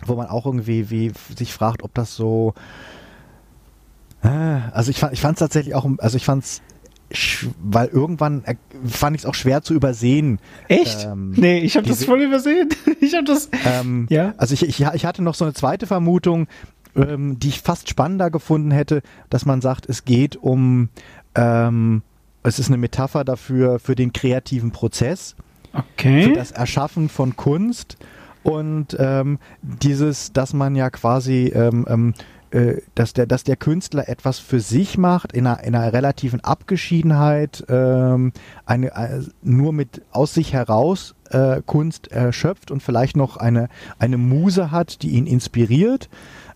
Wo man auch irgendwie wie sich fragt, ob das so äh, also ich fand ich fand es tatsächlich auch also ich fand es weil irgendwann fand ich es auch schwer zu übersehen. Echt? Ähm, nee, ich habe das voll übersehen. *laughs* ich habe das. Ähm, ja. Also ich, ich, ich hatte noch so eine zweite Vermutung, ähm, die ich fast spannender gefunden hätte, dass man sagt, es geht um, ähm, es ist eine Metapher dafür, für den kreativen Prozess. Okay. Für das Erschaffen von Kunst und ähm, dieses, dass man ja quasi ähm, ähm, äh, dass der, dass der Künstler etwas für sich macht, in einer, in einer relativen Abgeschiedenheit, ähm, eine, eine, äh, nur mit aus sich heraus äh, Kunst erschöpft und vielleicht noch eine, eine Muse hat, die ihn inspiriert.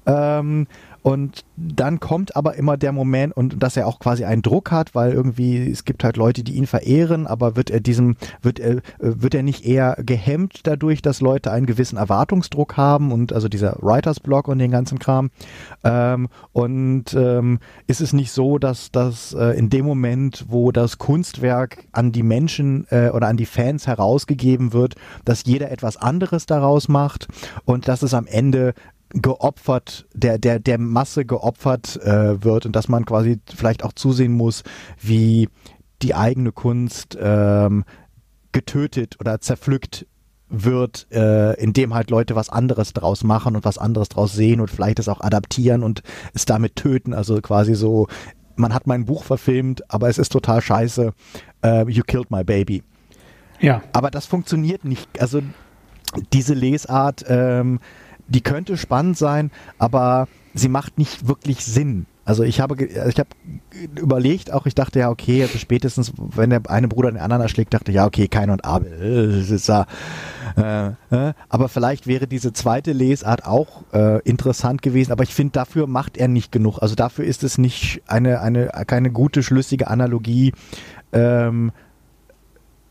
Ähm, Und dann kommt aber immer der Moment und dass er auch quasi einen Druck hat, weil irgendwie es gibt halt Leute, die ihn verehren, aber wird er diesem, wird er, wird er nicht eher gehemmt dadurch, dass Leute einen gewissen Erwartungsdruck haben und also dieser Writers Block und den ganzen Kram. Ähm, und ähm, ist es nicht so, dass das äh, in dem Moment, wo das Kunstwerk an die Menschen äh, oder an die Fans herausgegeben wird, dass jeder etwas anderes daraus macht und dass es am Ende geopfert, der, der, der Masse geopfert äh, wird und dass man quasi vielleicht auch zusehen muss, wie die eigene Kunst ähm, getötet oder zerpflückt wird, äh, indem halt Leute was anderes draus machen und was anderes draus sehen und vielleicht es auch adaptieren und es damit töten. Also quasi so, man hat mein Buch verfilmt, aber es ist total scheiße. Uh, you killed my baby. Ja. Aber das funktioniert nicht. Also diese Lesart, ähm, die könnte spannend sein, aber sie macht nicht wirklich Sinn. Also ich habe, ich habe überlegt, auch ich dachte ja, okay, also spätestens, wenn der eine Bruder den anderen erschlägt, dachte ja, okay, Kain und Abel, das ist ja, äh, äh, aber vielleicht wäre diese zweite Lesart auch äh, interessant gewesen, aber ich finde, dafür macht er nicht genug. Also dafür ist es nicht eine, eine, keine gute, schlüssige Analogie ähm,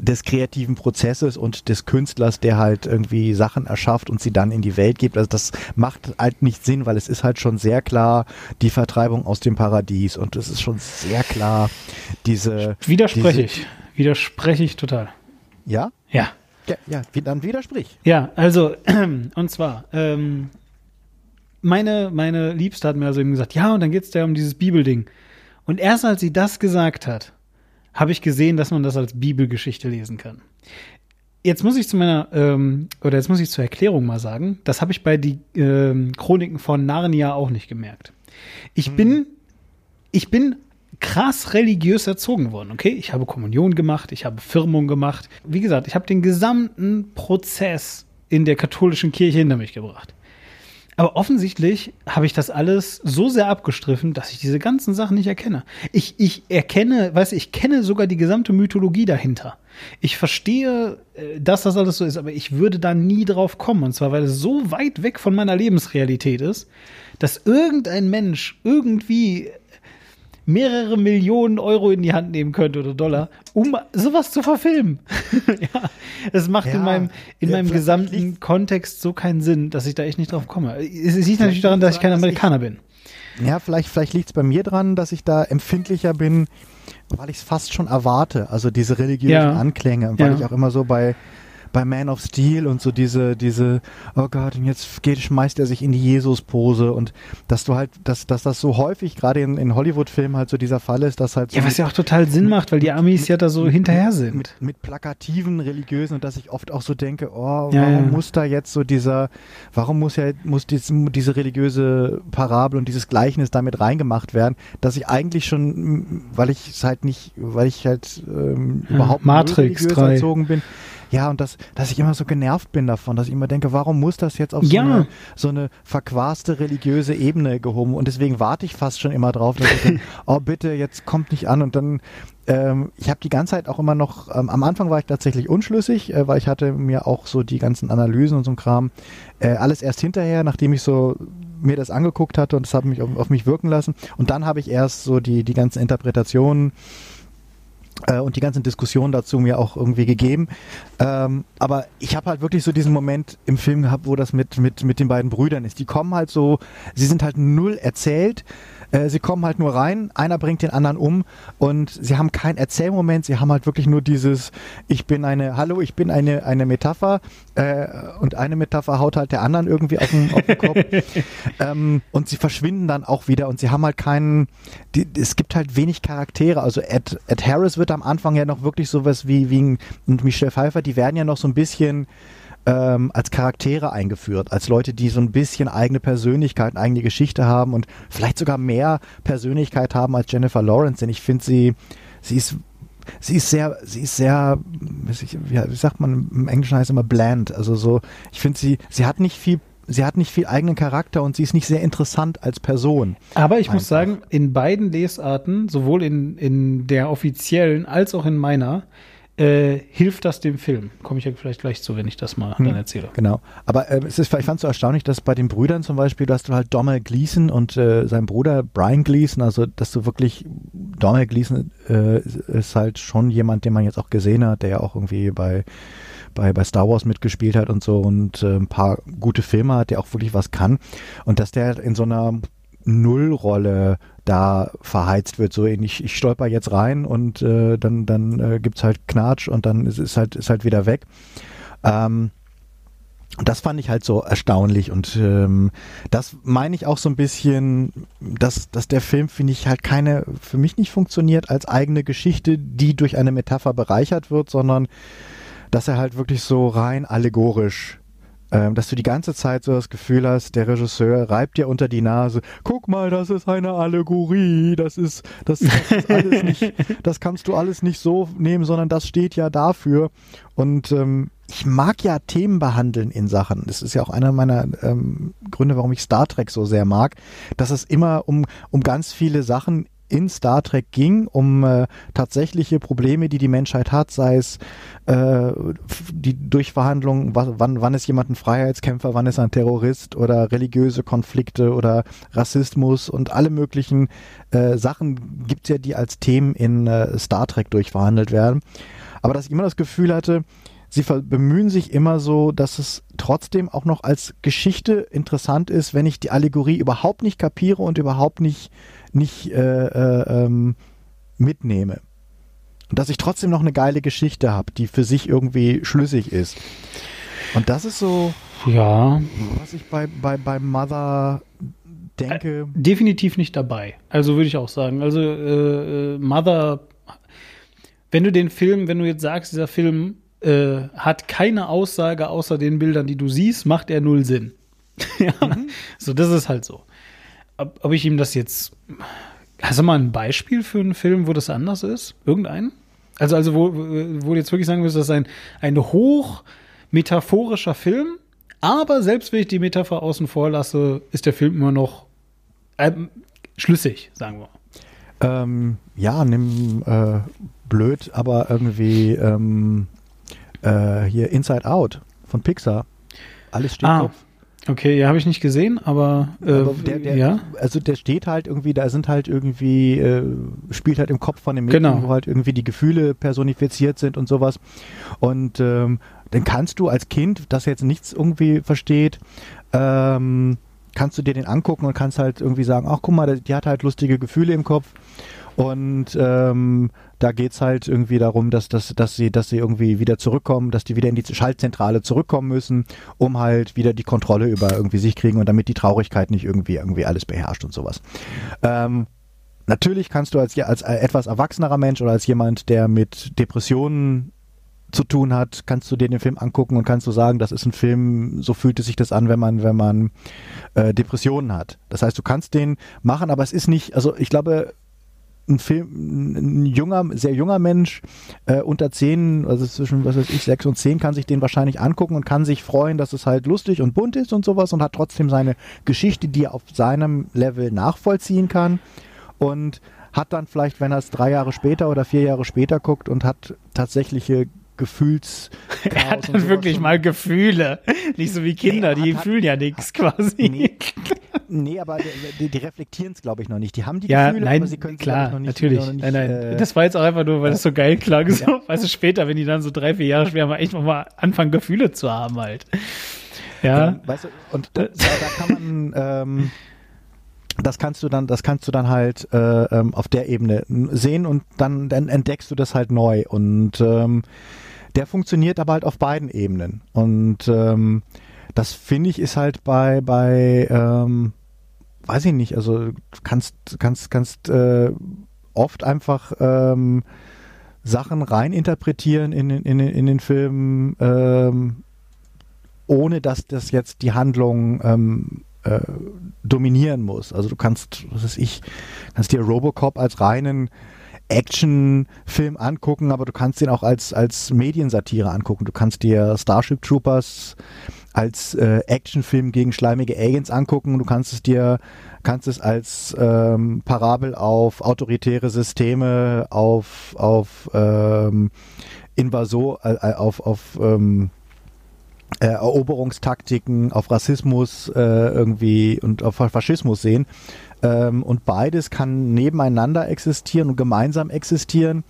des kreativen Prozesses und des Künstlers, der halt irgendwie Sachen erschafft und sie dann in die Welt gibt. Also das macht halt nicht Sinn, weil es ist halt schon sehr klar die Vertreibung aus dem Paradies und es ist schon sehr klar diese. Widerspreche ich. Widerspreche ich total. Ja? Ja. Ja, ja dann widersprich. Ja, also, *clears throat* und zwar, ähm, meine, meine Liebste hat mir also eben gesagt, ja, und dann geht es ja um dieses Bibelding. Und erst als sie das gesagt hat, habe ich gesehen, dass man das als Bibelgeschichte lesen kann. Jetzt muss ich zu meiner, ähm, oder jetzt muss ich zur Erklärung mal sagen, das habe ich bei die ähm, Chroniken von Narnia auch nicht gemerkt. Ich hm. bin, ich bin krass religiös erzogen worden, okay? Ich habe Kommunion gemacht, ich habe Firmung gemacht. Wie gesagt, ich habe den gesamten Prozess in der katholischen Kirche hinter mich gebracht. Aber offensichtlich habe ich das alles so sehr abgestriffen, dass ich diese ganzen Sachen nicht erkenne. Ich, ich erkenne, weißt du, ich kenne sogar die gesamte Mythologie dahinter. Ich verstehe, äh, dass das alles so ist, aber ich würde da nie drauf kommen. Und zwar, weil es so weit weg von meiner Lebensrealität ist, dass irgendein Mensch irgendwie mehrere Millionen Euro in die Hand nehmen könnte oder Dollar, um sowas zu verfilmen. *laughs* ja, es macht ja, in meinem, in ja, meinem gesamten Kontext so keinen Sinn, dass ich da echt nicht drauf komme. Es liegt natürlich daran, dass ich kein Amerikaner bin. Ja, vielleicht, vielleicht liegt es bei mir dran, dass ich da empfindlicher bin, weil ich es fast schon erwarte. Also diese religiösen ja. Anklänge, weil ich auch immer so bei bei Man of Steel und so diese, diese, oh Gott, und jetzt geht, schmeißt er sich in die Jesus-Pose und dass du halt, dass, dass das so häufig, gerade in, in Hollywood-Filmen halt so dieser Fall ist, dass halt so Ja, was ja auch total Sinn mit, macht, weil die Amis mit, ja da so mit, hinterher sind. Mit, mit plakativen Religiösen und dass ich oft auch so denke, oh, ja, warum ja. muss da jetzt so dieser, warum muss ja, muss dies, diese religiöse Parabel und dieses Gleichnis damit reingemacht werden, dass ich eigentlich schon, weil ich es halt nicht, weil ich halt ähm, ja, überhaupt Matrix religiös 3. erzogen bin, ja, und das, dass ich immer so genervt bin davon, dass ich immer denke, warum muss das jetzt auf so, ja. eine, so eine verquaste religiöse Ebene gehoben? Und deswegen warte ich fast schon immer drauf, dass ich denke, *laughs* oh bitte, jetzt kommt nicht an. Und dann, ähm, ich habe die ganze Zeit auch immer noch, ähm, am Anfang war ich tatsächlich unschlüssig, äh, weil ich hatte mir auch so die ganzen Analysen und so ein Kram, äh, alles erst hinterher, nachdem ich so mir das angeguckt hatte und das hat mich auf, auf mich wirken lassen. Und dann habe ich erst so die, die ganzen Interpretationen und die ganzen Diskussionen dazu mir auch irgendwie gegeben. Ähm, aber ich habe halt wirklich so diesen Moment im Film gehabt, wo das mit, mit, mit den beiden Brüdern ist. Die kommen halt so, sie sind halt null erzählt. Äh, sie kommen halt nur rein, einer bringt den anderen um und sie haben keinen Erzählmoment, sie haben halt wirklich nur dieses, ich bin eine, hallo, ich bin eine, eine Metapher äh, und eine Metapher haut halt der anderen irgendwie auf den, auf den Kopf. *laughs* ähm, und sie verschwinden dann auch wieder und sie haben halt keinen, die, es gibt halt wenig Charaktere. Also Ed, Ed Harris wird am Anfang ja noch wirklich sowas wie, wie und Michelle Pfeiffer, die werden ja noch so ein bisschen ähm, als Charaktere eingeführt, als Leute, die so ein bisschen eigene Persönlichkeit, eigene Geschichte haben und vielleicht sogar mehr Persönlichkeit haben als Jennifer Lawrence, denn ich finde sie, sie ist sie ist sehr, sie ist sehr, wie sagt man im Englischen heißt immer bland. Also so, ich finde sie, sie hat nicht viel, sie hat nicht viel eigenen Charakter und sie ist nicht sehr interessant als Person. Aber ich einfach. muss sagen, in beiden Lesarten, sowohl in, in der offiziellen als auch in meiner, äh, hilft das dem Film? Komme ich ja vielleicht gleich zu, wenn ich das mal Hm. dann erzähle. Genau. Aber äh, es ist, ich fand es so erstaunlich, dass bei den Brüdern zum Beispiel, dass du halt Donald Gleason und äh, sein Bruder Brian Gleason, also dass du wirklich, Donald Gleason äh, ist halt schon jemand, den man jetzt auch gesehen hat, der ja auch irgendwie bei, bei, bei Star Wars mitgespielt hat und so und äh, ein paar gute Filme hat, der auch wirklich was kann. Und dass der in so einer Nullrolle da verheizt wird. So ich, ich stolper jetzt rein und äh, dann, dann äh, gibt's halt Knatsch und dann ist es halt, ist halt wieder weg. Ähm, das fand ich halt so erstaunlich und ähm, das meine ich auch so ein bisschen, dass, dass der Film, finde ich, halt keine, für mich nicht funktioniert als eigene Geschichte, die durch eine Metapher bereichert wird, sondern dass er halt wirklich so rein allegorisch ähm, dass du die ganze Zeit so das Gefühl hast, der Regisseur reibt dir unter die Nase, guck mal, das ist eine Allegorie, das ist, das, das ist *laughs* alles nicht, das kannst du alles nicht so nehmen, sondern das steht ja dafür. Und ähm, ich mag ja Themen behandeln in Sachen. Das ist ja auch einer meiner ähm, Gründe, warum ich Star Trek so sehr mag, dass es immer um, um ganz viele Sachen in Star Trek ging, um äh, tatsächliche Probleme, die die Menschheit hat, sei es äh, die Durchverhandlungen, wann, wann ist jemand ein Freiheitskämpfer, wann ist ein Terrorist oder religiöse Konflikte oder Rassismus und alle möglichen äh, Sachen gibt's ja, die als Themen in äh, Star Trek durchverhandelt werden. Aber dass ich immer das Gefühl hatte, sie bemühen sich immer so, dass es trotzdem auch noch als Geschichte interessant ist, wenn ich die Allegorie überhaupt nicht kapiere und überhaupt nicht nicht äh, äh, ähm, mitnehme. Und dass ich trotzdem noch eine geile Geschichte habe, die für sich irgendwie schlüssig ist. Und das ist so, Ja, was ich bei, bei, bei Mother denke. definitiv nicht dabei. Also würde ich auch sagen. Also äh, äh, Mother, wenn du den Film, wenn du jetzt sagst, dieser Film äh, hat keine Aussage außer den Bildern, die du siehst, macht er null Sinn. *laughs* ja, so das ist halt so. Ob, ob ich ihm das jetzt, hast du mal ein Beispiel für einen Film, wo das anders ist? Irgendeinen? Also also wo, wo du jetzt wirklich sagen würdest, das ist ein ein hoch metaphorischer Film, aber selbst wenn ich die Metapher außen vor lasse, ist der Film immer noch ähm, schlüssig, sagen wir. Ähm, ja, nimm äh, blöd, aber irgendwie ähm, äh, hier Inside Out von Pixar. Alles steht Ah, Kopf. Okay, ja, habe ich nicht gesehen, aber, äh, Aber der, der, ja. Also der steht halt irgendwie, da sind halt irgendwie, äh, spielt halt im Kopf von dem Mädchen, Genau. wo halt irgendwie die Gefühle personifiziert sind und sowas. Und ähm, dann kannst du als Kind, das jetzt nichts irgendwie versteht, ähm, kannst du dir den angucken und kannst halt irgendwie sagen, ach guck mal, die hat halt lustige Gefühle im Kopf. Und ähm, da geht's halt irgendwie darum, dass, dass, dass, sie, dass sie irgendwie wieder zurückkommen, dass die wieder in die Schaltzentrale zurückkommen müssen, um halt wieder die Kontrolle über irgendwie sich kriegen und damit die Traurigkeit nicht irgendwie irgendwie alles beherrscht und sowas. Ähm, natürlich kannst du als, als etwas erwachsenerer Mensch oder als jemand, der mit Depressionen zu tun hat, kannst du dir den Film angucken und kannst du sagen, das ist ein Film, so fühlt es sich das an, wenn man, wenn man äh, Depressionen hat. Das heißt, du kannst den machen, aber es ist nicht, also ich glaube, ein Film, ein junger, sehr junger Mensch äh, unter 10, also zwischen, was weiß ich, 6 und 10, kann sich den wahrscheinlich angucken und kann sich freuen, dass es halt lustig und bunt ist und sowas und hat trotzdem seine Geschichte, die er auf seinem Level nachvollziehen kann und hat dann vielleicht, wenn er es drei Jahre später oder vier Jahre später guckt und hat tatsächliche Gefühls *laughs* Er hat dann wirklich mal Gefühle. Nicht so wie Kinder, Nee, die hat- fühlen ja nichts quasi. Nee. Nee, aber die, die reflektieren es, glaube ich, noch nicht. Die haben die Ja, Gefühle, nein, aber sie können klar, ich, noch nicht, natürlich. noch nicht, nein, nein. äh, das war jetzt auch einfach nur, weil das so geil klang. So. Weißt du, später, wenn die dann so drei, vier Jahre später mal echt noch mal anfangen, Gefühle zu haben halt. Ja. Ähm, weißt du, und da, da, da kann man, ähm, das kannst du dann, das kannst du dann halt äh, ähm, auf der Ebene sehen und dann, dann entdeckst du das halt neu und ähm, der funktioniert aber halt auf beiden Ebenen und ähm, das finde ich ist halt bei bei ähm, weiß ich nicht, also kannst kannst kannst äh, oft einfach ähm, Sachen reininterpretieren in, in, in den Film, ähm, ohne dass das jetzt die Handlung ähm, äh, dominieren muss. Also du kannst, was weiß ich, kannst dir Robocop als reinen Actionfilm angucken, aber du kannst ihn auch als, als Mediensatire angucken. Du kannst dir Starship Troopers als äh, Actionfilm gegen schleimige Aliens angucken. Du kannst es dir, kannst es als ähm, Parabel auf autoritäre Systeme, auf, auf ähm, Invaso, äh, äh, auf, auf ähm, äh, Eroberungstaktiken, auf Rassismus äh, irgendwie und auf Faschismus sehen. Ähm, und beides kann nebeneinander existieren und gemeinsam existieren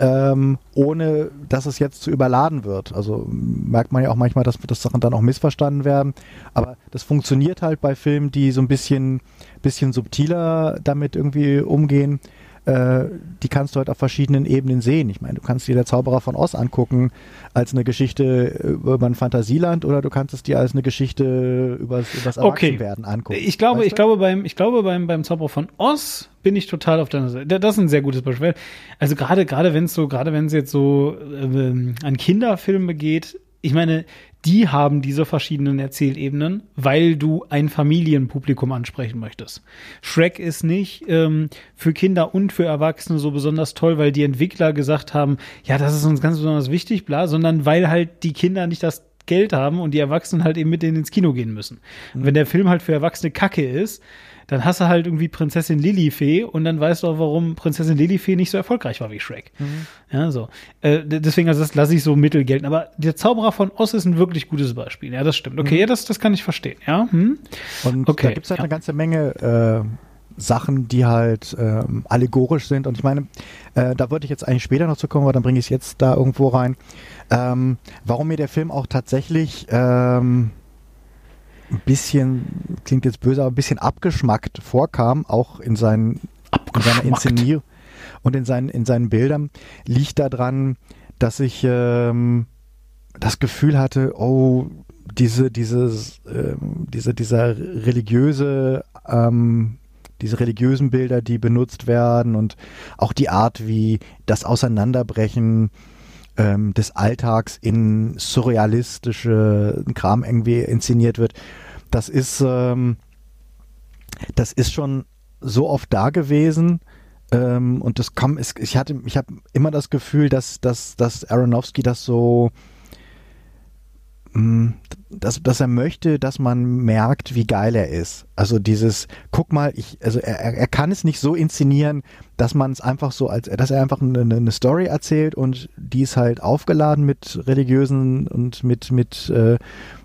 ähm, ohne dass es jetzt zu überladen wird. Also merkt man ja auch manchmal, dass, dass Sachen dann auch missverstanden werden. Aber das funktioniert halt bei Filmen, die so ein bisschen, bisschen subtiler damit irgendwie umgehen äh, die kannst du halt auf verschiedenen Ebenen sehen. Ich meine, du kannst dir der Zauberer von Oz angucken als eine Geschichte über ein Fantasieland oder du kannst es dir als eine Geschichte über das Erwachsenwerden okay. angucken. Ich glaube, weißt du? ich glaube beim, ich glaube beim, beim Zauberer von Oz bin ich total auf deiner Seite. Das ist ein sehr gutes Beispiel. Also gerade, gerade wenn es so, gerade wenn es jetzt so äh, an Kinderfilme geht, ich meine, die haben diese verschiedenen Erzählebenen, weil du ein Familienpublikum ansprechen möchtest. Shrek ist nicht ähm, für Kinder und für Erwachsene so besonders toll, weil die Entwickler gesagt haben, ja, das ist uns ganz besonders wichtig, bla, sondern weil halt die Kinder nicht das Geld haben und die Erwachsenen halt eben mit denen ins Kino gehen müssen. Und wenn der Film halt für Erwachsene Kacke ist, dann hast du halt irgendwie Prinzessin Lilifee und dann weißt du auch, warum Prinzessin Lilifee nicht so erfolgreich war wie Shrek. Mhm. Ja, so. Äh, deswegen, also das lasse ich so mittel gelten. Aber der Zauberer von Oz ist ein wirklich gutes Beispiel. Ja, das stimmt. Okay, mhm. ja, das, das kann ich verstehen. Ja. Hm? Und okay. da gibt es halt ja. eine ganze Menge äh, Sachen, die halt ähm, allegorisch sind. Und ich meine, äh, da würde ich jetzt eigentlich später noch zu kommen, aber dann bringe ich es jetzt da irgendwo rein. Ähm, warum mir der Film auch tatsächlich ähm, ein bisschen, klingt jetzt böse, aber ein bisschen abgeschmackt vorkam, auch in, seinen, in seiner Inszenierung und in seinen, in seinen Bildern, liegt daran, dass ich ähm, das Gefühl hatte, oh, diese, dieses, ähm, diese, dieser religiöse, ähm, diese religiösen Bilder, die benutzt werden und auch die Art, wie das Auseinanderbrechen ähm, des Alltags in surrealistische Kram irgendwie inszeniert wird, das ist, ähm, das ist schon so oft da gewesen. Ähm, und das kam, ich hatte, ich habe immer das Gefühl, dass, dass, dass Aronofsky das so dass, dass er möchte, dass man merkt, wie geil er ist. Also dieses, guck mal, ich, also er, er kann es nicht so inszenieren, dass man es einfach so als, dass er einfach eine, eine Story erzählt und die ist halt aufgeladen mit religiösen und mit, mit äh,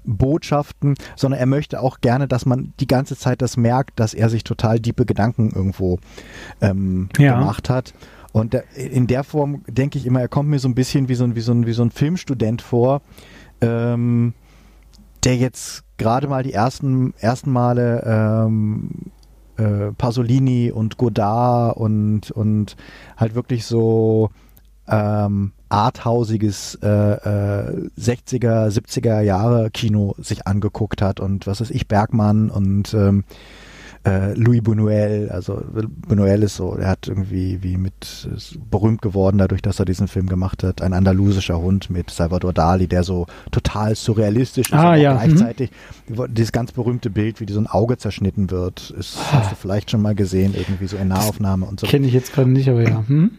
Botschaften, sondern er möchte auch gerne, dass man die ganze Zeit das merkt, dass er sich total diepe Gedanken irgendwo ähm, ja. gemacht hat. Und in der Form denke ich immer, er kommt mir so ein bisschen wie so ein, wie so ein, wie so ein Filmstudent vor, ähm, der jetzt gerade mal die ersten, ersten Male ähm, äh, Pasolini und Godard und, und halt wirklich so ähm, arthausiges äh, äh, 60er, 70er Jahre Kino sich angeguckt hat und was weiß ich, Bergmann und ähm, äh, Louis Buñuel, also Buñuel ist so, er hat irgendwie wie mit berühmt geworden dadurch, dass er diesen Film gemacht hat, ein andalusischer Hund mit Salvador Dali, der so total surrealistisch ist, ah, aber ja. gleichzeitig mhm. dieses ganz berühmte Bild, wie so ein Auge zerschnitten wird, ist, ah. hast du vielleicht schon mal gesehen, irgendwie so in Nahaufnahme und so. Kenne ich jetzt gerade nicht, aber ja. Hm?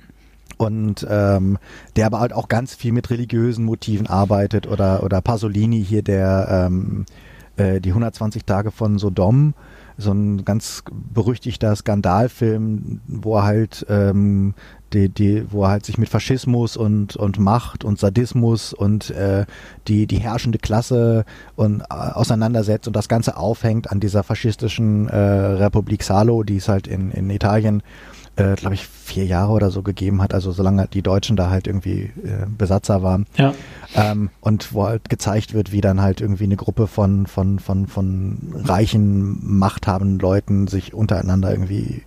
und ähm, der aber halt auch ganz viel mit religiösen Motiven arbeitet oder oder Pasolini hier der ähm, äh, die 120 Tage von Sodom so ein ganz berüchtigter Skandalfilm, wo er halt ähm, die, die, wo er halt sich mit Faschismus und, und Macht und Sadismus und äh, die, die herrschende Klasse und, äh, auseinandersetzt und das Ganze aufhängt an dieser faschistischen äh, Republik Salo, die es halt in, in Italien äh, glaube ich, vier Jahre oder so gegeben hat, also solange die Deutschen da halt irgendwie äh, Besatzer waren. Ja. Ähm, und wo halt gezeigt wird, wie dann halt irgendwie eine Gruppe von, von, von, von reichen, machthabenden Leuten sich untereinander irgendwie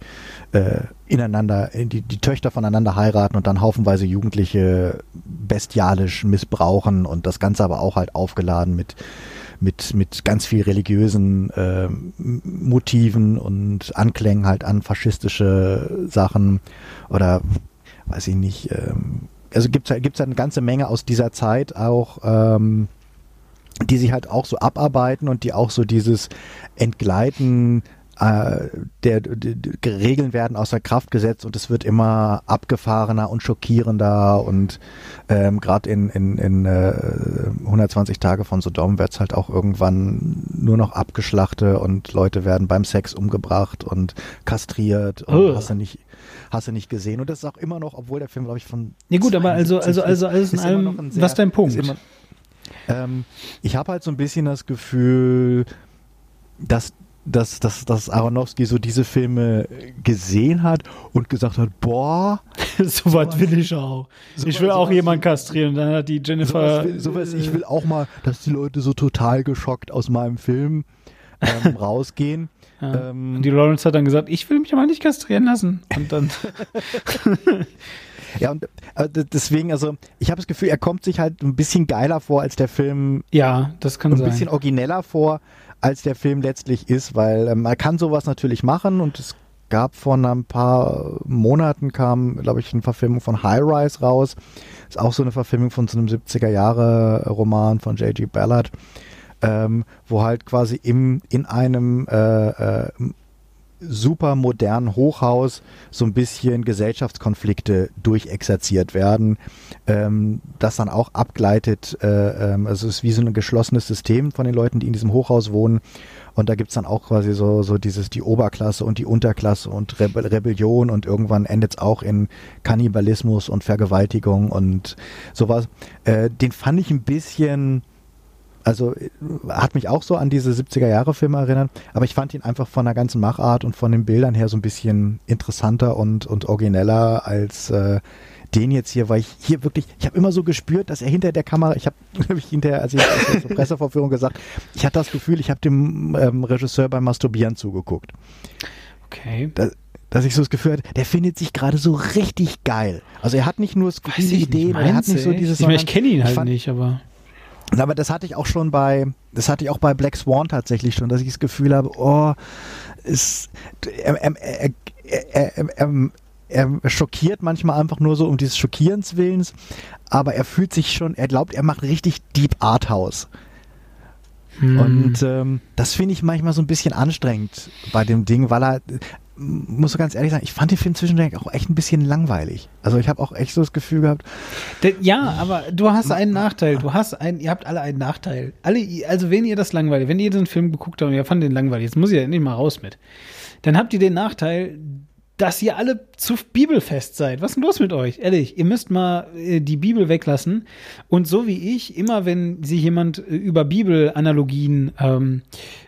äh, ineinander, die, die Töchter voneinander heiraten und dann haufenweise Jugendliche bestialisch missbrauchen und das Ganze aber auch halt aufgeladen mit mit, mit ganz viel religiösen äh, Motiven und Anklängen halt an faschistische Sachen oder weiß ich nicht. Ähm, also gibt es halt, halt eine ganze Menge aus dieser Zeit auch, ähm, die sich halt auch so abarbeiten und die auch so dieses Entgleiten äh, der, die, die Regeln werden außer Kraft gesetzt und es wird immer abgefahrener und schockierender und ähm, gerade in, in, in äh, 120 Tage von Sodom wird es halt auch irgendwann nur noch abgeschlachtet und Leute werden beim Sex umgebracht und kastriert und Oh. hast du nicht hast du nicht gesehen und das ist auch immer noch, obwohl der Film glaube ich von Nee, gut, aber also- also- 72 also alles in allem, ein was ist dein Punkt? immer- ähm, ich habe halt so ein bisschen das Gefühl, dass dass, dass, dass Aronofsky so diese Filme gesehen hat und gesagt hat, boah, *laughs* so was will ich auch. ich will sowas- auch sowas- jemanden kastrieren. Und dann hat die Jennifer. sowas, will- sowas, ich will auch mal, dass die Leute so total geschockt aus meinem Film ähm, *laughs* rausgehen. Ja. Ähm, Und die Lawrence hat dann gesagt, ich will mich aber nicht kastrieren lassen. Und dann. *laughs* ja, und äh, deswegen, also ich habe das Gefühl, er kommt sich halt ein bisschen geiler vor, als der Film ja, das kann ein sein. bisschen origineller vor, als der Film letztlich ist, weil ähm, man kann sowas natürlich machen und es gab vor ein paar Monaten kam, glaube ich, eine Verfilmung von High Rise raus. Ist auch so eine Verfilmung von so einem 70er Jahre Roman von J.G. Ballard, ähm, wo halt quasi im, in einem äh, äh, super modernen Hochhaus so ein bisschen Gesellschaftskonflikte durchexerziert werden, ähm, das dann auch abgleitet, äh, ähm, also es ist wie so ein geschlossenes System von den Leuten, die in diesem Hochhaus wohnen und da gibt's dann auch quasi so, so dieses, die Oberklasse und die Unterklasse und Rebe Rebellion und irgendwann endet's auch in Kannibalismus und Vergewaltigung und sowas. Äh, den fand ich ein bisschen, also äh, hat mich auch so an diese 70er Jahre Filme erinnert, aber ich fand ihn einfach von der ganzen Machart und von den Bildern her so ein bisschen interessanter und, und origineller als äh, den jetzt hier, weil ich hier wirklich, ich habe immer so gespürt, dass er hinter der Kamera, ich habe *laughs* nämlich hinterher, als ich als ich zur Pressevorführung gesagt, ich hatte das Gefühl, ich habe dem ähm, Regisseur beim Masturbieren zugeguckt. okay. Da, dass ich so das Gefühl hatte, der findet sich gerade so richtig geil. Also er hat nicht nur skurrile Ideen, er hat nicht so dieses. Ich meine, ich kenne ihn halt fand- nicht, aber. Aber das hatte ich auch schon bei, das hatte ich auch bei Black Swan tatsächlich schon, dass ich das Gefühl habe, oh, es, er, er, er, er, er, er, er schockiert manchmal einfach nur so um dieses Schockierens Willens, aber er fühlt sich schon, er glaubt, er macht richtig Deep Art House. Hm. Und ähm, das finde ich manchmal so ein bisschen anstrengend bei dem Ding, weil er, muss ganz ehrlich sagen, ich fand den Film zwischendurch auch echt ein bisschen langweilig. Also ich habe auch echt so das Gefühl gehabt, Ja, aber du hast einen Nachteil. Du hast einen, ihr habt alle einen Nachteil. Alle, also wenn ihr das langweilig, wenn ihr diesen Film geguckt habt und ihr fandet den langweilig, jetzt muss ich ja endlich mal raus mit, dann habt ihr den Nachteil, dass ihr alle zu bibelfest seid. Was ist denn los mit euch? Ehrlich, ihr müsst mal äh, die Bibel weglassen. Und so wie ich, immer wenn sich jemand äh, über Bibelanalogien ähm,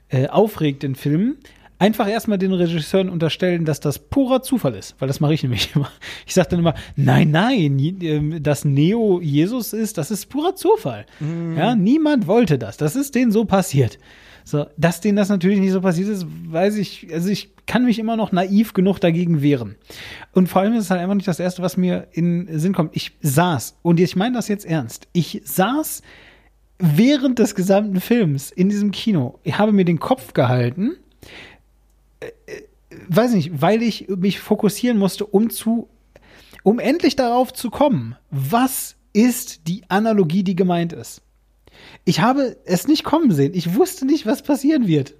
äh, aufregt in Filmen, einfach erstmal den Regisseuren unterstellen, dass das purer Zufall ist, weil das mache ich nämlich *laughs* immer. Ich sage dann immer, nein, nein, ähm, dass Neo Jesus ist, das ist purer Zufall. Ja, niemand wollte das. Das ist denen so passiert. So, dass denen das natürlich nicht so passiert ist, weiß ich, also ich kann mich immer noch naiv genug dagegen wehren. Und vor allem ist es halt einfach nicht das Erste, was mir in Sinn kommt. Ich saß, und ich meine das jetzt ernst, ich saß während des gesamten Films in diesem Kino. Ich habe mir den Kopf gehalten, weiß nicht, weil ich mich fokussieren musste, um zu, um endlich darauf zu kommen, was ist die Analogie, die gemeint ist. Ich habe es nicht kommen sehen. Ich wusste nicht, was passieren wird.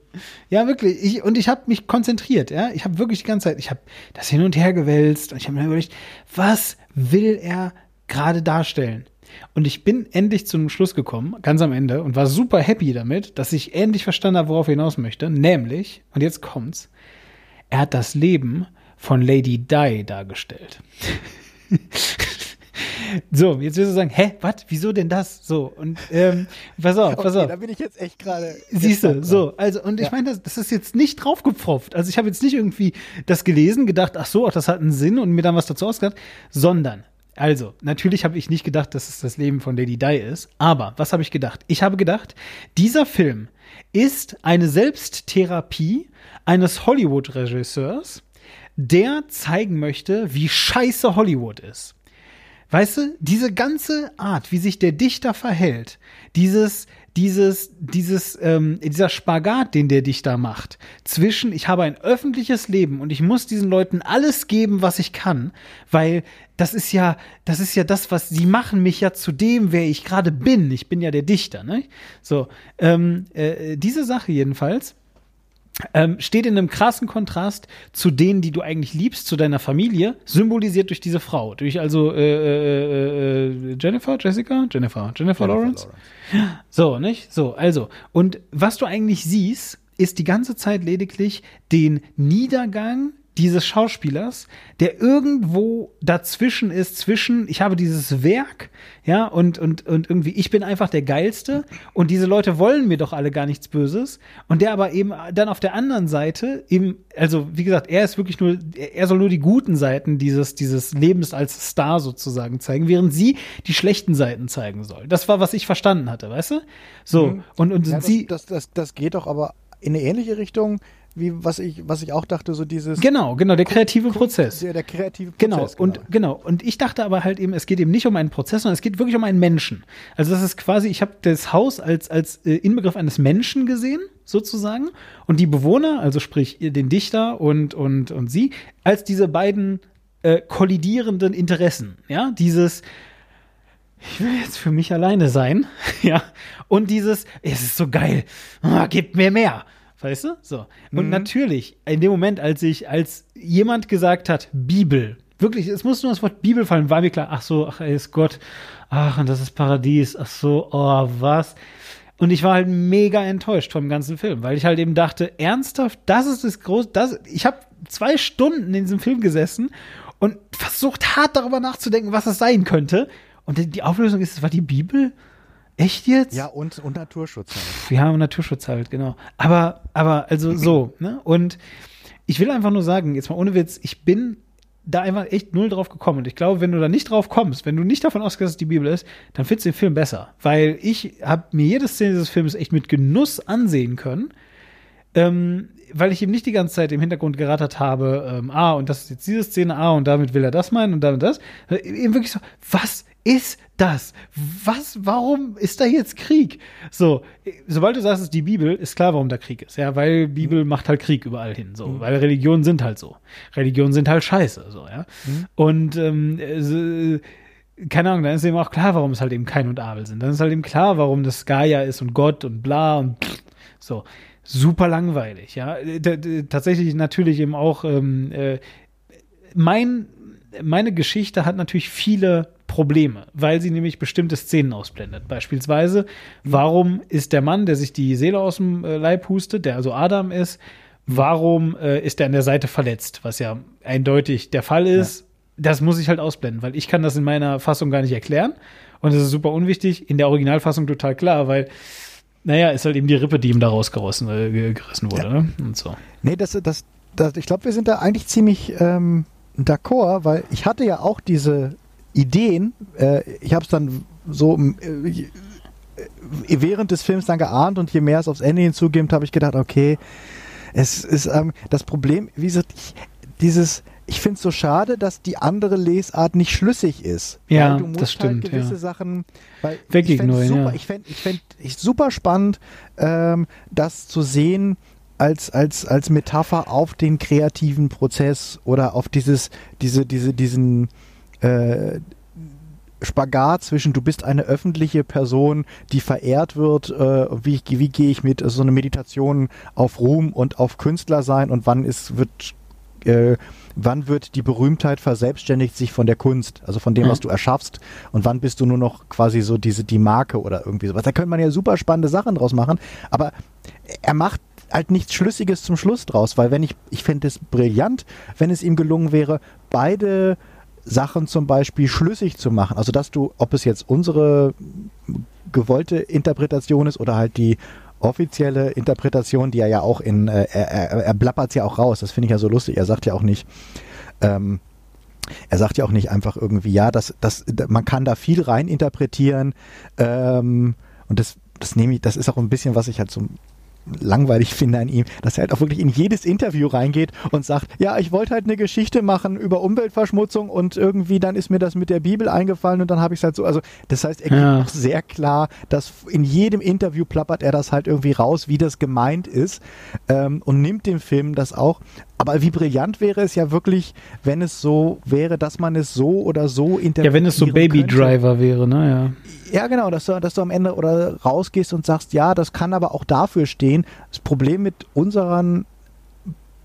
Ja, wirklich. Ich, und ich habe mich konzentriert. Ja, ich habe wirklich die ganze Zeit, ich habe das hin und her gewälzt und ich habe mir überlegt, was will er gerade darstellen? Und ich bin endlich zu einem Schluss gekommen, ganz am Ende, und war super happy damit, dass ich endlich verstanden habe, worauf er hinaus möchte. Nämlich, und jetzt kommt's, er hat das Leben von Lady Di dargestellt. *laughs* So, jetzt wirst du sagen, hä, was, wieso denn das? So, und ähm, pass auf, pass auf. da bin ich jetzt echt gerade. Siehst du, so, also, und ich Ja. meine, das, das ist jetzt nicht draufgepfropft. Also ich habe jetzt nicht irgendwie das gelesen, gedacht, ach so, ach, das hat einen Sinn und mir dann was dazu ausgedacht, sondern, also, natürlich habe ich nicht gedacht, dass es das Leben von Lady Di ist, aber was habe ich gedacht? Ich habe gedacht, dieser Film ist eine Selbsttherapie eines Hollywood-Regisseurs, der zeigen möchte, wie scheiße Hollywood ist. Weißt du, diese ganze Art, wie sich der Dichter verhält, dieses, dieses, dieses, ähm, dieser Spagat, den der Dichter macht, zwischen ich habe ein öffentliches Leben und ich muss diesen Leuten alles geben, was ich kann, weil das ist ja, das ist ja das, was sie machen mich ja zu dem, wer ich gerade bin. Ich bin ja der Dichter, ne? So, ähm, äh, diese Sache jedenfalls ähm, steht in einem krassen Kontrast zu denen, die du eigentlich liebst, zu deiner Familie, symbolisiert durch diese Frau, durch also äh, äh, äh, Jennifer, Jessica, Jennifer, Jennifer, Lawrence. So, nicht? So, also. Und was du eigentlich siehst, ist die ganze Zeit lediglich den Niedergang dieses Schauspielers, der irgendwo dazwischen ist, zwischen, ich habe dieses Werk, ja, und, und, und irgendwie, ich bin einfach der Geilste und diese Leute wollen mir doch alle gar nichts Böses und der aber eben dann auf der anderen Seite eben, also wie gesagt, er ist wirklich nur, er soll nur die guten Seiten dieses, dieses Lebens als Star sozusagen zeigen, während sie die schlechten Seiten zeigen soll. Das war, was ich verstanden hatte, weißt du? So, Mhm. und, und Ja, das, sie, das, das, das geht doch aber in eine ähnliche Richtung, wie was ich, was ich auch dachte, so dieses genau, genau, der kreative Prozess. Der, der kreative Genau, Prozess. und genau. Und ich dachte aber halt eben, es geht eben nicht um einen Prozess, sondern es geht wirklich um einen Menschen. Also das ist quasi, ich habe das Haus als, als äh, Inbegriff eines Menschen gesehen, sozusagen, und die Bewohner, also sprich den Dichter und, und, und sie, als diese beiden äh, kollidierenden Interessen. Ja, dieses, ich will jetzt für mich alleine sein, *laughs* ja, und dieses, es ist so geil, ah, gib mir mehr. Weißt du? So. Und natürlich, in dem Moment, als ich, als jemand gesagt hat, Bibel, wirklich, es muss nur das Wort Bibel fallen, war mir klar, ach so, ach, er ist Gott, ach, und das ist Paradies, ach so, oh, was. Und ich war halt mega enttäuscht vom ganzen Film, weil ich halt eben dachte, ernsthaft, das ist das große, das, ich habe zwei Stunden in diesem Film gesessen und versucht hart darüber nachzudenken, was es sein könnte. Und die Auflösung ist, es war die Bibel. Echt jetzt? ja, und, und Naturschutz halt. Ja, und Naturschutz halt, genau. Aber, aber, also *clears throat* so, ne? Und ich will einfach nur sagen, jetzt mal ohne Witz, ich bin da einfach echt null drauf gekommen. Und ich glaube, wenn du da nicht drauf kommst, wenn du nicht davon ausgehst, dass es die Bibel ist, dann findest du den Film besser. Weil ich habe mir jede Szene dieses Films echt mit Genuss ansehen können. Ähm, weil ich eben nicht die ganze Zeit im Hintergrund gerattert habe, ähm, ah, und das ist jetzt diese Szene, ah, und damit will er das meinen und damit das. Eben wirklich so, was ist das? Was, warum ist da jetzt Krieg? So, sobald du sagst, es ist die Bibel, ist klar, warum da Krieg ist. Ja, weil Bibel macht halt Krieg überall hin, so, weil Religionen sind halt so. Religionen sind halt scheiße, so, ja. Und, ähm, äh, keine Ahnung, dann ist eben auch klar, warum es halt eben Kain und Abel sind. Dann ist halt eben klar, warum das Gaia ist und Gott und bla und so. Super langweilig, ja. D- tatsächlich natürlich eben auch, ähm, äh, mein, meine Geschichte hat natürlich viele Probleme, weil sie nämlich bestimmte Szenen ausblendet. Beispielsweise, warum ist der Mann, der sich die Seele aus dem äh, Leib hustet, der also Adam ist, warum äh, ist er an der Seite verletzt, was ja eindeutig der Fall ist. Das muss ich halt ausblenden, weil ich kann das in meiner Fassung gar nicht erklären. Und das ist super unwichtig. In der Originalfassung total klar, weil, naja, ist halt eben die Rippe, die ihm da rausgerissen äh, wurde. Ne? Und so. Nee, das, das, das, ich glaube, wir sind da eigentlich ziemlich ähm, d'accord, weil ich hatte ja auch diese Ideen. Äh, ich habe es dann so äh, äh, während des Films dann geahnt und je mehr es aufs Ende hinzugeht, habe ich gedacht, okay, es ist ähm, das Problem, wie gesagt, ich, dieses, ich finde es so schade, dass die andere Lesart nicht schlüssig ist. Ja, weil du musst das stimmt, Halt gewisse ja. Sachen, weil Wegignorieren, ich fänd's super, ja. ich fände ich fänd, ich super spannend, ähm, das zu sehen als, als, als Metapher auf den kreativen Prozess oder auf dieses, diese, diese, diesen äh, Spagat zwischen du bist eine öffentliche Person, die verehrt wird, äh, wie, wie gehe ich mit so eine Meditation auf Ruhm und auf Künstler sein und wann ist, wird äh, wann wird die Berühmtheit verselbstständigt sich von der Kunst, also von dem, Mhm. was du erschaffst und wann bist du nur noch quasi so diese die Marke oder irgendwie sowas. Da könnte man ja super spannende Sachen draus machen, aber er macht halt nichts Schlüssiges zum Schluss draus, weil wenn ich, ich fände es brillant, wenn es ihm gelungen wäre, beide Sachen zum Beispiel schlüssig zu machen. Also dass du, ob es jetzt unsere gewollte Interpretation ist oder halt die offizielle Interpretation, die er ja auch in, äh, er, er, er blappert ja auch raus, das finde ich ja so lustig, er sagt ja auch nicht, ähm, er sagt ja auch nicht einfach irgendwie, ja, das, das, man kann da viel rein interpretieren ähm, und das, das nehme ich, das ist auch ein bisschen, was ich halt so langweilig finde an ihm, dass er halt auch wirklich in jedes Interview reingeht und sagt, ja, ich wollte halt eine Geschichte machen über Umweltverschmutzung und irgendwie dann ist mir das mit der Bibel eingefallen und dann habe ich es halt so, also das heißt, er gibt Ja. auch sehr klar, dass in jedem Interview plappert er das halt irgendwie raus, wie das gemeint ist ähm, und nimmt dem Film das auch, Aber wie brillant wäre es ja wirklich, wenn es so wäre, dass man es so oder so interpretieren Ja, wenn es so Baby. Driver wäre, ne? Ja, genau, dass du, dass du am Ende oder rausgehst und sagst, ja, das kann aber auch dafür stehen. Das Problem mit unseren,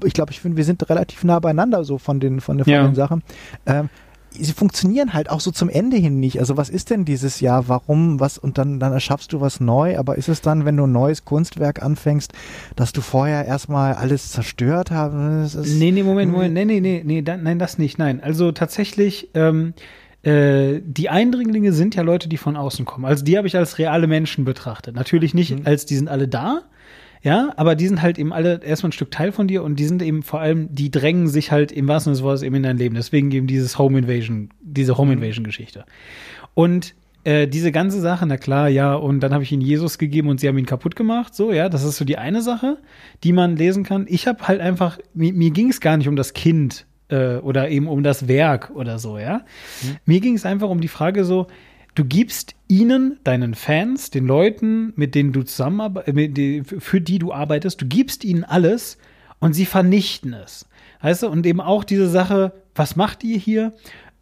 ich glaube, ich finde, wir sind relativ nah beieinander so von den, von von Ja. den Sachen. Ähm, sie funktionieren halt auch so zum Ende hin nicht. Also was ist denn dieses Jahr? Warum? Was? Und dann, dann erschaffst du was neu. Aber ist es dann, wenn du ein neues Kunstwerk anfängst, dass du vorher erstmal alles zerstört hast? Ja. Nee, nee, Moment, Moment. Nee, nee, nee, nee, da, nein, das nicht. Nein. Also tatsächlich, ähm, äh, die Eindringlinge sind ja Leute, die von außen kommen. Also die habe ich als reale Menschen betrachtet. Natürlich nicht als die sind alle da. Ja, aber die sind halt eben alle erstmal ein Stück Teil von dir und die sind eben vor allem, die drängen sich halt im wahrsten Sinne des Wortes eben in dein Leben. Deswegen eben dieses Home Invasion, diese Home Invasion Geschichte. Und äh, diese ganze Sache, na klar, ja, und dann habe ich ihnen Jesus gegeben und sie haben ihn kaputt gemacht. So, ja, das ist so die eine Sache, die man lesen kann. Ich habe halt einfach, mir, mir ging es gar nicht um das Kind äh, oder eben um das Werk oder so, ja. Mir ging es einfach um die Frage so, du gibst ihnen, deinen Fans, den Leuten, mit denen du zusammenarbeitest, für die du arbeitest, du gibst ihnen alles und sie vernichten es. Weißt du, und eben auch diese Sache, was macht ihr hier?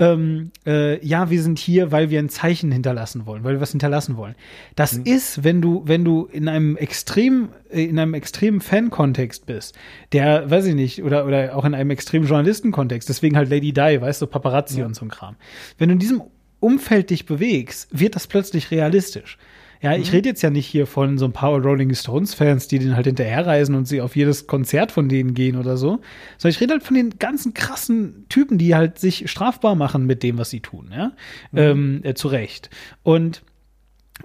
Ähm, äh, ja, wir sind hier, weil wir ein Zeichen hinterlassen wollen, weil wir was hinterlassen wollen. Das ist, wenn du, wenn du in einem extrem, äh, in einem extremen Fan-Kontext bist, der, weiß ich nicht, oder, oder auch in einem extremen Journalistenkontext, deswegen halt Lady Di, weißt du, Paparazzi und so ein Kram. Wenn du in diesem Umfeld dich bewegst, wird das plötzlich realistisch. Ja, ich rede jetzt ja nicht hier von so ein paar Rolling Stones Fans, die den halt hinterherreisen und sie auf jedes Konzert von denen gehen oder so, sondern ich rede halt von den ganzen krassen Typen, die halt sich strafbar machen mit dem, was sie tun, ja, ähm, äh, zu Recht. Und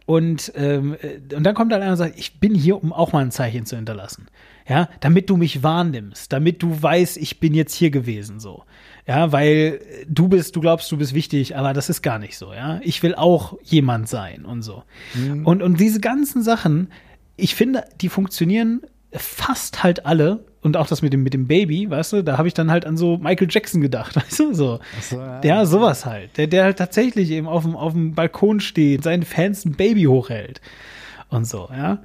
und, ähm, äh, und dann kommt halt einer und sagt, ich bin hier, um auch mal ein Zeichen zu hinterlassen. Ja, damit du mich wahrnimmst, damit du weißt, ich bin jetzt hier gewesen, so. Ja, weil du bist, du glaubst, du bist wichtig, aber das ist gar nicht so, ja. Ich will auch jemand sein und so. Und, und diese ganzen Sachen, ich finde, die funktionieren fast halt alle. Und auch das mit dem, mit dem Baby, weißt du, da habe ich dann halt an so Michael Jackson gedacht, *laughs* weißt du, so. so, ja. ja, sowas halt. Der, der halt tatsächlich eben auf dem, auf dem Balkon steht, seinen Fans ein Baby hochhält. Und so, ja.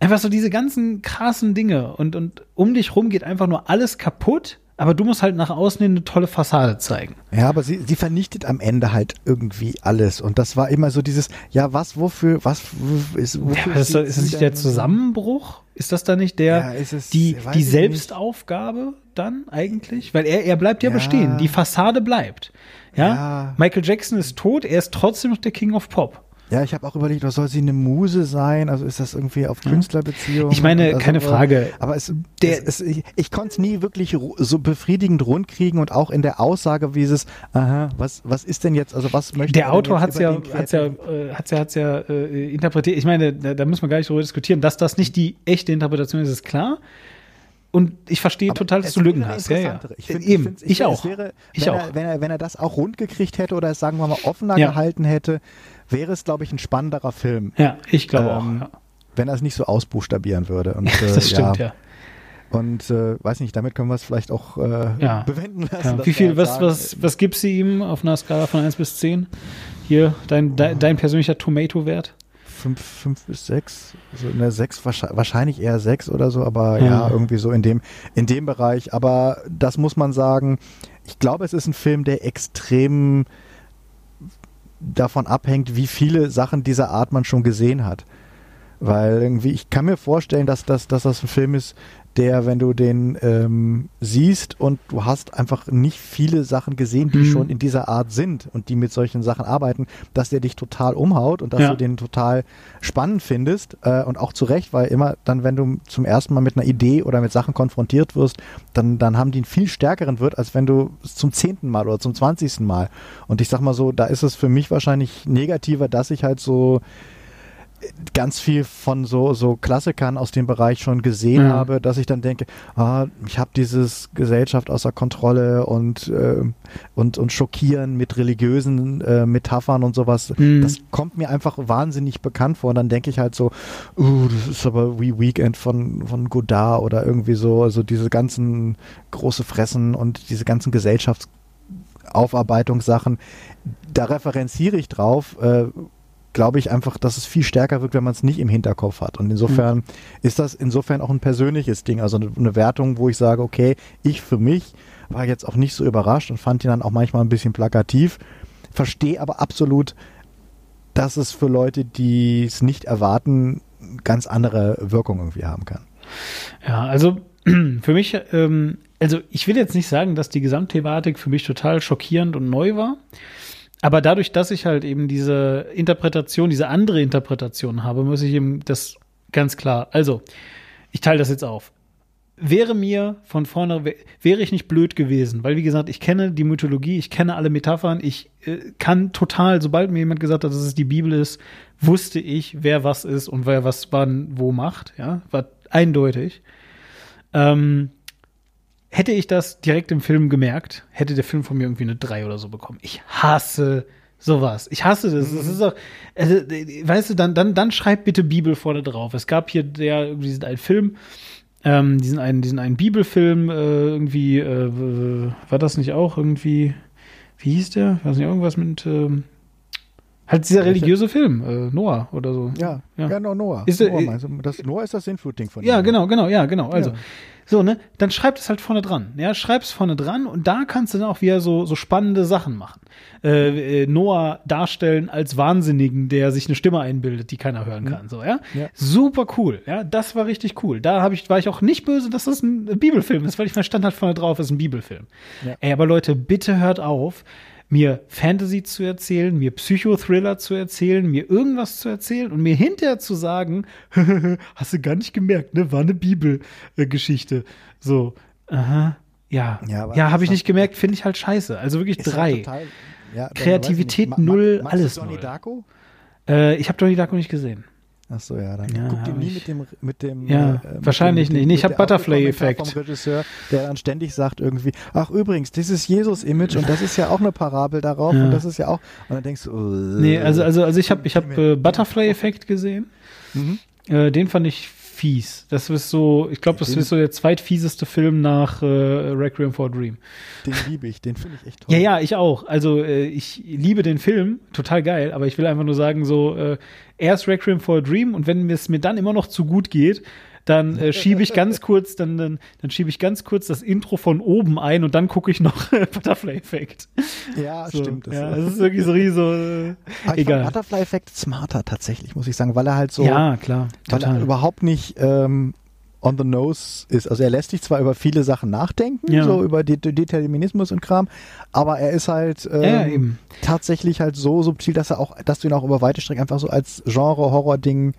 Einfach so diese ganzen krassen Dinge. Und, und um dich rum geht einfach nur alles kaputt, aber du musst halt nach außen hin eine tolle Fassade zeigen. Ja, aber sie, sie vernichtet am Ende halt irgendwie alles. Und das war immer so dieses, ja, was, wofür, was w- ist, wofür Ja, ist, das, ist das nicht der? Zusammenbruch? Ist das da nicht der, Ja, ist es- die, die Selbstaufgabe dann eigentlich? Weil er, er bleibt ja, Ja. bestehen. Die Fassade bleibt. Ja? Ja. Michael Jackson ist tot, er ist trotzdem noch der King of Pop. Ja, ich habe auch überlegt, was soll sie eine Muse sein? Also ist das irgendwie auf Künstlerbeziehungen? Ich meine, also, keine Frage. Aber es, Der- es, es, ich, ich konnte es nie wirklich so befriedigend rundkriegen und auch in der Aussage, wie es, aha, was, was ist denn jetzt, also was möchte Der er Autor hat es ja, hat's ja, äh, hat's ja, hat's ja äh, interpretiert. Ich meine, da, da müssen wir gar nicht darüber diskutieren. Dass das nicht die echte Interpretation ist, ist klar. Und ich verstehe Aber total, dass du Lücken hast. Ja, ja. Ich find, Eben, ich, es auch. Wäre, ich wenn, auch. Er, wenn, er, wenn er das auch rund gekriegt hätte oder es, sagen wir mal offener Ja. gehalten hätte, wäre es, glaube ich, ein spannenderer Film. ja, ich glaube Ähm, auch. Ja. Wenn er es nicht so ausbuchstabieren würde. Und, *laughs* äh, Das stimmt, ja. Und äh, weiß nicht, damit können wir es vielleicht auch äh, Ja. bewenden lassen. Ja. Wie viel, halt was, sagen, was, was gibst du ihm auf einer Skala von 1 bis 10? Hier, dein, dein, dein persönlicher Tomato-Wert? fünf, fünf bis sechs, so in der sechs, wahrscheinlich, wahrscheinlich eher sechs oder so, aber ja. Ja. irgendwie so in dem, in dem Bereich. Aber das muss man sagen, ich glaube, es ist ein Film, der extrem davon abhängt, wie viele Sachen dieser Art man schon gesehen hat. Weil irgendwie, ich kann mir vorstellen, dass, das dass das ein Film ist, der, wenn du den ähm, siehst und du hast einfach nicht viele Sachen gesehen, die Mhm. schon in dieser Art sind und die mit solchen Sachen arbeiten, dass der dich total umhaut und dass Ja. du den total spannend findest äh, und auch zu Recht, weil immer dann, wenn du zum ersten Mal mit einer Idee oder mit Sachen konfrontiert wirst, dann, dann haben die einen viel stärkeren Wirt, als wenn du es zum zehnten Mal oder zum zwanzigsten Mal. Und ich sag mal so, da ist es für mich wahrscheinlich negativer, dass ich halt so ganz viel von so, so Klassikern aus dem Bereich schon gesehen Ja. habe, dass ich dann denke, ah, ich habe dieses Gesellschaft außer Kontrolle und, äh, und, und schockieren mit religiösen äh, Metaphern und sowas. Mhm. Das kommt mir einfach wahnsinnig bekannt vor. Und dann denke ich halt so, uh, das ist aber wie Weekend von, von Godard oder irgendwie so, also diese ganzen große Fressen und diese ganzen Gesellschaftsaufarbeitungssachen, da referenziere ich drauf. Äh, glaube ich einfach, dass es viel stärker wirkt, wenn man es nicht im Hinterkopf hat. Und insofern mhm. ist das insofern auch ein persönliches Ding, also eine, eine Wertung, wo ich sage, okay, ich für mich war jetzt auch nicht so überrascht und fand ihn dann auch manchmal ein bisschen plakativ, verstehe aber absolut, dass es für Leute, die es nicht erwarten, ganz andere Wirkung irgendwie haben kann. Ja, also *clears throat* für mich, ähm, also ich will jetzt nicht sagen, dass die Gesamtthematik für mich total schockierend und neu war. Aber dadurch, dass ich halt eben diese Interpretation, diese andere Interpretation habe, muss ich eben das ganz klar. Also, ich teile das jetzt auf. Wäre mir von vorne, wäre ich nicht blöd gewesen, weil wie gesagt, ich kenne die Mythologie, ich kenne alle Metaphern, ich äh, kann total, sobald mir jemand gesagt hat, dass es die Bibel ist, wusste ich, wer was ist und wer was wann wo macht, ja, war eindeutig. Ähm, hätte ich das direkt im Film gemerkt, hätte der Film von mir irgendwie eine 3 oder so bekommen. Ich hasse sowas. Ich hasse das. Mhm. Das ist auch, also, weißt du, dann, dann, dann schreib bitte Bibel vorne drauf. Es gab hier der, diesen einen Film, ähm, diesen einen, diesen einen Bibelfilm, äh, irgendwie, äh, war das nicht auch irgendwie, wie hieß der? Weiß nicht, irgendwas mit, ähm, Halt dieser religiöse Film, äh, Noah oder so. Ja, ja, genau, Noah. Ist Noah, der, das, Noah ist das Sinnflut-Ding von Ja, ihm. genau, genau, ja, genau. Also, ja. So, ne, dann schreib es halt vorne dran. Ja, schreib's vorne dran und da kannst du dann auch wieder so, so spannende Sachen machen. Äh, äh, Noah darstellen als Wahnsinnigen, der sich eine Stimme einbildet, die keiner hören kann. Mhm. So, ja? ja? Super cool. Ja, das war richtig cool. Da hab ich, war ich auch nicht böse, dass das ein Bibelfilm ist, weil ich mir stand halt vorne drauf, ist ein Bibelfilm. Ja. Ey, aber Leute, bitte hört auf mir Fantasy zu erzählen, mir Psychothriller zu erzählen, mir irgendwas zu erzählen und mir hinterher zu sagen, *laughs* hast du gar nicht gemerkt, ne, war eine Bibelgeschichte. So, aha, ja, ja, ja habe ich nicht gemerkt, finde ich halt scheiße. Also wirklich drei. Halt total, ja, Kreativität null, alles null. Darko? Äh, ich habe Donnie Darko nicht gesehen. Ach so, ja, dann ja, guckt ihr nie mit dem, mit dem. Ja, äh, wahrscheinlich dem, nicht. Nee, ich habe Butterfly-Effekt. Vom Regisseur, der dann ständig sagt irgendwie, ach übrigens, dieses Jesus-Image und das ist ja auch eine Parabel darauf ja. und das ist ja auch. Und dann denkst du, uh, nee, also also also ich habe ich habe äh, Butterfly-Effekt gesehen. Mhm. Äh, den fand ich fies. Das ist so, ich glaube, das ist so der zweitfieseste Film nach äh, Requiem for a Dream. Den liebe ich, den finde ich echt toll. Ja, ja, ich auch. Also äh, ich liebe den Film, total geil, aber ich will einfach nur sagen, so, äh, erst Requiem for a Dream und wenn es mir dann immer noch zu gut geht, dann äh, schiebe ich ganz kurz, dann, dann, dann schiebe ich ganz kurz das Intro von oben ein und dann gucke ich noch *laughs* Butterfly-Effekt. Ja, so, stimmt. Das, ja, das ist wirklich so riesig. Äh, egal. Butterfly-Effekt smarter tatsächlich, muss ich sagen, weil er halt so. Ja, klar. Total. Weil er überhaupt nicht ähm, on the nose ist. Also er lässt sich zwar über viele Sachen nachdenken, ja. so über De Determinismus und Kram, aber er ist halt ähm, ja, tatsächlich halt so subtil, dass er auch, dass du ihn auch über weite Strecken einfach so als Genre-Horror-Ding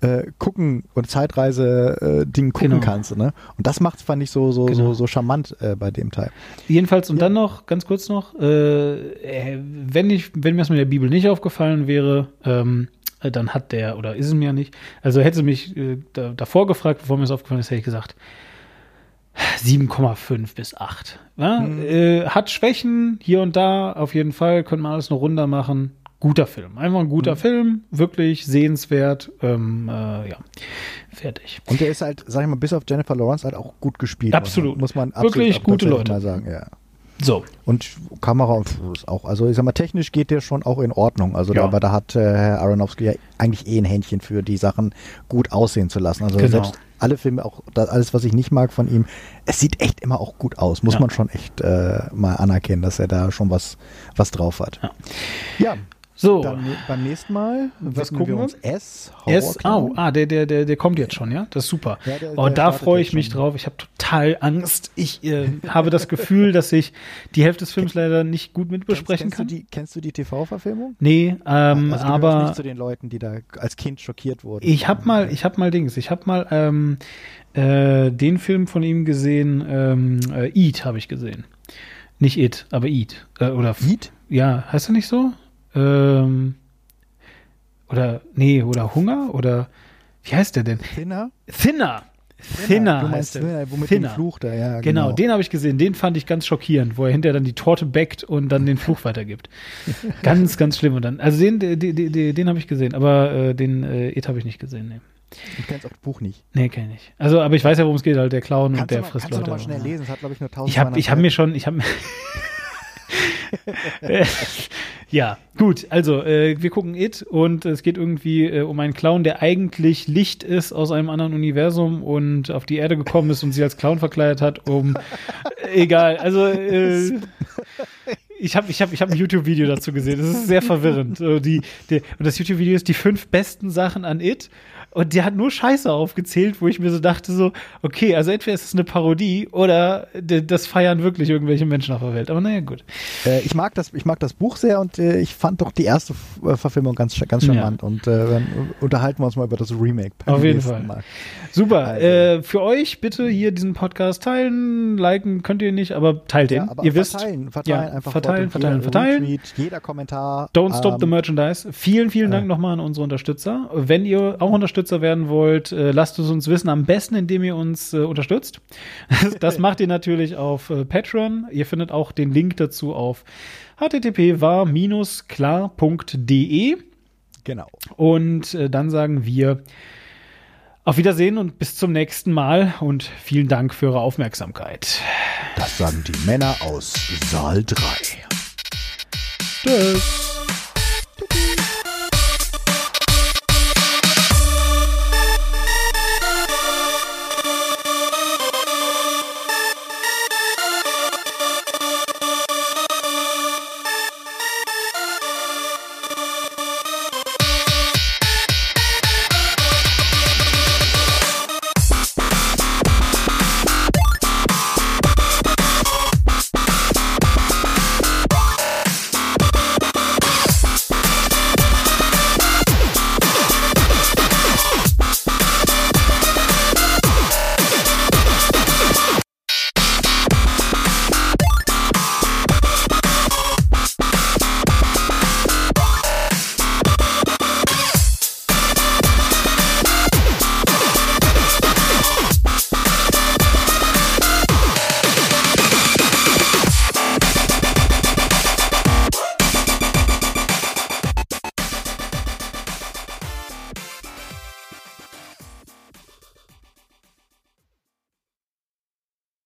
äh, gucken und Zeitreise-Ding äh, gucken genau. kannst. Ne? Und das macht fand ich so, so, genau. so, so charmant äh, bei dem Teil. Jedenfalls, und ja. dann noch, ganz kurz noch, äh, wenn, ich, wenn mir das mit der Bibel nicht aufgefallen wäre, ähm, äh, dann hat der, oder ist es mir nicht, also hätte sie mich äh, da, davor gefragt, bevor mir das aufgefallen ist, hätte ich gesagt, 7,5 bis 8. Ja? Mhm. Äh, hat Schwächen hier und da, auf jeden Fall, könnte man alles noch runter machen. Guter Film. Einfach ein guter mhm. Film, wirklich sehenswert. Ähm, äh, ja, fertig. Und der ist halt, sag ich mal, bis auf Jennifer Lawrence halt auch gut gespielt. Absolut. Muss man absolut wirklich gute Leute. Mal sagen, ja. So. Und Kamera und ist auch, also ich sag mal, technisch geht der schon auch in Ordnung. Also ja. da, aber da hat äh, Herr Aronofsky ja eigentlich eh ein Händchen für, die Sachen gut aussehen zu lassen. Also genau. selbst alle Filme, auch das, alles, was ich nicht mag von ihm, es sieht echt immer auch gut aus. Muss ja. man schon echt äh, mal anerkennen, dass er da schon was, was drauf hat. Ja. ja. So. Dann beim nächsten Mal, was gucken wir uns? S. S. Oh, ah, der, der, der, der kommt jetzt schon, ja? Das ist super. Ja, der, oh, da freue ich mich schon. drauf. Ich habe total Angst. Ich äh, *laughs* habe das Gefühl, dass ich die Hälfte des Films leider nicht gut mitbesprechen kennst, kann. Du die, kennst du die TV-Verfilmung? Nee, ähm, also aber. nicht zu den Leuten, die da als Kind schockiert wurden. Ich habe mal, ich habe mal Dings, ich habe mal ähm, äh, den Film von ihm gesehen, ähm, äh, Eat habe ich gesehen. Nicht It, aber Eat. Äh, oder Eat? Ja, heißt er nicht so? Ähm, oder, nee, oder Hunger? Oder, wie heißt der denn? Thinner? Thinner. Thinner, du meinst Thinner, womit Thinner. den Fluch da, ja. Genau, genau den habe ich gesehen. Den fand ich ganz schockierend, wo er hinterher dann die Torte backt und dann den Fluch weitergibt. *laughs* ganz, ganz schlimm. Und dann, also den, den, den, den habe ich gesehen, aber äh, den äh, It habe ich nicht gesehen. Nee. Du kennst auch das Buch nicht. Nee, kenne ich. Also, aber ich weiß ja, worum es geht, halt der Clown kannst und der mal, frisst kannst Leute. Du noch mal schnell lesen, das hat glaube ich nur 1000 Ich habe ich hab mir schon, ich habe ja, gut. Also, äh, wir gucken It und es geht irgendwie äh, um einen Clown, der eigentlich Licht ist aus einem anderen Universum und auf die Erde gekommen ist und sich als Clown verkleidet hat, um. *laughs* egal. Also, äh, ich habe ich hab, ich hab ein YouTube-Video dazu gesehen. Das ist sehr verwirrend. Die, die, und das YouTube-Video ist die fünf besten Sachen an It. Und der hat nur Scheiße aufgezählt, wo ich mir so dachte, so, okay, also entweder ist es eine Parodie oder das feiern wirklich irgendwelche Menschen auf der Welt. Aber naja, gut. Äh, ich, mag das, ich mag das Buch sehr und äh, ich fand doch die erste äh, Verfilmung ganz, ganz charmant. Ja. Und äh, dann unterhalten wir uns mal über das Remake. Auf jeden Fall. Mal. Super. Also. Äh, für euch bitte hier diesen Podcast teilen. Liken könnt ihr nicht, aber teilt ja, ihn. ihr wisst. Verteilen, verteilen, ja, einfach verteilen, verteilen, verteilen. Retweet, jeder Kommentar. Don't stop ähm, the merchandise. Vielen, vielen Dank nochmal an unsere Unterstützer. Wenn ihr auch unterstützt, Unterstützer werden wollt, äh, lasst es uns wissen. Am besten, indem ihr uns äh, unterstützt. das *laughs* macht ihr natürlich auf äh, Patreon. Ihr findet auch den Link dazu auf http war-klar.de. Genau. Und dann sagen wir auf Wiedersehen und bis zum nächsten Mal und vielen Dank für eure Aufmerksamkeit. Das sagen die Männer aus Saal 3. Tschüss.